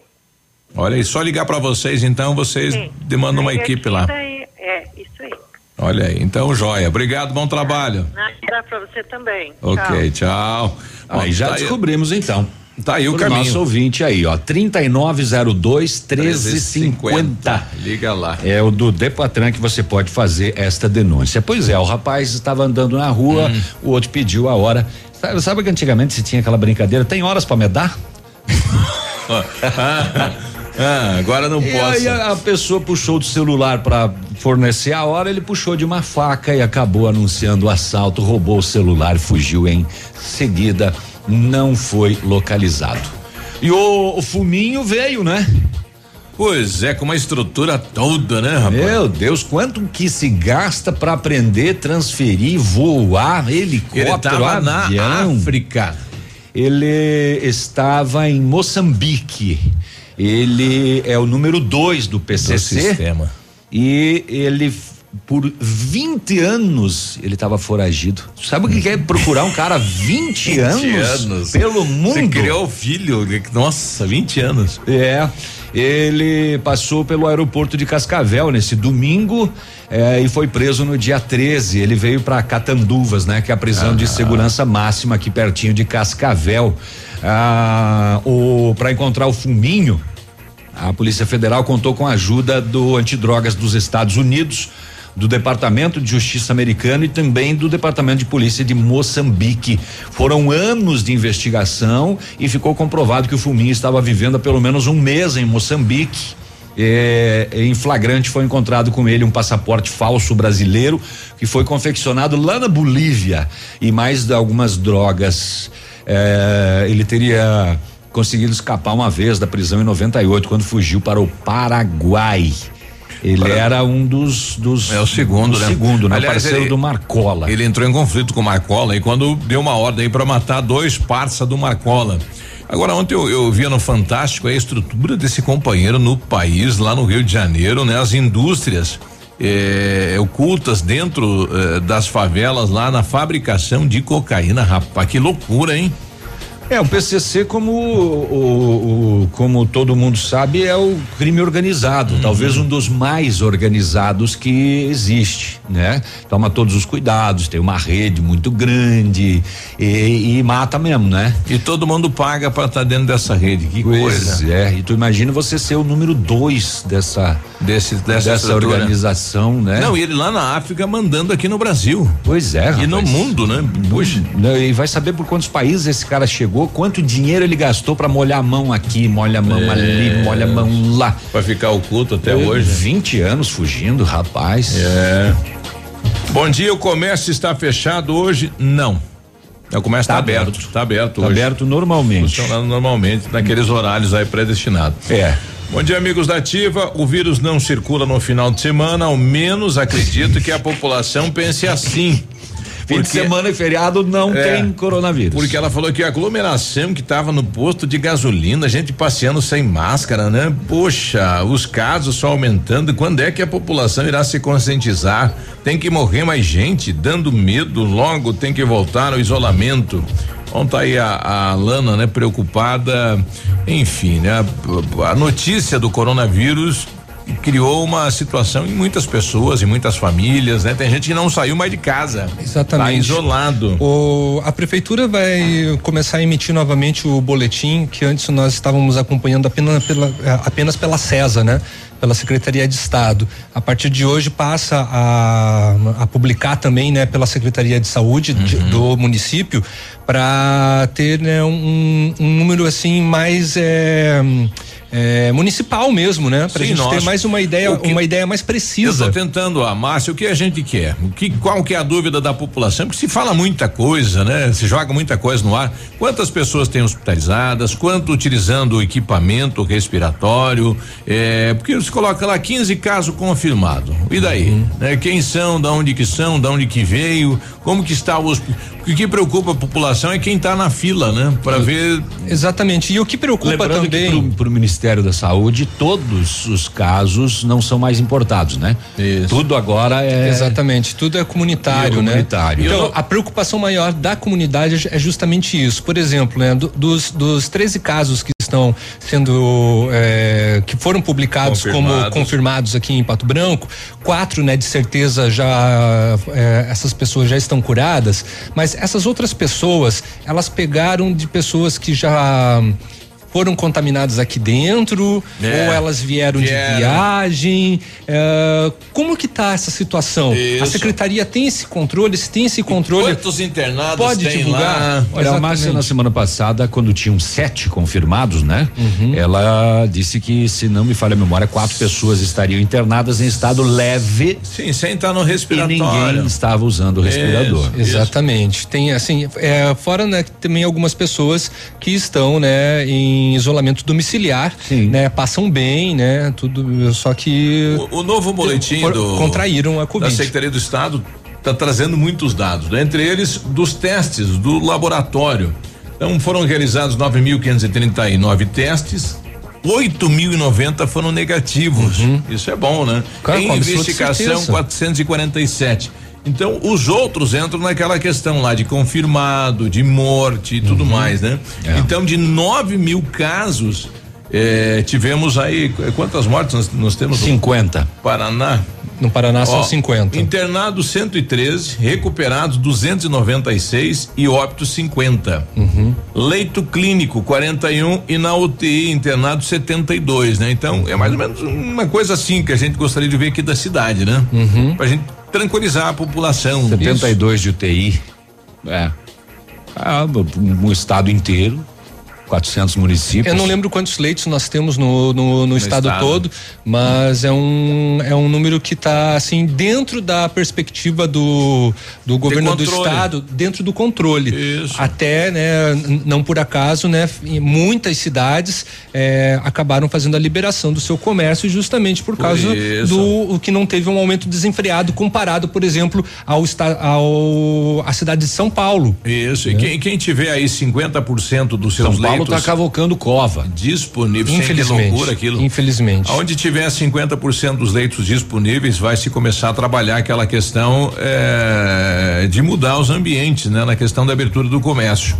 Speaker 3: Olha aí, só ligar para vocês então, vocês
Speaker 27: Sim.
Speaker 3: demandam uma equipe lá.
Speaker 27: daí- é, isso aí.
Speaker 3: Olha aí, então joia. Obrigado, bom trabalho.
Speaker 27: Nada pra você também.
Speaker 3: Ok, tchau.
Speaker 5: Aí já
Speaker 3: tá aí-
Speaker 5: descobrimos então.
Speaker 3: Tá aí o
Speaker 5: Pro
Speaker 3: caminho.
Speaker 5: Nosso ouvinte aí, ó, 3902 1350.
Speaker 3: Liga lá.
Speaker 5: É o do Depatran que você pode fazer esta denúncia. Pois é, o rapaz estava andando na rua,
Speaker 3: Hum.
Speaker 5: o outro pediu a hora. Sabe, sabe que antigamente se tinha aquela brincadeira? Tem horas para me dar?
Speaker 3: Ah, agora não
Speaker 5: E
Speaker 3: posso.
Speaker 5: aí a, a pessoa puxou do celular para fornecer a hora, ele puxou de uma faca e acabou anunciando o assalto, roubou o celular e fugiu em seguida, não foi localizado. E o, o fuminho veio, né?
Speaker 3: Pois é, com uma estrutura toda, né, rapaz?
Speaker 5: Meu Deus, quanto que se gasta para aprender, transferir, voar, helicóptero,
Speaker 3: Ele tava na
Speaker 5: avião?
Speaker 3: África.
Speaker 5: Ele estava em Moçambique. Ele é o número dois do PCC.
Speaker 3: Do sistema.
Speaker 5: E ele por 20 anos ele estava foragido. Sabe o que é procurar um cara 20, anos, pelo mundo?
Speaker 3: Você criou o filho, nossa, 20 anos.
Speaker 5: É, ele passou pelo aeroporto de Cascavel nesse domingo é, e foi preso no dia 13. Ele veio para Catanduvas, né? Que é a prisão de segurança máxima aqui pertinho de Cascavel. Ah, o para encontrar o fuminho, a Polícia Federal contou com a ajuda do Antidrogas dos Estados Unidos, do Departamento de Justiça americano e também do Departamento de Polícia de Moçambique. Foram anos de investigação e ficou comprovado que o Fuminho estava vivendo há pelo menos um mês em Moçambique. É, em flagrante foi encontrado com ele um passaporte falso brasileiro que foi confeccionado lá na Bolívia e mais algumas drogas. É, ele teria conseguido escapar uma vez da prisão em 98 quando fugiu para o Paraguai. Ele
Speaker 3: Para-
Speaker 5: era um dos dos
Speaker 3: É o segundo,
Speaker 5: do
Speaker 3: né?
Speaker 5: Segundo, né?
Speaker 3: Aliás,
Speaker 5: Parceiro
Speaker 3: ele-
Speaker 5: do Marcola.
Speaker 3: Ele entrou em conflito com o Marcola e quando deu uma ordem para matar dois parça do Marcola. Agora, ontem eu, eu via no Fantástico a estrutura desse companheiro no país, lá no Rio de Janeiro, né? As indústrias eh, ocultas dentro eh, das favelas, lá na fabricação de cocaína, rapaz, que loucura, hein?
Speaker 5: É, o PCC, como o, o- como todo mundo sabe, é o crime organizado,
Speaker 3: Uhum.
Speaker 5: talvez um dos mais organizados que existe, né? Toma todos os cuidados, tem uma rede muito grande e, e mata mesmo, né?
Speaker 3: E todo mundo paga para estar dentro dessa rede, que
Speaker 5: Pois
Speaker 3: coisa.
Speaker 5: é, e tu imagina você ser o número dois dessa
Speaker 3: Desse, dessa,
Speaker 5: dessa organização, né?
Speaker 3: Não, e ele lá na África mandando aqui no Brasil.
Speaker 5: Pois é,
Speaker 3: E no
Speaker 5: rapaz.
Speaker 3: mundo, né? Puxa.
Speaker 5: Não, E vai saber por quantos países esse cara chegou, quanto dinheiro ele gastou pra molhar a mão aqui, molha a mão
Speaker 3: É.
Speaker 5: ali, molha a mão lá.
Speaker 3: Pra ficar oculto até
Speaker 5: É,
Speaker 3: hoje.
Speaker 5: 20 anos fugindo, rapaz.
Speaker 3: É. Bom dia, o comércio está fechado hoje? Não. O comércio está
Speaker 5: Tá
Speaker 3: aberto.
Speaker 5: aberto.
Speaker 3: Está aberto
Speaker 5: Tá
Speaker 3: hoje.
Speaker 5: aberto normalmente.
Speaker 3: Funcionando normalmente, naqueles horários aí predestinados.
Speaker 5: É.
Speaker 3: Bom dia, amigos da Ativa. O vírus não circula no final de semana, ao menos acredito que a população pense assim.
Speaker 5: Fim de semana e feriado não
Speaker 3: É.
Speaker 5: tem coronavírus.
Speaker 3: Porque ela falou que a aglomeração que estava no posto de gasolina, gente passeando sem máscara, né? Poxa, os casos só aumentando. Quando é que a população irá se conscientizar? Tem que morrer mais gente, dando medo, logo tem que voltar ao isolamento. Ontem aí a, a Lana, né, preocupada, enfim, né? A, a notícia do coronavírus criou uma situação em muitas pessoas, em muitas famílias, né? Tem gente que não saiu mais de casa.
Speaker 4: Exatamente.
Speaker 3: Tá isolado.
Speaker 4: O, a prefeitura vai começar a emitir novamente o boletim que antes nós estávamos acompanhando apenas pela, apenas pela CESA, né? Pela Secretaria de Estado. A partir de hoje passa a, a publicar também, né? Pela Secretaria de Saúde de- do município para ter né, um, um número assim mais eh, eh, municipal mesmo, né? Para
Speaker 3: Sim,
Speaker 4: gente ter
Speaker 3: nós-
Speaker 4: mais uma ideia,
Speaker 3: que-
Speaker 4: uma ideia mais
Speaker 3: Eu
Speaker 4: precisa.
Speaker 3: estou tentando, a Márcia, o que a gente quer? O que, qual que é a dúvida da população? Porque se fala muita coisa, né? Se joga muita coisa no ar. Quantas pessoas tem hospitalizadas? Quanto utilizando o equipamento respiratório? É, porque eles colocam lá 15 casos confirmados. E daí?
Speaker 4: Uhum.
Speaker 3: Né? Quem são, da onde que são, da onde que veio, como que está o hospital. O que preocupa a população é quem está na fila, né? Para ver.
Speaker 4: Exatamente. E o que preocupa
Speaker 5: Lembrando
Speaker 4: também.
Speaker 5: que para o Ministério da Saúde todos os casos não são mais importados, né?
Speaker 3: Isso.
Speaker 5: Tudo agora é
Speaker 4: Exatamente, tudo é comunitário,
Speaker 5: é comunitário.
Speaker 4: né?
Speaker 5: Eu
Speaker 4: Então, a preocupação maior da comunidade é justamente isso. Por exemplo, né, do- dos, dos 13 casos que estão sendo é, que foram publicados como
Speaker 3: Confirmados.
Speaker 4: confirmados aqui em Pato Branco, quatro, né, de certeza já é, essas pessoas já estão curadas, mas essas outras pessoas, elas pegaram de pessoas que já foram contaminadas aqui dentro
Speaker 3: É,
Speaker 4: ou elas vieram,
Speaker 3: vieram.
Speaker 4: de viagem é, como que tá essa situação a
Speaker 3: Isso.
Speaker 4: secretaria tem esse controle se tem esse controle
Speaker 3: Quantos internados
Speaker 4: pode
Speaker 3: tem
Speaker 4: divulgar
Speaker 3: lá?
Speaker 5: Olha, a Márcia, na semana passada, quando tinham sete confirmados, né? Ela disse que, se não me falha a memória, quatro pessoas estariam internadas em estado leve.
Speaker 3: Sim, sem estar no
Speaker 5: E
Speaker 3: respiratório.
Speaker 5: ninguém estava usando o respirador.
Speaker 3: Isso.
Speaker 4: Exatamente. Tem assim, é, fora né, que também algumas pessoas que estão, né, em isolamento domiciliar, né, passam bem, né, tudo, só que
Speaker 3: O, o novo boletim do
Speaker 4: contraíram a
Speaker 3: da
Speaker 4: Covid.
Speaker 3: Secretaria do Estado está trazendo muitos dados, né? entre eles dos testes do laboratório. Então foram realizados 9.539 testes. 8.090 foram negativos. Isso é bom, né?
Speaker 4: Cara,
Speaker 3: em investigação,
Speaker 4: certeza.
Speaker 3: 447. Então, os outros entram naquela questão lá de confirmado, de morte e tudo mais, né? Então, de 9 mil casos, eh, tivemos aí. qu- Quantas mortes nós, nós temos?
Speaker 5: 50.
Speaker 3: Paraná.
Speaker 4: No Paraná são
Speaker 3: Ó,
Speaker 4: 50.
Speaker 3: Internados 113, recuperados 296 e óbitos 50.
Speaker 4: Uhum.
Speaker 3: Leito clínico 41 e na UTI internado 72, né? Então é mais ou menos uma coisa assim que a gente gostaria de ver aqui da cidade, né?
Speaker 4: Uhum.
Speaker 3: Pra gente tranquilizar a população.
Speaker 5: 72 de UTI. É. Ah, um estado inteiro. 400 municípios.
Speaker 4: Eu não lembro quantos leitos nós temos no, no, no estado,
Speaker 5: estado.
Speaker 4: todo, mas é um, é um número que está assim dentro da perspectiva do, do governo do estado, dentro do controle. Até, né, não por acaso, né, muitas cidades eh, acabaram fazendo a liberação do seu comércio justamente por,
Speaker 3: Por
Speaker 4: causa
Speaker 3: isso.
Speaker 4: do o que não teve um aumento desenfreado comparado, por exemplo, ao, ao a cidade de São Paulo.
Speaker 3: Isso, e quem, quem tiver aí 50% dos seus
Speaker 5: São Paulo
Speaker 3: leitos
Speaker 5: tá cavocando cova.
Speaker 3: disponíveis, sem que
Speaker 4: Infelizmente.
Speaker 3: loucura aquilo.
Speaker 4: Infelizmente.
Speaker 3: Onde tiver 50% dos leitos disponíveis, vai se começar a trabalhar aquela questão eh, de mudar os ambientes, né? Na questão da abertura do comércio.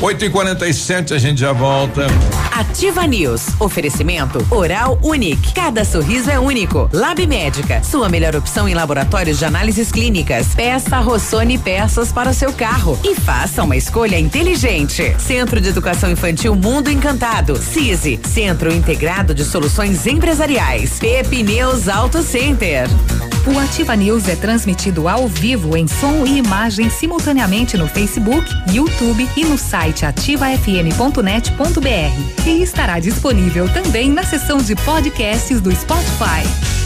Speaker 3: 8 e 47 a gente já volta.
Speaker 2: Ativa News. Oferecimento Oral Unique. Cada sorriso é único. Lab Médica. Sua melhor opção em laboratórios de análises clínicas. Peça Rossoni peças para o seu carro. E faça uma escolha inteligente. Centro de Educação Infantil Mundo Encantado. CISI. Centro Integrado de Soluções Empresariais. Pepineus Auto Center.
Speaker 21: O Ativa News é transmitido ao vivo em som e imagem simultaneamente no Facebook, YouTube e no site ativafm.net.br. E estará disponível também na seção de podcasts do Spotify.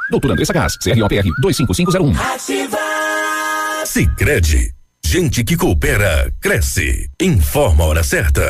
Speaker 6: Doutor Andressa Gás, CROPR 25501.
Speaker 19: Sicredi, gente que coopera cresce. Informa a hora certa.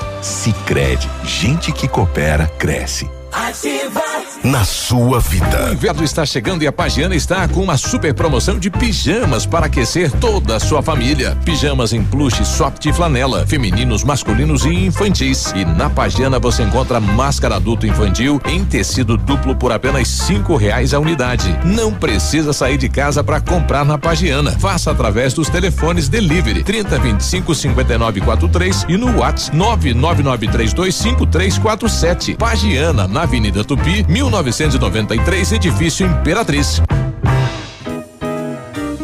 Speaker 28: Sicredi, gente que coopera cresce.
Speaker 18: Ativa.
Speaker 28: Na sua vida.
Speaker 3: O inverno está chegando e a Pagiana está com uma super promoção de pijamas para aquecer toda a sua família. Pijamas em plush, soft e flanela, femininos, masculinos e infantis. E na Pagiana você encontra máscara adulto infantil em tecido duplo por apenas cinco reais a unidade. Não precisa sair de casa para comprar na Pagiana. Faça através dos telefones delivery 30 25 59 43 e no WhatsApp 999325347. Pagiana na Avenida Tupi 1993, edifício Imperatriz.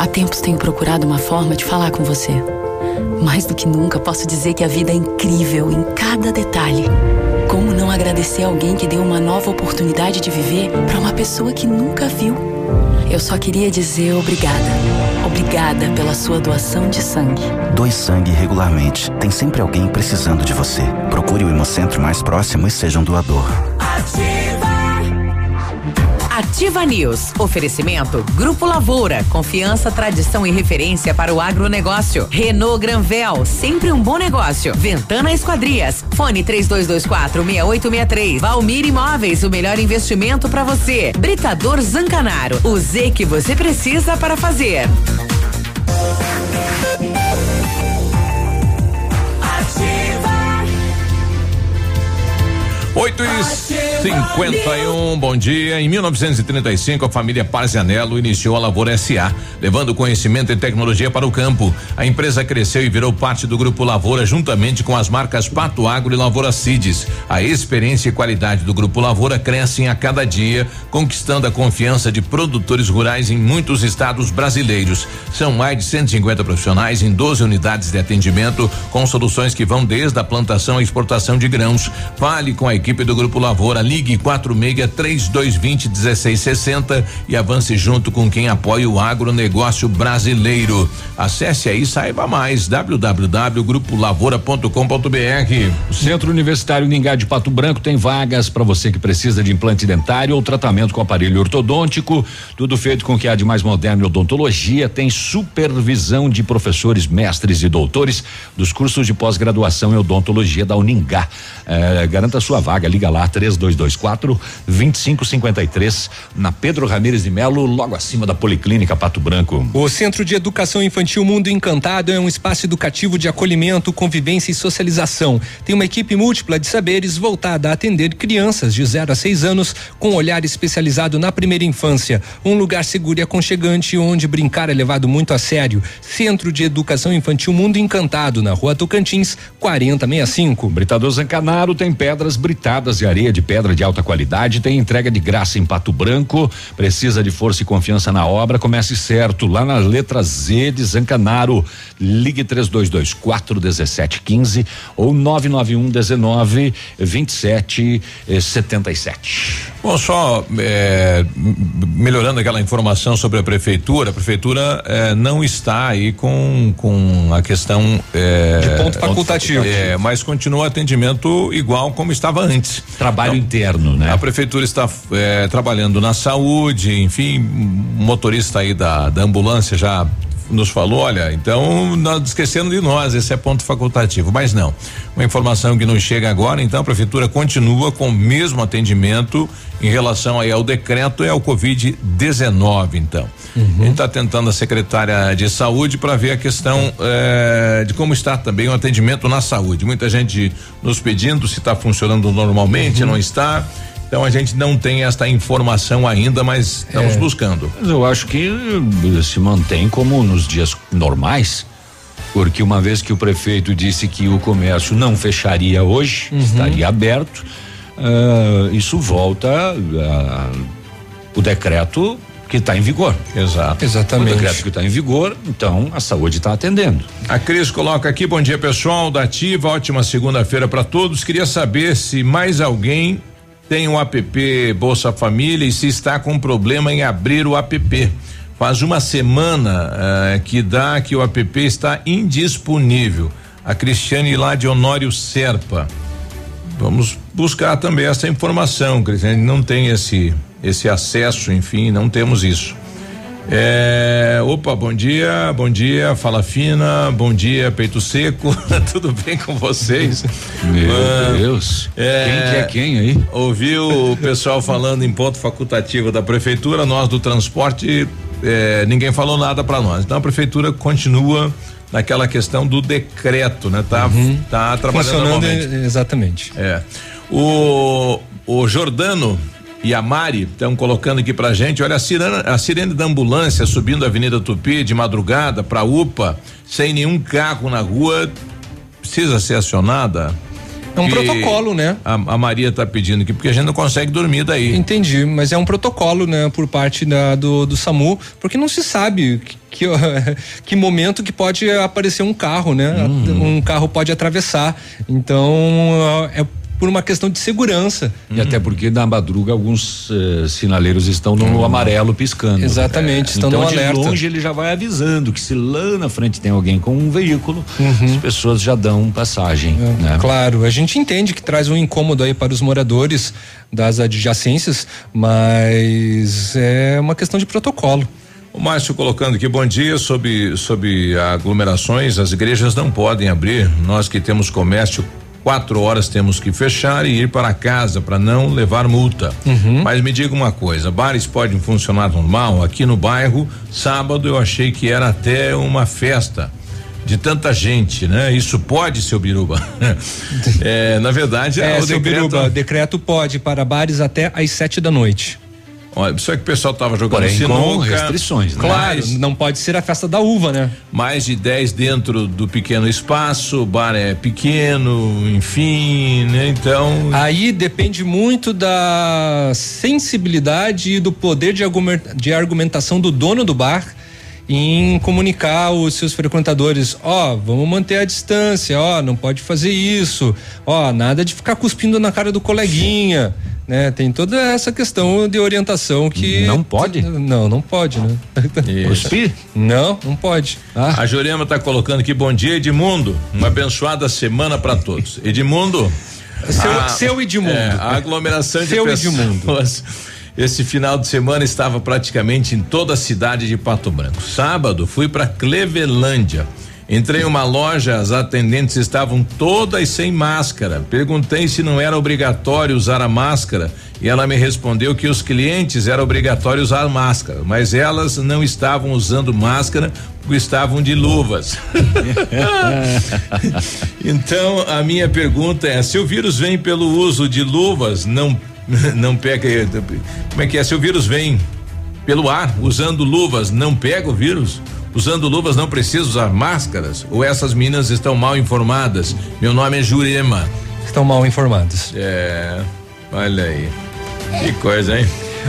Speaker 29: há tempos tenho procurado uma forma de falar com você. Mais do que nunca, posso dizer que a vida é incrível em cada detalhe. Como não agradecer alguém que deu uma nova oportunidade de viver para uma pessoa que nunca viu? Eu só queria dizer obrigada. Obrigada pela sua doação de sangue.
Speaker 30: Doe sangue regularmente. Tem sempre alguém precisando de você. Procure o Hemocentro mais próximo e seja um doador.
Speaker 2: Ativa News. Oferecimento Grupo Lavoura. Confiança, tradição e referência para o agronegócio. Renault Granvel. Sempre um bom negócio. Ventana Esquadrias. Fone 3224 6863. Valmir Imóveis. O melhor investimento para você. Britador Zancanaro. O Z que você precisa para fazer.
Speaker 3: 8 e 51, bom dia. Em 1935, a família Parzianello iniciou a Lavoura SA, levando conhecimento e tecnologia para o campo. A empresa cresceu e virou parte do Grupo Lavoura, juntamente com as marcas Pato Agro e Lavoura Cides. A experiência e qualidade do Grupo Lavoura crescem a cada dia, conquistando a confiança de produtores rurais em muitos estados brasileiros. São mais de 150 profissionais em 12 unidades de atendimento, com soluções que vão desde a plantação à exportação de grãos. Fale com a equipe do Grupo Lavoura. Ligue 46 3220 1660 e avance junto com quem apoia o agronegócio brasileiro. Acesse aí e saiba mais www.grupolavoura.com.br.
Speaker 5: O Centro Universitário Ningá de Pato Branco tem vagas para você que precisa de implante dentário ou tratamento com aparelho ortodôntico. Tudo feito com o que há de mais moderno em odontologia. Tem supervisão de professores, mestres e doutores dos cursos de pós-graduação em odontologia da Uningá. Eh, garanta sua vaga, liga lá 3224 2553 na Pedro Ramires de Melo, logo acima da Policlínica Pato Branco.
Speaker 4: O Centro de Educação Infantil Mundo Encantado é um espaço educativo de acolhimento, convivência e socialização. Tem uma equipe múltipla de saberes voltada a atender crianças de 0 a 6 anos com olhar especializado na primeira infância. Um lugar seguro e aconchegante onde brincar é levado muito a sério. Centro de Educação Infantil Mundo Encantado, na Rua Tocantins, 4065.
Speaker 5: Britador Zancanaro tem pedras britadas e areia de pedra de alta qualidade, tem entrega de graça em Pato Branco. Precisa de força e confiança na obra? Comece certo, lá na letra Z de Zancanaro. Ligue 3224 1715 ou 991 19 27 77.
Speaker 3: Bom, só m- melhorando aquela informação sobre a prefeitura, a prefeitura eh, não está aí com com a questão eh,
Speaker 4: De ponto facultativo.
Speaker 3: É, mas continua o atendimento igual como estava antes.
Speaker 5: Trabalho interno, né?
Speaker 3: A prefeitura está eh, trabalhando na saúde, enfim, o motorista aí da, da ambulância já nos falou, olha, então nós esquecendo de nós, esse é ponto facultativo, mas não. Uma informação que nos chega agora, então a prefeitura continua com o mesmo atendimento em relação aí ao decreto e ao Covid-19, então. A gente está tentando a secretária de saúde para ver a questão eh, de como está também o atendimento na saúde. Muita gente nos pedindo se está funcionando normalmente, não está. Então a gente não tem esta informação ainda, mas estamos
Speaker 5: É.
Speaker 3: buscando.
Speaker 5: Mas eu acho que eh, se mantém como nos dias normais, porque uma vez que o prefeito disse que o comércio não fecharia hoje,
Speaker 4: Uhum.
Speaker 5: estaria aberto, ah, isso volta ah, o decreto que está em vigor.
Speaker 3: Exato.
Speaker 4: Exatamente.
Speaker 5: O decreto que está em vigor, então a saúde está atendendo.
Speaker 3: A Cris coloca aqui, bom dia pessoal da Ativa, ótima segunda-feira para todos. Queria saber se mais alguém tem o app Bolsa Família e se está com problema em abrir o app. Faz uma semana eh, que dá que o app está indisponível. A Cristiane lá de Honório Serpa. Vamos buscar também essa informação, Cristiane. Não tem esse esse acesso, enfim, não temos isso. É, opa, bom dia, bom dia, fala fina, bom dia, peito seco, tudo bem com vocês?
Speaker 5: Meu
Speaker 3: Ah,
Speaker 5: Deus,
Speaker 3: é,
Speaker 5: quem que é quem aí?
Speaker 3: Ouviu o pessoal falando em ponto facultativo da prefeitura, nós do transporte, é, ninguém falou nada para nós. Então a prefeitura continua naquela questão do decreto, né? Tá, tá trabalhando
Speaker 4: Funcionando
Speaker 3: normalmente.
Speaker 4: exatamente.
Speaker 3: É. O, o Jordano e a Mari estão colocando aqui pra gente, olha a sirene, a sirene da ambulância subindo a Avenida Tupi de madrugada pra UPA, sem nenhum carro na rua, precisa ser acionada?
Speaker 4: É um
Speaker 3: Que
Speaker 4: protocolo, né?
Speaker 3: A, a Maria tá pedindo aqui, porque a gente não consegue dormir daí.
Speaker 4: Entendi, mas é um protocolo, né, por parte da, do, do SAMU, porque não se sabe que, que, que momento que pode aparecer um carro, né? Um carro pode atravessar. Então, é por uma questão de segurança.
Speaker 5: E até porque na madruga alguns eh, sinaleiros estão no amarelo piscando.
Speaker 4: Exatamente, estão
Speaker 5: então
Speaker 4: no
Speaker 5: de
Speaker 4: alerta.
Speaker 5: longe ele já vai avisando que se lá na frente tem alguém com um veículo,
Speaker 4: Uhum.
Speaker 5: as pessoas já dão passagem.
Speaker 4: É,
Speaker 5: né?
Speaker 4: Claro, a gente entende que traz um incômodo aí para os moradores das adjacências, mas é uma questão de protocolo.
Speaker 3: O Márcio colocando aqui, bom dia, sobre, sobre aglomerações, as igrejas não podem abrir, nós que temos comércio, quatro horas temos que fechar e ir para casa para não levar multa. Mas me diga uma coisa, bares podem funcionar normal? Aqui no bairro, sábado eu achei que era até uma festa. De tanta gente, né? Isso pode, seu Biruba. é, na verdade,
Speaker 4: É,
Speaker 3: o
Speaker 4: seu
Speaker 3: decreto.
Speaker 4: Biruba, decreto pode para bares até às sete da noite.
Speaker 3: Olha, só que o pessoal tava jogando
Speaker 4: Porém, com
Speaker 3: sinuca.
Speaker 4: restrições, né? Claro, não pode ser a festa da uva, né?
Speaker 3: Mais de 10 dentro do pequeno espaço, o bar é pequeno, enfim, né? Então.
Speaker 4: Aí depende muito da sensibilidade e do poder de argumentação do dono do bar em comunicar os seus frequentadores, ó, vamos manter a distância, ó, não pode fazer isso, ó, nada de ficar cuspindo na cara do coleguinha, né? Tem toda essa questão de orientação que
Speaker 5: Não pode?
Speaker 4: Não, não pode, né?
Speaker 3: Cuspir?
Speaker 4: Não, não pode.
Speaker 3: A Jurema tá colocando aqui, bom dia, Edmundo. Uma abençoada semana para todos. Edmundo.
Speaker 4: Seu-
Speaker 3: a-
Speaker 4: seu Edmundo.
Speaker 3: é, a aglomeração de
Speaker 4: Seu
Speaker 3: pessoas. Esse final de semana estava praticamente em toda a cidade de Pato Branco. Sábado fui para Clevelândia. Entrei em uma loja, as atendentes estavam todas sem máscara. Perguntei se não era obrigatório usar a máscara e ela me respondeu que os clientes era obrigatório usar máscara, mas elas não estavam usando máscara porque estavam de luvas. então a minha pergunta é: se o vírus vem pelo uso de luvas, não não pega. Como é que é? Se o vírus vem pelo ar, usando luvas, não pega o vírus? Usando luvas não precisa usar máscaras? Ou essas meninas estão mal informadas? Meu nome é Jurema.
Speaker 4: Estão mal informadas.
Speaker 3: É, olha aí. Que coisa, hein?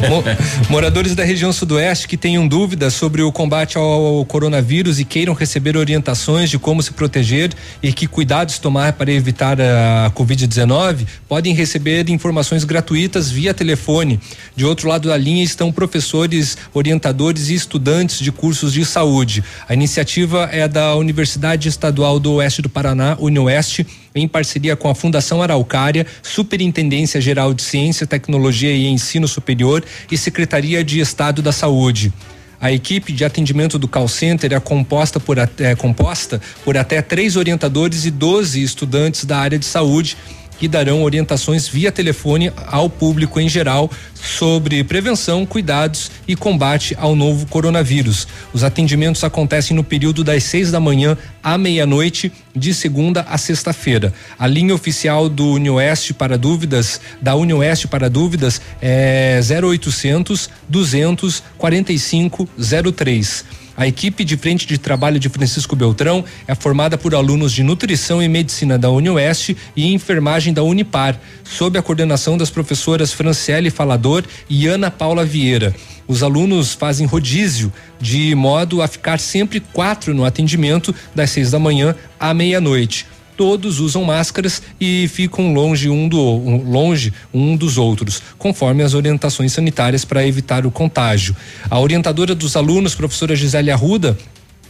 Speaker 4: Mo- Moradores da região sudoeste que tenham dúvidas sobre o combate ao coronavírus e queiram receber orientações de como se proteger e que cuidados tomar para evitar a Covid-19, podem receber informações gratuitas via telefone. De outro lado da linha estão professores, orientadores e estudantes de cursos de saúde. A iniciativa é da Universidade Estadual do Oeste do Paraná, Unioeste, em parceria com a Fundação Araucária, Superintendência Geral de Ciência, Tecnologia e Ensino Superior e Secretaria de Estado da Saúde. A equipe de atendimento do call center é composta por, é composta por até três orientadores e 12 estudantes da área de saúde e darão orientações via telefone ao público em geral sobre prevenção, cuidados e combate ao novo coronavírus. Os atendimentos acontecem no período das seis da manhã à meia-noite, de segunda a sexta-feira. A linha oficial do Unioeste para dúvidas, da Unioeste para dúvidas é 0800 200 45 03. A equipe de frente de trabalho de Francisco Beltrão é formada por alunos de nutrição e medicina da Unioeste e enfermagem da Unipar, sob a coordenação das professoras Franciele Falador e Ana Paula Vieira. Os alunos fazem rodízio de modo a ficar sempre quatro no atendimento das seis da manhã à meia-noite todos usam máscaras e ficam longe um do longe um dos outros, conforme as orientações sanitárias para evitar o contágio. A orientadora dos alunos, professora Gisele Arruda,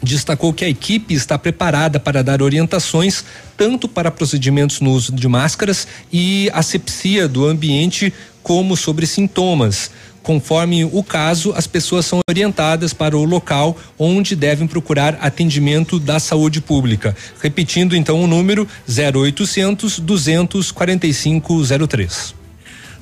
Speaker 4: destacou que a equipe está preparada para dar orientações tanto para procedimentos no uso de máscaras e asepsia do ambiente como sobre sintomas. Conforme o caso, as pessoas são orientadas para o local onde devem procurar atendimento da saúde pública. Repetindo então o número 0800 245 03.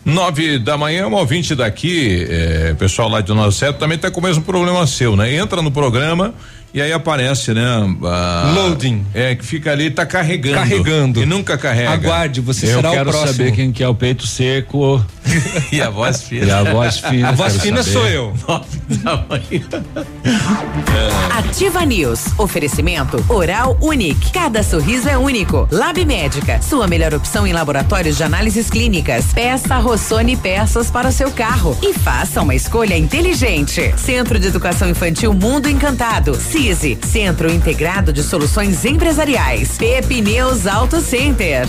Speaker 3: Nove da manhã, um ouvinte daqui, eh, pessoal lá de Certo, também está com o mesmo problema seu, né? Entra no programa e aí aparece, né? A,
Speaker 4: Loading.
Speaker 3: É, que fica ali, tá carregando.
Speaker 4: Carregando.
Speaker 3: E nunca carrega.
Speaker 4: Aguarde, você
Speaker 5: Eu
Speaker 4: será o
Speaker 5: quero
Speaker 4: próximo.
Speaker 5: saber quem que é o peito seco
Speaker 3: e a voz fina.
Speaker 5: E a voz fina.
Speaker 4: A voz
Speaker 5: quero
Speaker 4: fina
Speaker 5: saber.
Speaker 4: sou eu.
Speaker 3: Nove da manhã.
Speaker 2: Ativa News. Oferecimento Oral Unique. Cada sorriso é único. Lab Médica. Sua melhor opção em laboratórios de análises clínicas. Peça Rossoni peças para o seu carro. E faça uma escolha inteligente. Centro de Educação Infantil Mundo Encantado. CISI. Centro Integrado de Soluções Empresariais. Pepineus Auto Center.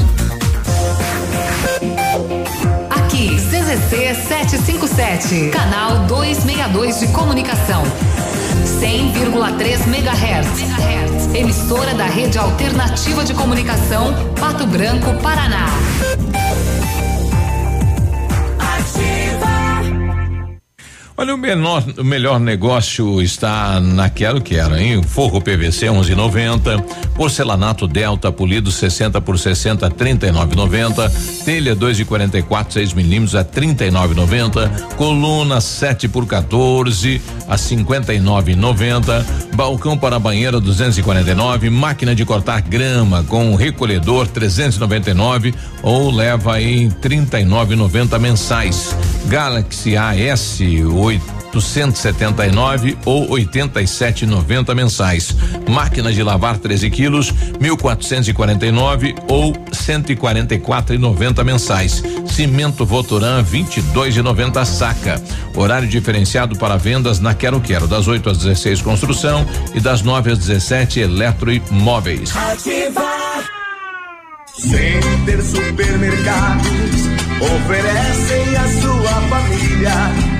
Speaker 21: Aqui, CZC 757, canal 262 de comunicação. 100,3 MHz. Emissora da Rede Alternativa de Comunicação, Pato Branco, Paraná.
Speaker 3: Olha, o, menor, o melhor negócio está naquela que era, hein? Forro PVC 11,90, porcelanato Delta polido 60 por 60 39,90, telha 2 de 44 6 milímetros a 39,90, coluna 7 por 14 a 59,90, balcão para banheira 249, máquina de cortar grama com recolhedor 399 ou leva aí 39,90 mensais. Galaxy AS 879 ou 87,90 mensais. Máquina de lavar 13 quilos, 1.449 ou 144,90 mensais. Cimento Votoran 22,90 saca. Horário diferenciado para vendas na Quero Quero, das 8 às 16 construção e das 9 às 17 eletroimóveis.
Speaker 20: Center Supermercados oferecem à sua família.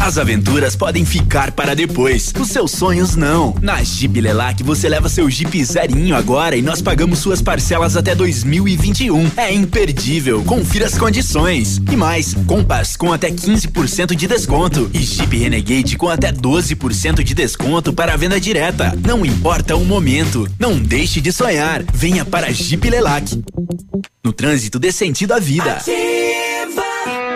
Speaker 31: As aventuras podem ficar para depois, os seus sonhos não. Na Jeep Lelac você leva seu Jeep zerinho agora e nós pagamos suas parcelas até 2021. É imperdível, confira as condições. E mais, Compass com até 15% de desconto e Jeep Renegade com até 12% de desconto para venda direta. Não importa o momento, não deixe de sonhar. Venha para Jeep Lelac. No trânsito dê sentido à vida.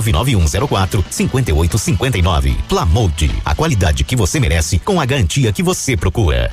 Speaker 32: 99104 5859. Plamold, a qualidade que você merece com a garantia que você procura.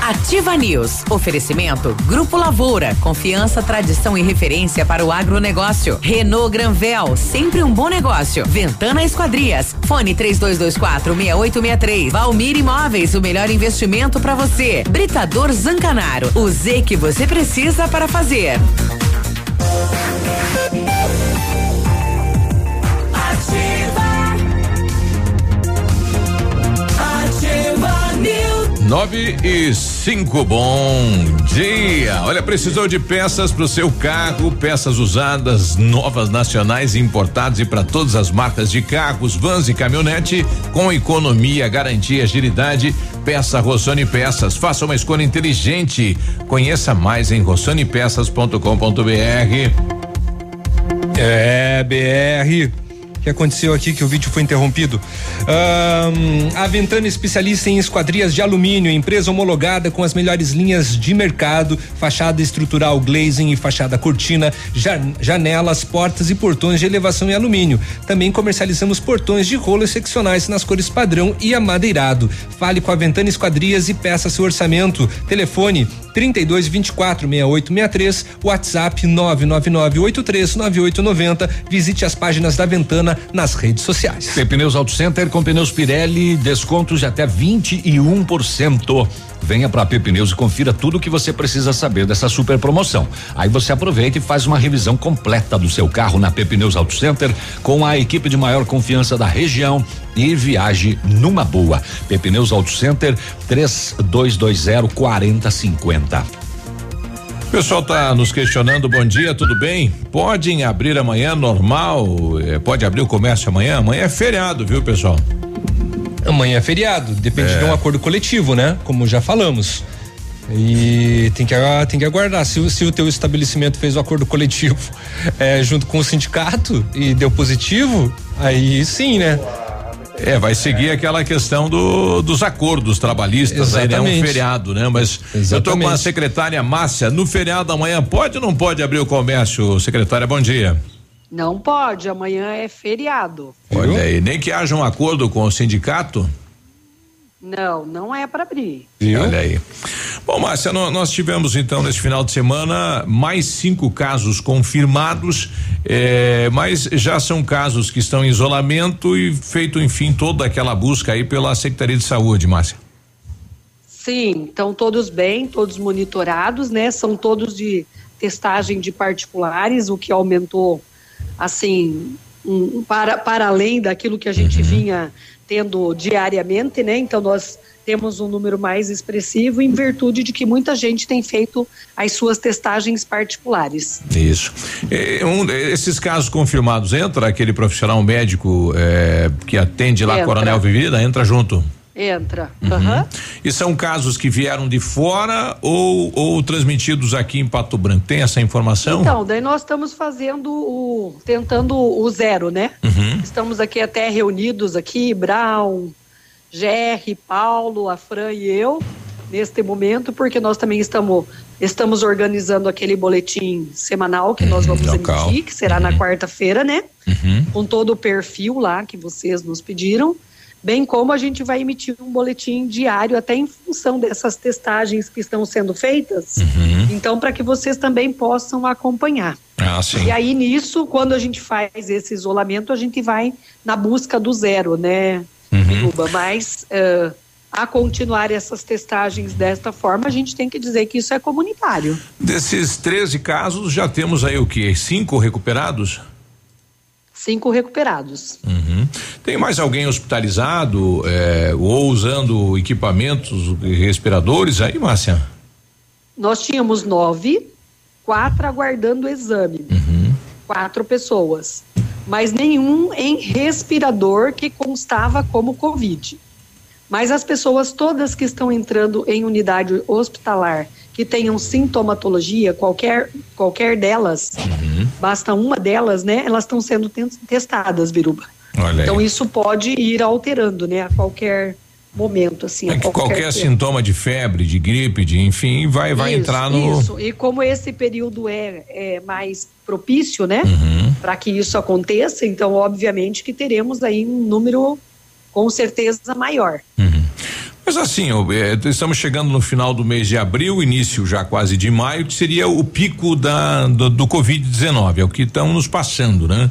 Speaker 2: Ativa News. Oferecimento Grupo Lavoura. Confiança, tradição e referência para o agronegócio. Renault Granvel. Sempre um bom negócio. Ventana Esquadrias. Fone 3224 6863. Valmir Imóveis. O melhor investimento para você. Britador Zancanaro. O Z que você precisa para fazer.
Speaker 3: nove e cinco bom dia. Olha, precisou de peças para o seu carro, peças usadas, novas nacionais importadas e para todas as marcas de carros, vans e caminhonete, com economia, garantia, agilidade. Peça Rossoni Peças. Faça uma escolha inteligente. Conheça mais em rossonipeças.com.br.
Speaker 4: É, BR que aconteceu aqui que o vídeo foi interrompido? Ahn, a Ventana especialista em esquadrias de alumínio, empresa homologada com as melhores linhas de mercado, fachada estrutural glazing e fachada cortina, jan- janelas, portas e portões de elevação em alumínio. Também comercializamos portões de rolos seccionais nas cores padrão e amadeirado. Fale com a Ventana Esquadrias e peça seu orçamento. Telefone 32 24 6863, WhatsApp 999 83 9890. Visite as páginas da Ventana nas redes sociais.
Speaker 5: Pneus Auto Center com pneus Pirelli, descontos de até 21%. Venha para Pneus e confira tudo o que você precisa saber dessa super promoção. Aí você aproveita e faz uma revisão completa do seu carro na Pneus Auto Center com a equipe de maior confiança da região e viaje numa boa. Pneus Auto Center 3220 4050.
Speaker 3: O pessoal tá nos questionando, bom dia, tudo bem? Podem abrir amanhã normal? Eh, pode abrir o comércio amanhã? Amanhã é feriado, viu, pessoal?
Speaker 4: Amanhã é feriado, depende
Speaker 3: É.
Speaker 4: de um acordo coletivo, né? Como já falamos. E tem que, tem que aguardar. Se, o- se o teu estabelecimento fez o acordo coletivo eh, junto com o sindicato e deu positivo, aí sim, né?
Speaker 3: É, vai seguir aquela questão do, dos acordos trabalhistas, aí, né? Um
Speaker 4: Exatamente.
Speaker 3: feriado, né? Mas eu tô com a
Speaker 4: Exatamente.
Speaker 3: secretária Márcia, no feriado amanhã pode ou não pode abrir o comércio? Secretária, bom dia.
Speaker 33: Não pode, amanhã é feriado.
Speaker 3: Olha aí, nem que haja um acordo com o sindicato?
Speaker 33: Não, não é para abrir.
Speaker 3: Olha aí. Bom, Márcia, nó- nós tivemos então neste final de semana mais cinco casos confirmados, eh, mas já são casos que estão em isolamento e feito, enfim, toda aquela busca aí pela Secretaria de Saúde, Márcia.
Speaker 33: Sim, estão todos bem, todos monitorados, né? São todos de testagem de particulares, o que aumentou, assim, um, para, para além daquilo que a gente vinha tendo diariamente, né? Então nós temos um número mais expressivo em virtude de que muita gente tem feito as suas testagens particulares.
Speaker 3: Isso. Eh, um, esses casos confirmados, entra aquele profissional médico eh, que atende lá
Speaker 33: Entra.
Speaker 3: Coronel Vivida, entra junto.
Speaker 33: Entra.
Speaker 3: Uhum.
Speaker 33: Aham.
Speaker 3: E são casos que vieram de fora ou, ou transmitidos aqui em Pato Branco? Tem essa informação?
Speaker 33: Então, daí nós estamos fazendo o. tentando o zero, né?
Speaker 3: Uhum.
Speaker 33: Estamos aqui até reunidos aqui, Brown, GR, Paulo, a Fran e eu, neste momento, porque nós também estamos, estamos organizando aquele boletim semanal que nós vamos
Speaker 3: local.
Speaker 33: emitir, que será na quarta-feira, né?
Speaker 3: Uhum.
Speaker 33: Com todo o perfil lá que vocês nos pediram. Bem como a gente vai emitir um boletim diário, até em função dessas testagens que estão sendo feitas.
Speaker 3: Uhum.
Speaker 33: Então, para que vocês também possam acompanhar.
Speaker 3: Ah, sim.
Speaker 33: E aí nisso, quando a gente faz esse isolamento, a gente vai na busca do zero, né, Biruba? Mas eh, a continuar essas testagens desta forma, a gente tem que dizer que isso é comunitário.
Speaker 3: Desses 13 casos, já temos aí o que? Cinco recuperados?
Speaker 33: Cinco recuperados.
Speaker 3: Uhum. Tem mais alguém hospitalizado eh, ou usando equipamentos respiradores aí, Márcia?
Speaker 33: Nós tínhamos nove, quatro aguardando o exame. Quatro pessoas. Mas nenhum em respirador que constava como Covid. Mas as pessoas todas que estão entrando em unidade hospitalar que tenham sintomatologia, qualquer, qualquer delas, basta uma delas, né? Elas estão sendo testadas, Biruba.
Speaker 3: Olha
Speaker 33: Então
Speaker 3: aí.
Speaker 33: isso pode ir alterando, né? A qualquer momento, assim.
Speaker 3: É que qualquer
Speaker 33: tempo.
Speaker 3: sintoma de febre, de gripe, de enfim, vai, vai
Speaker 33: Isso,
Speaker 3: entrar no.
Speaker 33: Isso, e como esse período é, é mais propício, né,
Speaker 3: Uhum.
Speaker 33: para que isso aconteça, então, obviamente, que teremos aí um número com certeza maior.
Speaker 3: Mas assim, eh, estamos chegando no final do mês de abril, início já quase de maio, que seria o pico da, do, do Covid-19, é o que estão nos passando, né?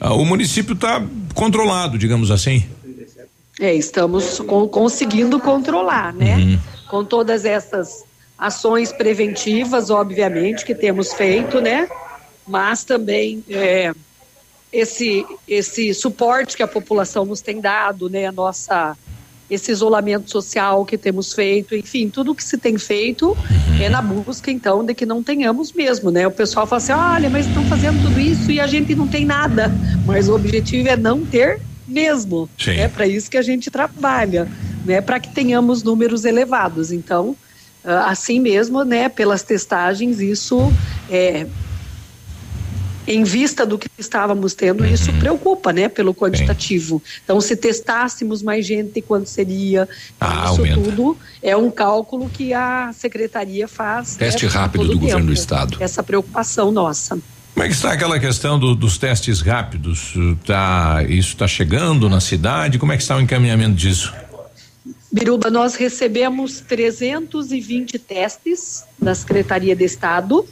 Speaker 3: Ah, o município está controlado, digamos assim.
Speaker 33: É, estamos con- conseguindo controlar, né?
Speaker 3: Uhum.
Speaker 33: Com todas essas ações preventivas, obviamente, que temos feito, né? Mas também é, esse esse suporte que a população nos tem dado, né? A nossa esse isolamento social que temos feito, enfim, tudo que se tem feito é na busca então de que não tenhamos mesmo, né? O pessoal fala assim, olha, mas estão fazendo tudo isso e a gente não tem nada, mas o objetivo é não ter mesmo,
Speaker 3: Sim.
Speaker 33: é para isso que a gente trabalha, né? Para que tenhamos números elevados. Então, ah, assim mesmo, né? Pelas testagens, isso é em vista do que estávamos tendo, isso preocupa, né, pelo quantitativo. Então, se testássemos mais gente, quanto seria?
Speaker 3: Ah,
Speaker 33: isso
Speaker 3: aumenta.
Speaker 33: tudo é um cálculo que a secretaria faz.
Speaker 5: Teste
Speaker 33: né,
Speaker 5: rápido do governo do estado.
Speaker 33: Essa preocupação nossa.
Speaker 3: Como é que está aquela questão do- dos testes rápidos? Tá, isso está chegando na cidade? Como é que está o encaminhamento disso?
Speaker 33: Biruba, nós recebemos 320 testes da Secretaria de Estado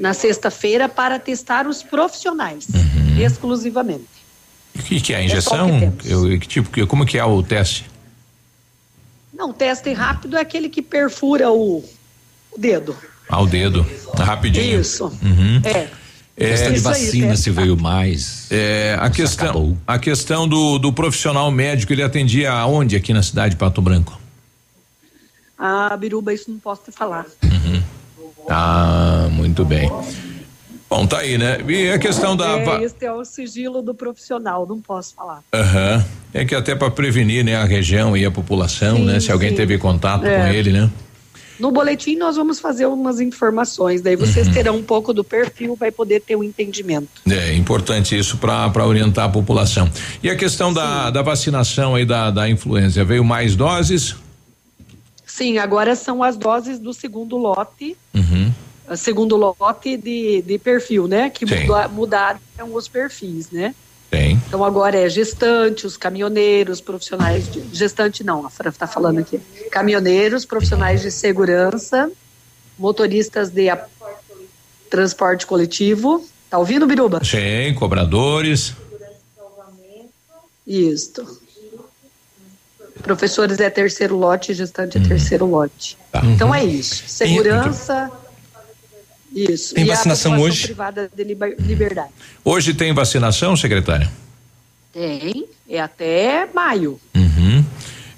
Speaker 33: na sexta-feira para testar os profissionais, exclusivamente.
Speaker 3: O que, que é a
Speaker 33: É o
Speaker 3: injeção?
Speaker 33: que temos.
Speaker 3: Eu- que tipo, que- como que é o teste?
Speaker 33: Não, teste rápido é aquele que perfura o, o dedo.
Speaker 3: Ao dedo, rapidinho.
Speaker 33: Isso.
Speaker 3: Uhum.
Speaker 33: É.
Speaker 5: Questão de
Speaker 33: Isso aí,
Speaker 5: vacina,
Speaker 33: teste
Speaker 5: se veio mais.
Speaker 3: É, a questão, a questão do, do profissional médico, ele atendia aonde aqui na cidade de Pato Branco?
Speaker 33: Ah, Biruba, isso não posso te falar.
Speaker 3: Ah, muito bem. Bom, tá aí, né? E a questão da.
Speaker 33: É, esse é o sigilo do profissional, não posso falar.
Speaker 3: Aham. É que até para prevenir, né, a região e a população,
Speaker 33: Sim,
Speaker 3: né? Se alguém
Speaker 33: sim.
Speaker 3: teve contato com
Speaker 33: É.
Speaker 3: ele, né?
Speaker 33: No boletim nós vamos fazer umas informações, daí vocês terão um pouco do perfil, vai poder ter um entendimento.
Speaker 3: É importante isso para orientar a população. E a questão da, da vacinação aí da, da influenza, veio mais doses?
Speaker 33: Sim, agora são as doses do segundo lote,
Speaker 3: Uhum.
Speaker 33: a segundo lote de, de perfil, né? Que muda- mudaram os perfis, né?
Speaker 3: Tem.
Speaker 33: Então agora é gestante, os caminhoneiros, profissionais de gestante não, a Fran está falando aqui. Caminhoneiros, profissionais de segurança, motoristas de a- transporte coletivo. Tá ouvindo, Biruba?
Speaker 3: Sim, cobradores.
Speaker 33: Isto. Professores é terceiro lote, gestante é
Speaker 3: Uhum.
Speaker 33: terceiro lote.
Speaker 3: Tá.
Speaker 33: Então é isso. Segurança. Isso.
Speaker 3: Tem
Speaker 33: e
Speaker 3: vacinação hoje?
Speaker 33: privada de liber- liberdade.
Speaker 3: Hoje tem vacinação, secretária?
Speaker 33: Tem. É até maio.
Speaker 3: Uhum.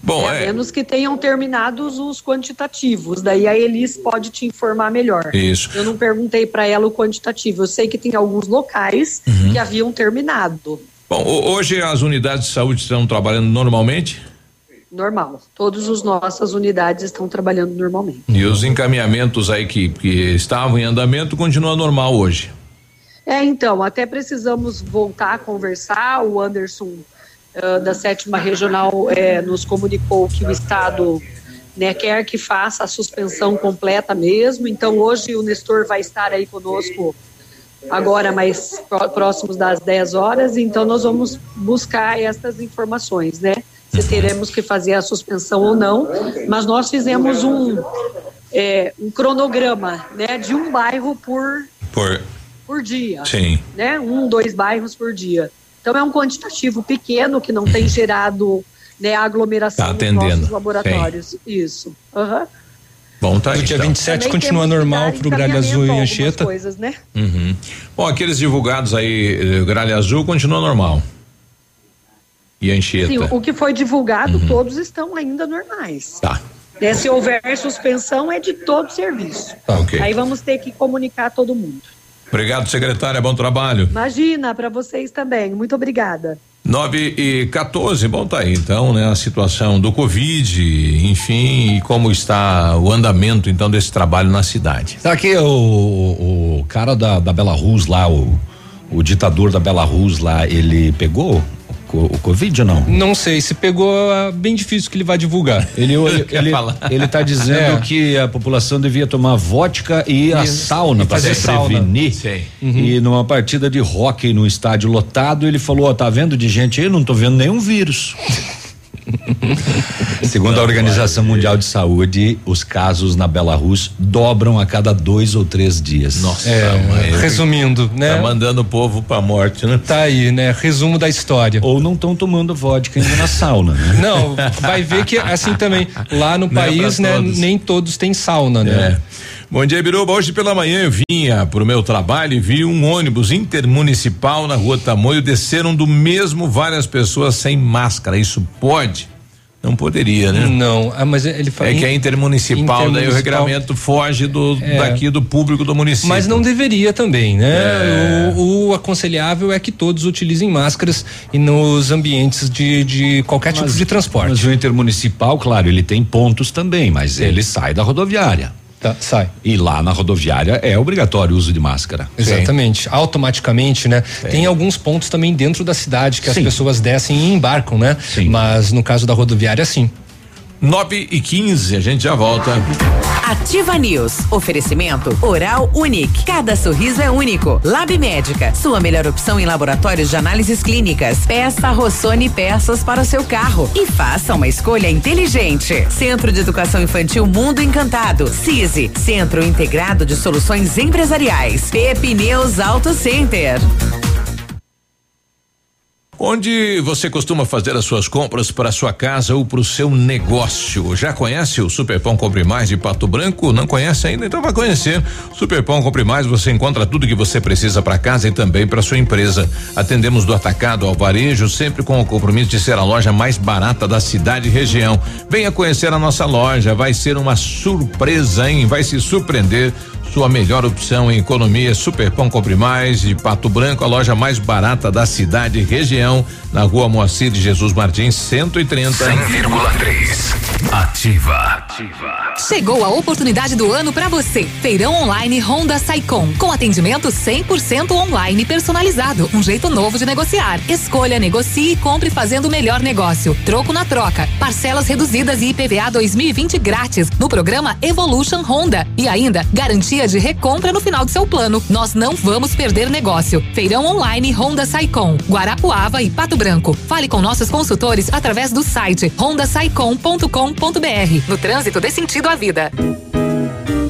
Speaker 3: Bom,
Speaker 33: a
Speaker 3: é.
Speaker 33: menos que tenham terminados os quantitativos. Daí a Elis pode te informar melhor.
Speaker 3: Isso.
Speaker 33: Eu não perguntei para ela o quantitativo. Eu sei que tem alguns locais
Speaker 3: Uhum.
Speaker 33: que haviam terminado.
Speaker 3: Bom, ho- hoje as unidades de saúde estão trabalhando normalmente
Speaker 33: Normal. Todas as nossas unidades estão trabalhando normalmente.
Speaker 3: e os encaminhamentos aí que, que estavam em andamento continuam normal hoje.
Speaker 33: É, então, até precisamos voltar a conversar. O Anderson, ah, da sétima regional, eh, nos comunicou que o Estado né, quer que faça a suspensão completa mesmo. Então, hoje o Nestor vai estar aí conosco, agora mais pró- próximos das 10 horas. Então, nós vamos buscar essas informações, né? Se teremos que fazer a suspensão ou não. Mas nós fizemos um, eh, um cronograma né, de um bairro por
Speaker 3: Por
Speaker 33: por dia.
Speaker 3: Sim.
Speaker 33: Né? Um, dois bairros por dia. Então é um quantitativo pequeno que não tem gerado né, aglomeração
Speaker 3: Tá
Speaker 33: nos nossos laboratórios. Isso. Aham.
Speaker 3: Bom, tá.
Speaker 4: No dia
Speaker 3: então.
Speaker 4: 27
Speaker 33: Também
Speaker 4: continua normal
Speaker 33: dar
Speaker 4: pro Gralha Azul e Anchieta.
Speaker 33: coisas, né?
Speaker 3: Uhum. Bom, aqueles divulgados aí, eh, Gralha Azul continua normal. E Anchieta.
Speaker 33: Sim, o que foi divulgado, todos estão ainda normais.
Speaker 3: Uhum. Tá.
Speaker 33: Né, se houver suspensão, é de todo serviço.
Speaker 3: Tá, ok.
Speaker 33: Aí vamos ter que comunicar a todo mundo.
Speaker 3: Obrigado, secretária. Bom trabalho.
Speaker 33: Imagina, para vocês também. Muito obrigada.
Speaker 3: 9 e 14, bom, tá aí então, né? A situação do Covid, enfim, e como está o andamento então desse trabalho na cidade.
Speaker 5: Será que o, o cara da, da Belarus lá, o, o ditador da Belarus lá, ele pegou o, co- o Covid ou não?
Speaker 4: Não sei, se pegou, é bem difícil que ele vai divulgar.
Speaker 5: Ele, ele, ele, tá dizendo
Speaker 4: É.
Speaker 5: que a população devia tomar vodka e a
Speaker 4: Isso.
Speaker 5: sauna
Speaker 4: E
Speaker 5: para se
Speaker 4: sauna.
Speaker 5: prevenir.
Speaker 3: Sei.
Speaker 5: E numa partida de hóquei no estádio lotado, ele falou: ó, tá vendo de gente aí? Não tô vendo nenhum vírus. Segundo a Organização Mundial de Saúde, os casos na Belarus dobram a cada dois ou três dias.
Speaker 3: Nossa,
Speaker 4: É,
Speaker 3: mãe.
Speaker 4: resumindo, né?
Speaker 3: Tá mandando o povo pra morte, né?
Speaker 4: Tá aí, né? Resumo da história.
Speaker 5: Ou não estão tomando vodka ainda na sauna, né?
Speaker 4: Não, vai ver que assim também, lá no
Speaker 3: Não é
Speaker 4: país,
Speaker 3: pra
Speaker 4: né,
Speaker 3: todos.
Speaker 4: nem todos têm sauna, né?
Speaker 3: É. Bom dia, Biruba. Hoje pela manhã eu vinha pro meu trabalho e vi um ônibus intermunicipal na rua Tamoio. Desceram do mesmo várias pessoas sem máscara. Isso pode? Não poderia, né?
Speaker 4: Não, ah, mas ele fala
Speaker 3: É que é intermunicipal, daí o
Speaker 4: intermunicipal.
Speaker 3: regulamento foge do
Speaker 4: É.
Speaker 3: daqui do público do município.
Speaker 4: Mas não deveria também, né?
Speaker 3: É.
Speaker 4: O, o aconselhável é que todos utilizem máscaras e nos ambientes de, de qualquer tipo de transporte.
Speaker 5: Mas o intermunicipal, claro, ele tem pontos também, mas ele sai da rodoviária.
Speaker 4: Tá, sai.
Speaker 5: E lá na rodoviária é obrigatório o uso de máscara.
Speaker 4: Exatamente, automaticamente, né? Tem alguns pontos também dentro da cidade que
Speaker 5: Sim.
Speaker 4: as pessoas descem e embarcam, né?
Speaker 5: Sim.
Speaker 4: Mas no caso da rodoviária, sim.
Speaker 3: 9 e 15, a gente já volta.
Speaker 2: Ativa News. Oferecimento Oral Unique. Cada sorriso é único. Lab Médica. Sua melhor opção em laboratórios de análises clínicas. Peça Rossoni peças para o seu carro. E faça uma escolha inteligente. Centro de Educação Infantil Mundo Encantado. CISI. Centro Integrado de Soluções Empresariais. Pepineus Auto Center.
Speaker 3: Onde você costuma fazer as suas compras para sua casa ou para o seu negócio? Já conhece o Superpão Compre Mais de Pato Branco? Não conhece ainda? Então vai conhecer. Superpão Compre Mais, você encontra tudo que você precisa para casa e também para sua empresa. Atendemos do atacado ao varejo, sempre com o compromisso de ser a loja mais barata da cidade e região. Venha conhecer a nossa loja, vai ser uma surpresa, hein? Vai se surpreender. Sua melhor opção em economia, Superpão Compre Mais de Pato Branco, a loja mais barata da cidade e região, na rua Moacir de Jesus Martins, 130.
Speaker 19: 100,3. Ativa.
Speaker 21: Chegou a oportunidade do ano para você. Feirão online Honda Saicom, com atendimento 100% online personalizado, um jeito novo de negociar. Escolha, negocie e compre fazendo o melhor negócio. Troco na troca, parcelas reduzidas e IPVA 2020 grátis no programa Evolution Honda e ainda garantia de recompra no final do seu plano. Nós não vamos perder negócio. Feirão online Honda Saicom, Guarapuava e Pato Branco. Fale com nossos consultores através do site hondasaicom.com.br. No trânsito dê sentido à vida.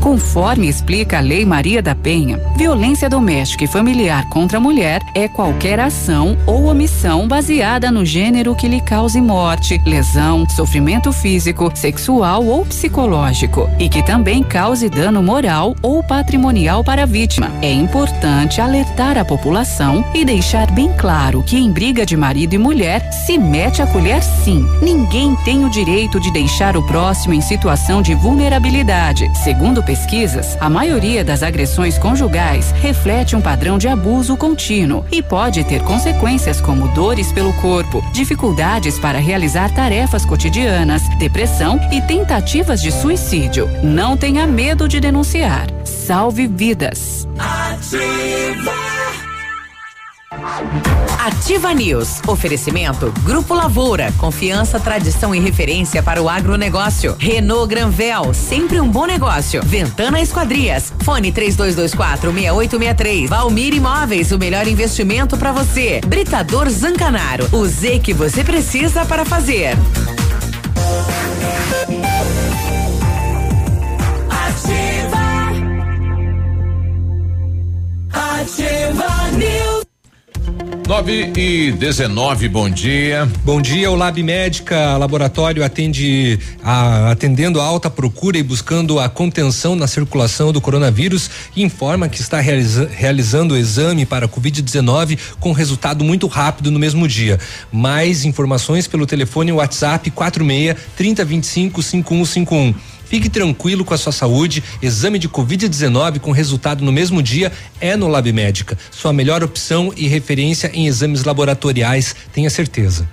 Speaker 34: Conforme explica a Lei Maria da Penha, violência doméstica e familiar contra a mulher é qualquer ação ou omissão baseada no gênero que lhe cause morte, lesão, sofrimento físico, sexual ou psicológico e que também cause dano moral ou patrimonial para a vítima. É importante alertar a população e deixar bem claro que em briga de marido e mulher se mete a colher sim. Ninguém tem o direito de deixar o próximo em situação de vulnerabilidade. Segundo pesquisas, a maioria das agressões conjugais reflete um padrão de abuso contínuo e pode ter consequências como dores pelo corpo, dificuldades para realizar tarefas cotidianas, depressão e tentativas de suicídio. Não tenha medo de denunciar. Salve vidas.
Speaker 2: Ativa News. Oferecimento Grupo Lavoura. Confiança, tradição e referência para o agronegócio. Renault Granvel. Sempre um bom negócio. Ventana Esquadrias. Fone 3224 6863. Valmir Imóveis. O melhor investimento para você. Britador Zancanaro. O Z que você precisa para fazer.
Speaker 20: Ativa News.
Speaker 3: 9 e 19, bom dia.
Speaker 4: Bom dia, o Lab Médica Laboratório atende a, atendendo a alta procura e buscando a contenção na circulação do coronavírus e informa que está realiza, realizando o exame para Covid-19 com resultado muito rápido no mesmo dia. Mais informações pelo telefone WhatsApp 46 3025 5151. Fique tranquilo com a sua saúde. Exame de Covid-19 com resultado no mesmo dia é no Lab Médica. Sua melhor opção e referência em exames laboratoriais, tenha certeza.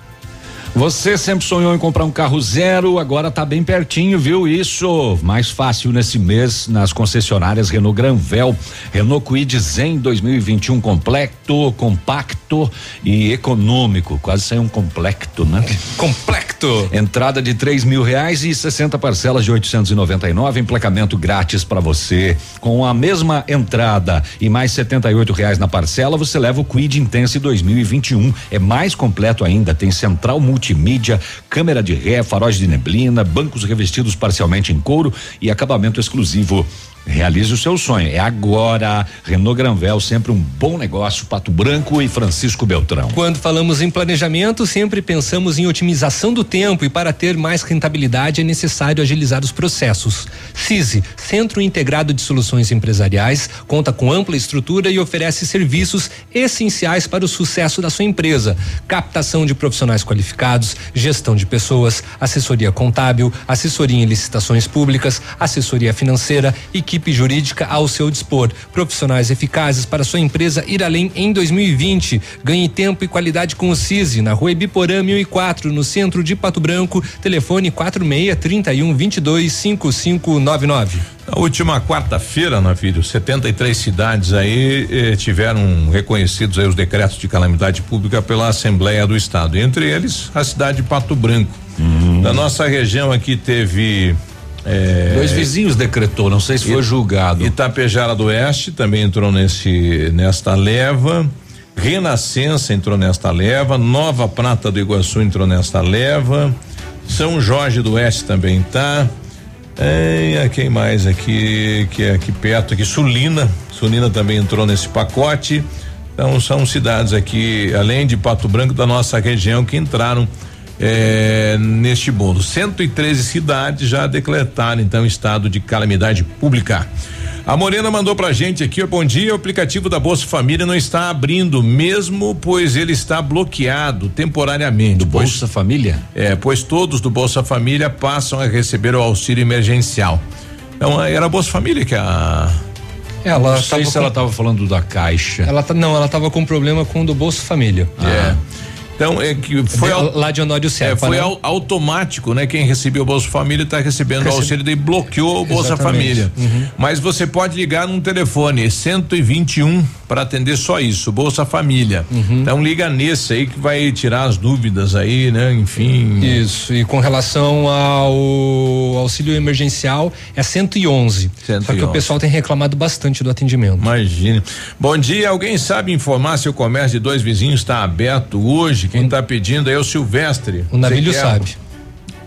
Speaker 5: Você sempre sonhou em comprar um carro zero, agora tá bem pertinho, viu? Isso, mais fácil nesse mês nas concessionárias Renault Granvel, Renault Kwid Zen 2021 completo, compacto e econômico, quase saiu um complexo, né?
Speaker 4: Complexo.
Speaker 5: Entrada de três mil reais e 60 parcelas de 899, emplacamento grátis para você. Com a mesma entrada e mais 78 reais na parcela, você leva o Kwid Intense 2021. É mais completo ainda, tem central multi multimídia, câmera de ré, faróis de neblina, bancos revestidos parcialmente em couro e acabamento exclusivo. Realize o seu sonho. É agora. Renault Granvel, sempre um bom negócio. Pato Branco e Francisco Beltrão.
Speaker 4: Quando falamos em planejamento, sempre pensamos em otimização do tempo e para ter mais rentabilidade é necessário agilizar os processos. CISI, Centro Integrado de Soluções Empresariais, conta com ampla estrutura e oferece serviços essenciais para o sucesso da sua empresa: captação de profissionais qualificados, gestão de pessoas, assessoria contábil, assessoria em licitações públicas, assessoria financeira e equipe jurídica ao seu dispor. Profissionais eficazes para sua empresa ir além em 2020. Ganhe tempo e qualidade com o CISI, na rua Ibiporã 1004, no centro de Pato Branco. Telefone 46 31 22 5599.
Speaker 3: Na última quarta-feira, na filho, 73 cidades aí eh, tiveram reconhecidos aí os decretos de calamidade pública pela Assembleia do Estado. Entre eles, a cidade de Pato Branco.
Speaker 5: Uhum.
Speaker 3: Da nossa região aqui teve é,
Speaker 5: Dois vizinhos decretou, não sei se foi julgado.
Speaker 3: Itapejara do Oeste também entrou nesse nesta leva. Renascença entrou nesta leva, Nova Prata do Iguaçu entrou nesta leva, São Jorge do Oeste também tá. É, quem mais aqui que é aqui perto aqui Sulina, Sulina também entrou nesse pacote. Então são cidades aqui além de Pato Branco da nossa região que entraram é, neste bolo. 113 cidades já decretaram então estado de calamidade pública. A Morena mandou pra gente aqui, ó, bom dia, o aplicativo da Bolsa Família não está abrindo, mesmo pois ele está bloqueado temporariamente.
Speaker 5: Do
Speaker 3: pois,
Speaker 5: Bolsa Família?
Speaker 3: É, pois todos do Bolsa Família passam a receber o auxílio emergencial. Então, era a Bolsa Família que a
Speaker 4: ela
Speaker 5: não sei
Speaker 4: tava
Speaker 5: se
Speaker 4: com-
Speaker 5: ela estava falando da caixa.
Speaker 4: Ela tá, não, ela estava com problema com o do Bolsa Família.
Speaker 3: É. Então, é que foi
Speaker 4: lá de Honório
Speaker 3: É,
Speaker 4: Serpa,
Speaker 3: foi
Speaker 4: né?
Speaker 3: au- automático, né? Quem recebeu o Bolsa Família está recebendo o
Speaker 4: Recebe-
Speaker 3: auxílio e bloqueou o Bolsa
Speaker 4: Exatamente.
Speaker 3: Família.
Speaker 4: Uhum.
Speaker 3: Mas você pode ligar num telefone 121 para atender só isso, Bolsa Família.
Speaker 4: Uhum.
Speaker 3: Então liga nesse aí que vai tirar as dúvidas aí, né? Enfim.
Speaker 4: Isso, e com relação ao auxílio emergencial é 111. Só que
Speaker 3: 111.
Speaker 4: o pessoal tem reclamado bastante do atendimento.
Speaker 3: Imagine. Bom dia, alguém sabe informar se o comércio de dois vizinhos está aberto hoje? Quem está pedindo é o Silvestre.
Speaker 4: O Navilho sabe.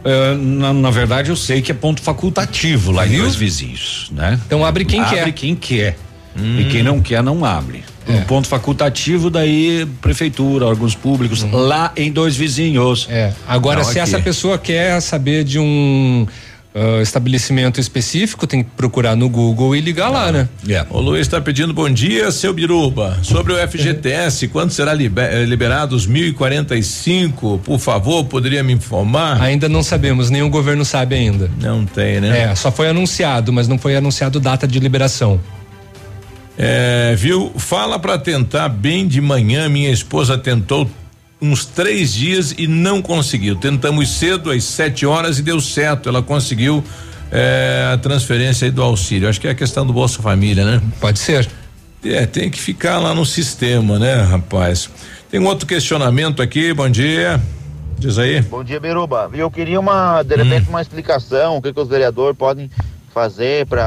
Speaker 5: É, na, na verdade, eu sei que é ponto facultativo lá em dois vizinhos, né?
Speaker 4: Então abre quem
Speaker 5: abre
Speaker 4: quer.
Speaker 5: quem quer.
Speaker 3: Hum.
Speaker 5: E quem não quer, não abre. Um ponto facultativo, daí prefeitura, órgãos públicos, lá em dois vizinhos.
Speaker 4: É. Agora,
Speaker 5: Não
Speaker 4: se
Speaker 5: aqui.
Speaker 4: essa pessoa quer saber de um ah, estabelecimento específico, tem que procurar no Google e ligar lá, né?
Speaker 3: O Luiz está pedindo bom dia, seu Biruba. Sobre o FGTS, quando será libe- eh, liberado os 1045? Por favor, poderia me informar?
Speaker 4: Ainda não sabemos, nem o governo sabe ainda.
Speaker 3: Não tem, né?
Speaker 4: É, só foi anunciado, mas não foi anunciado data de liberação.
Speaker 3: É, viu? Fala para tentar bem de manhã. Minha esposa tentou uns três dias e não conseguiu. Tentamos cedo, às sete horas, e deu certo. Ela conseguiu é, a transferência aí do auxílio. Acho que é a questão do Bolsa Família, né?
Speaker 4: Pode ser.
Speaker 3: É, tem que ficar lá no sistema, né, rapaz? Tem um outro questionamento aqui. Bom dia. Diz aí.
Speaker 35: Bom dia, Biruba. Eu queria uma, de repente, uma explicação, o que, que os vereadores podem fazer para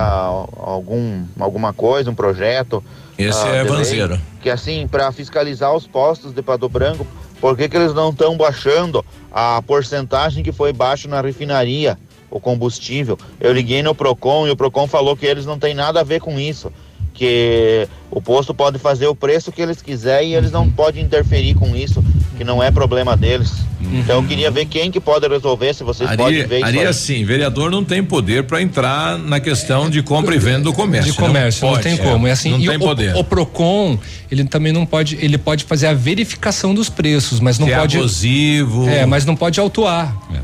Speaker 35: algum alguma coisa, um projeto.
Speaker 3: Esse
Speaker 35: ah,
Speaker 3: é Vanzeiro.
Speaker 35: Que assim, para fiscalizar os postos de Pato Branco, por que, que eles não estão baixando a porcentagem que foi baixo na refinaria, o combustível? Eu liguei no Procon e o Procon falou que eles não têm nada a ver com isso. Que o posto pode fazer o preço que eles quiserem e eles não podem interferir com isso, que não é problema deles. Então eu queria ver quem que pode resolver, se vocês podem
Speaker 3: Ari,
Speaker 35: ver isso.
Speaker 3: Ari,
Speaker 35: aí.
Speaker 3: assim, vereador não tem poder para entrar na questão de compra e venda do comércio.
Speaker 4: de comércio, não,
Speaker 3: pode,
Speaker 4: tem
Speaker 3: é,
Speaker 4: como. É assim,
Speaker 3: não
Speaker 4: e
Speaker 3: tem
Speaker 4: o,
Speaker 3: poder.
Speaker 4: O, Procon, ele também não pode, ele pode fazer a verificação dos preços, mas não
Speaker 3: Se é
Speaker 4: pode.
Speaker 3: abusivo.
Speaker 4: É, mas não pode autuar.
Speaker 5: É,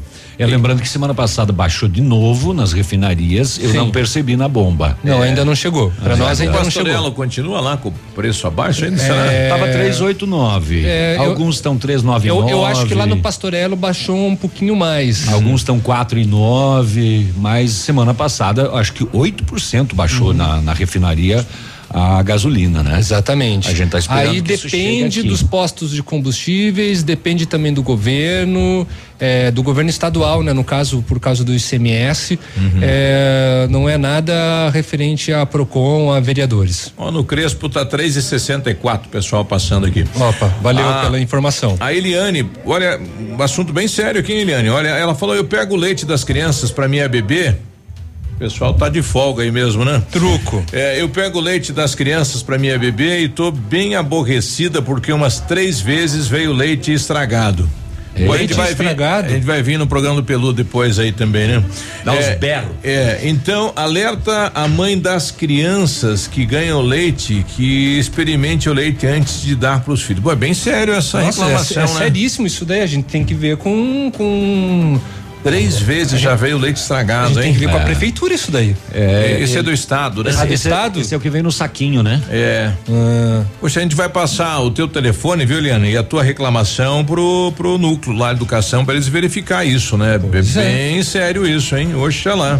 Speaker 5: lembrando que semana passada baixou de novo nas refinarias, eu
Speaker 4: Sim.
Speaker 5: não percebi na bomba.
Speaker 4: Não,
Speaker 3: É.
Speaker 4: ainda não chegou. Para nós
Speaker 3: o
Speaker 4: ainda não
Speaker 3: Pastorello
Speaker 4: chegou.
Speaker 3: continua lá com o preço abaixo ainda?
Speaker 4: É,
Speaker 3: será?
Speaker 5: Tava 389.
Speaker 4: É,
Speaker 5: Alguns estão 399.
Speaker 4: Eu, eu acho que lá no Pastorello baixou um pouquinho mais.
Speaker 5: Alguns estão 4 e 9, mas semana passada acho que 8% baixou na, na refinaria a gasolina, né?
Speaker 4: Exatamente.
Speaker 5: A gente tá esperando
Speaker 4: Aí depende dos postos de combustíveis, depende também do governo, é, do governo estadual, né? No caso, por causa do ICMS,
Speaker 5: Uhum.
Speaker 4: é, não é nada referente a Procon, a vereadores.
Speaker 3: Ó, no Crespo tá 3,64, pessoal passando aqui.
Speaker 4: Opa, valeu
Speaker 3: Ah,
Speaker 4: pela informação.
Speaker 3: A Eliane, olha, um assunto bem sério aqui, Eliane. Olha, ela falou: eu pego o leite das crianças para minha bebê. O pessoal tá de folga aí mesmo, né?
Speaker 4: Truco.
Speaker 3: É, eu pego o leite das crianças para minha bebê e tô bem aborrecida porque umas três vezes veio leite estragado. Pô, a gente
Speaker 4: Leite
Speaker 3: vai vir-
Speaker 4: estragado?
Speaker 3: a gente vai vir no programa do Peludo depois aí também, né?
Speaker 5: Dá uns
Speaker 3: é,
Speaker 5: berros.
Speaker 3: É, então alerta a mãe das crianças que ganham leite que experimente o leite antes de dar para os filhos. Pô, é bem sério essa
Speaker 4: Nossa, é,
Speaker 3: reclamação,
Speaker 4: é
Speaker 3: né?
Speaker 4: seríssimo isso daí, a gente tem que ver com. com
Speaker 3: Três vezes já veio leite
Speaker 4: a
Speaker 3: estragado,
Speaker 4: gente
Speaker 3: hein?
Speaker 4: tem que ver com a
Speaker 5: É.
Speaker 4: prefeitura isso daí.
Speaker 3: É, esse é do estado, né?
Speaker 4: Ah, do
Speaker 5: esse,
Speaker 4: estado?
Speaker 5: esse é o que vem no saquinho, né?
Speaker 3: É. Poxa, a gente vai passar o teu telefone, viu, Liana? E a tua reclamação pro, pro núcleo lá, educação, para eles verificar isso, né? É bem sério isso, hein? Oxalá.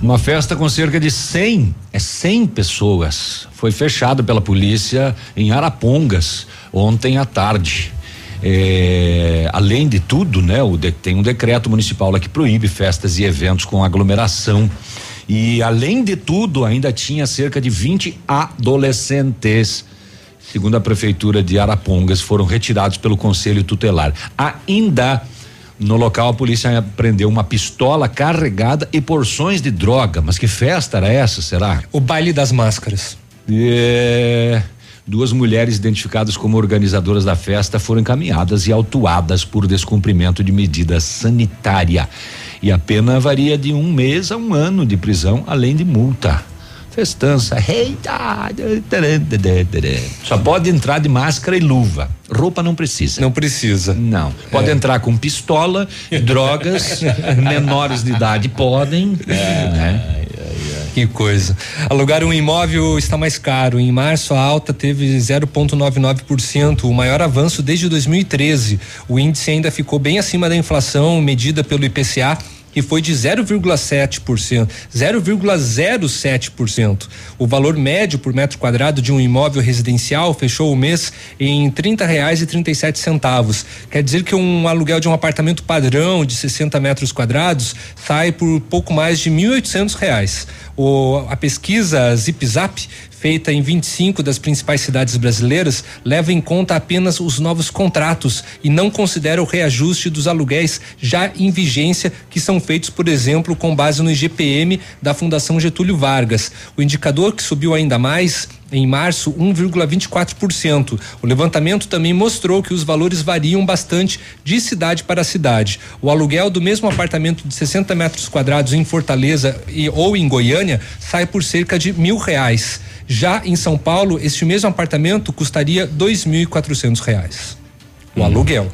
Speaker 5: Uma festa com cerca de 100, é 100 pessoas, foi fechada pela polícia em Arapongas ontem à tarde. É, além de tudo, né, o de- tem um decreto municipal lá que proíbe festas e eventos com aglomeração. E além de tudo, ainda tinha cerca de 20 adolescentes, segundo a prefeitura de Arapongas, foram retirados pelo conselho tutelar. Ainda no local, a polícia prendeu uma pistola carregada e porções de droga. Mas que festa era essa, será?
Speaker 4: O baile das máscaras.
Speaker 5: É, duas mulheres identificadas como organizadoras da festa foram encaminhadas e autuadas por descumprimento de medida sanitária. E a pena varia de um mês a um ano de prisão, além de multa. Festança. Eita! Só pode entrar de máscara e luva. Roupa não precisa.
Speaker 4: Não precisa.
Speaker 5: Não. Pode
Speaker 4: É.
Speaker 5: entrar com pistola, drogas, menores de idade podem. né?
Speaker 4: Que coisa. Alugar um imóvel está mais caro. Em março, a alta teve 0,99%, o maior avanço desde 2013. O índice ainda ficou bem acima da inflação medida pelo IPCA. Que foi de 0,7%, 0,07%. O valor médio por metro quadrado de um imóvel residencial fechou o mês em sete centavos. Quer dizer que um aluguel de um apartamento padrão de 60 metros quadrados sai por pouco mais de 1.800 reais. O, a pesquisa Zip Zap feita em 25 das principais cidades brasileiras, leva em conta apenas os novos contratos e não considera o reajuste dos aluguéis já em vigência, que são feitos, por exemplo, com base no IGPM da Fundação Getúlio Vargas. O indicador que subiu ainda mais em março 1,24%. O levantamento também mostrou que os valores variam bastante de cidade para cidade. O aluguel do mesmo apartamento de 60 metros quadrados em Fortaleza e, ou em Goiânia sai por cerca de mil reais. Já em São Paulo, este mesmo apartamento custaria dois mil e quatrocentos reais. O hum. aluguel.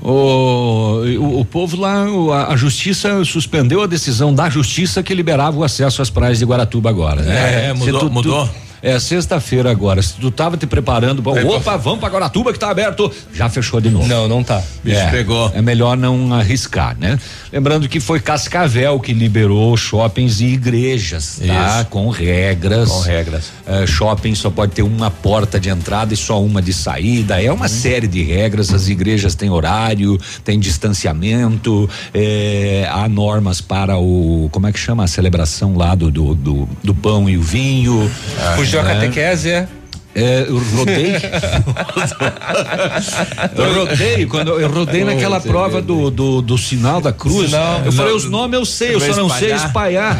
Speaker 5: O, o, o, povo lá, a, a, justiça suspendeu a decisão da justiça que liberava o acesso às praias de Guaratuba agora. Né?
Speaker 3: É, mudou. Tu, mudou. Tu,
Speaker 5: é sexta-feira agora. Se tu tava te preparando, pra, opa, vamos pra Guaratuba que tá aberto, já fechou de novo.
Speaker 4: Não, não tá.
Speaker 5: Bicho é, pegou. É melhor não arriscar, né? Lembrando que foi Cascavel que liberou shoppings e igrejas, tá? Isso. Com regras.
Speaker 3: Com regras.
Speaker 5: É, shopping só pode ter uma porta de entrada e só uma de saída. É uma hum. série de regras. As igrejas têm horário, tem distanciamento, é, há normas para o. Como é que chama a celebração lá do, do, do, do pão e o vinho.
Speaker 4: Ah, Fugiu a catequese, é?
Speaker 5: É, eu rodei. eu rodei, quando eu rodei naquela prova do, do, do, sinal da cruz. Sinal, eu falei, os nomes eu sei, eu só não sei espalhar.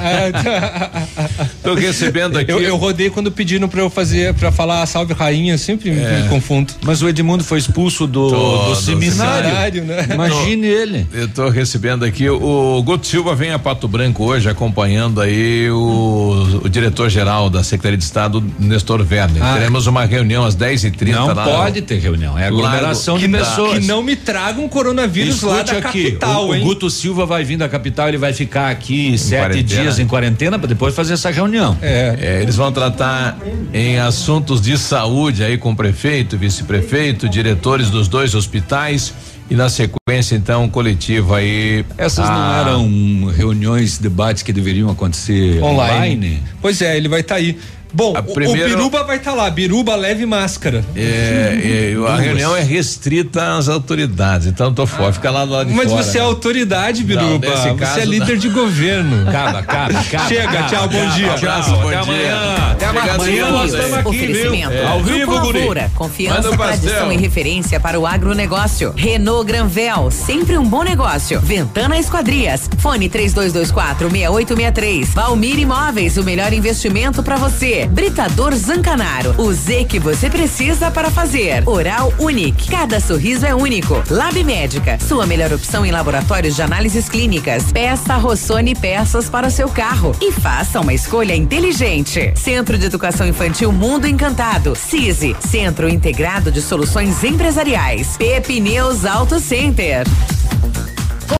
Speaker 3: Tô recebendo aqui.
Speaker 4: Eu, eu rodei quando pediram pra eu fazer, pra falar salve rainha, sempre é. me confundo.
Speaker 5: Mas o Edmundo foi expulso do, do seminário. seminário né? Imagine ele.
Speaker 3: Eu tô recebendo aqui, o Guto Silva vem a Pato Branco hoje acompanhando aí o, o diretor-geral da Secretaria de Estado, Nestor Werner. Ah, Teremos uma reunião às 10 e 30
Speaker 5: Não
Speaker 3: lá,
Speaker 5: pode ter reunião, é aglomeração de pessoas.
Speaker 4: Que não me tragam coronavírus Escute lá da aqui, capital,
Speaker 5: o, o, Guto Silva vai vir da capital, ele vai ficar aqui em sete quarentena. dias em quarentena para depois fazer essa reunião.
Speaker 3: É. é. eles vão tratar em assuntos de saúde aí com o prefeito, vice-prefeito, diretores dos dois hospitais e na sequência, então, coletiva aí.
Speaker 5: Essas a... não eram reuniões, debates que deveriam acontecer online? online?
Speaker 4: Pois é, ele vai estar tá aí. Bom, a primeira... o Biruba vai estar tá lá, Biruba leve máscara.
Speaker 3: É, é, a reunião é restrita às autoridades, então tô fora, fica lá do lado de
Speaker 4: Mas
Speaker 3: fora.
Speaker 4: Mas você é autoridade, Biruba, não, caso, você é líder não. de governo.
Speaker 5: Acaba, acaba, acaba.
Speaker 4: Chega,
Speaker 5: acaba,
Speaker 4: tchau, bom dia.
Speaker 3: Tchau, tchau, bom até dia. amanhã.
Speaker 2: Até amanhã. Nós estamos aqui, Oferecimento. É. Ao vivo, Guri. Confiança, tradição e referência para o agronegócio. Renault Granvel, sempre um bom negócio. Ventana Esquadrias, fone 3224 6863. Valmir Imóveis, o melhor investimento para Britador Zancanaro, o Z que você precisa para fazer. Oral Unique, cada sorriso é único. Lab Médica, sua melhor opção em laboratórios de análises clínicas. Peça Rossoni peças para o seu carro e faça uma escolha inteligente. Centro de Educação Infantil Mundo Encantado. CISI, Centro Integrado de Soluções Empresariais. Pepineus Auto Center.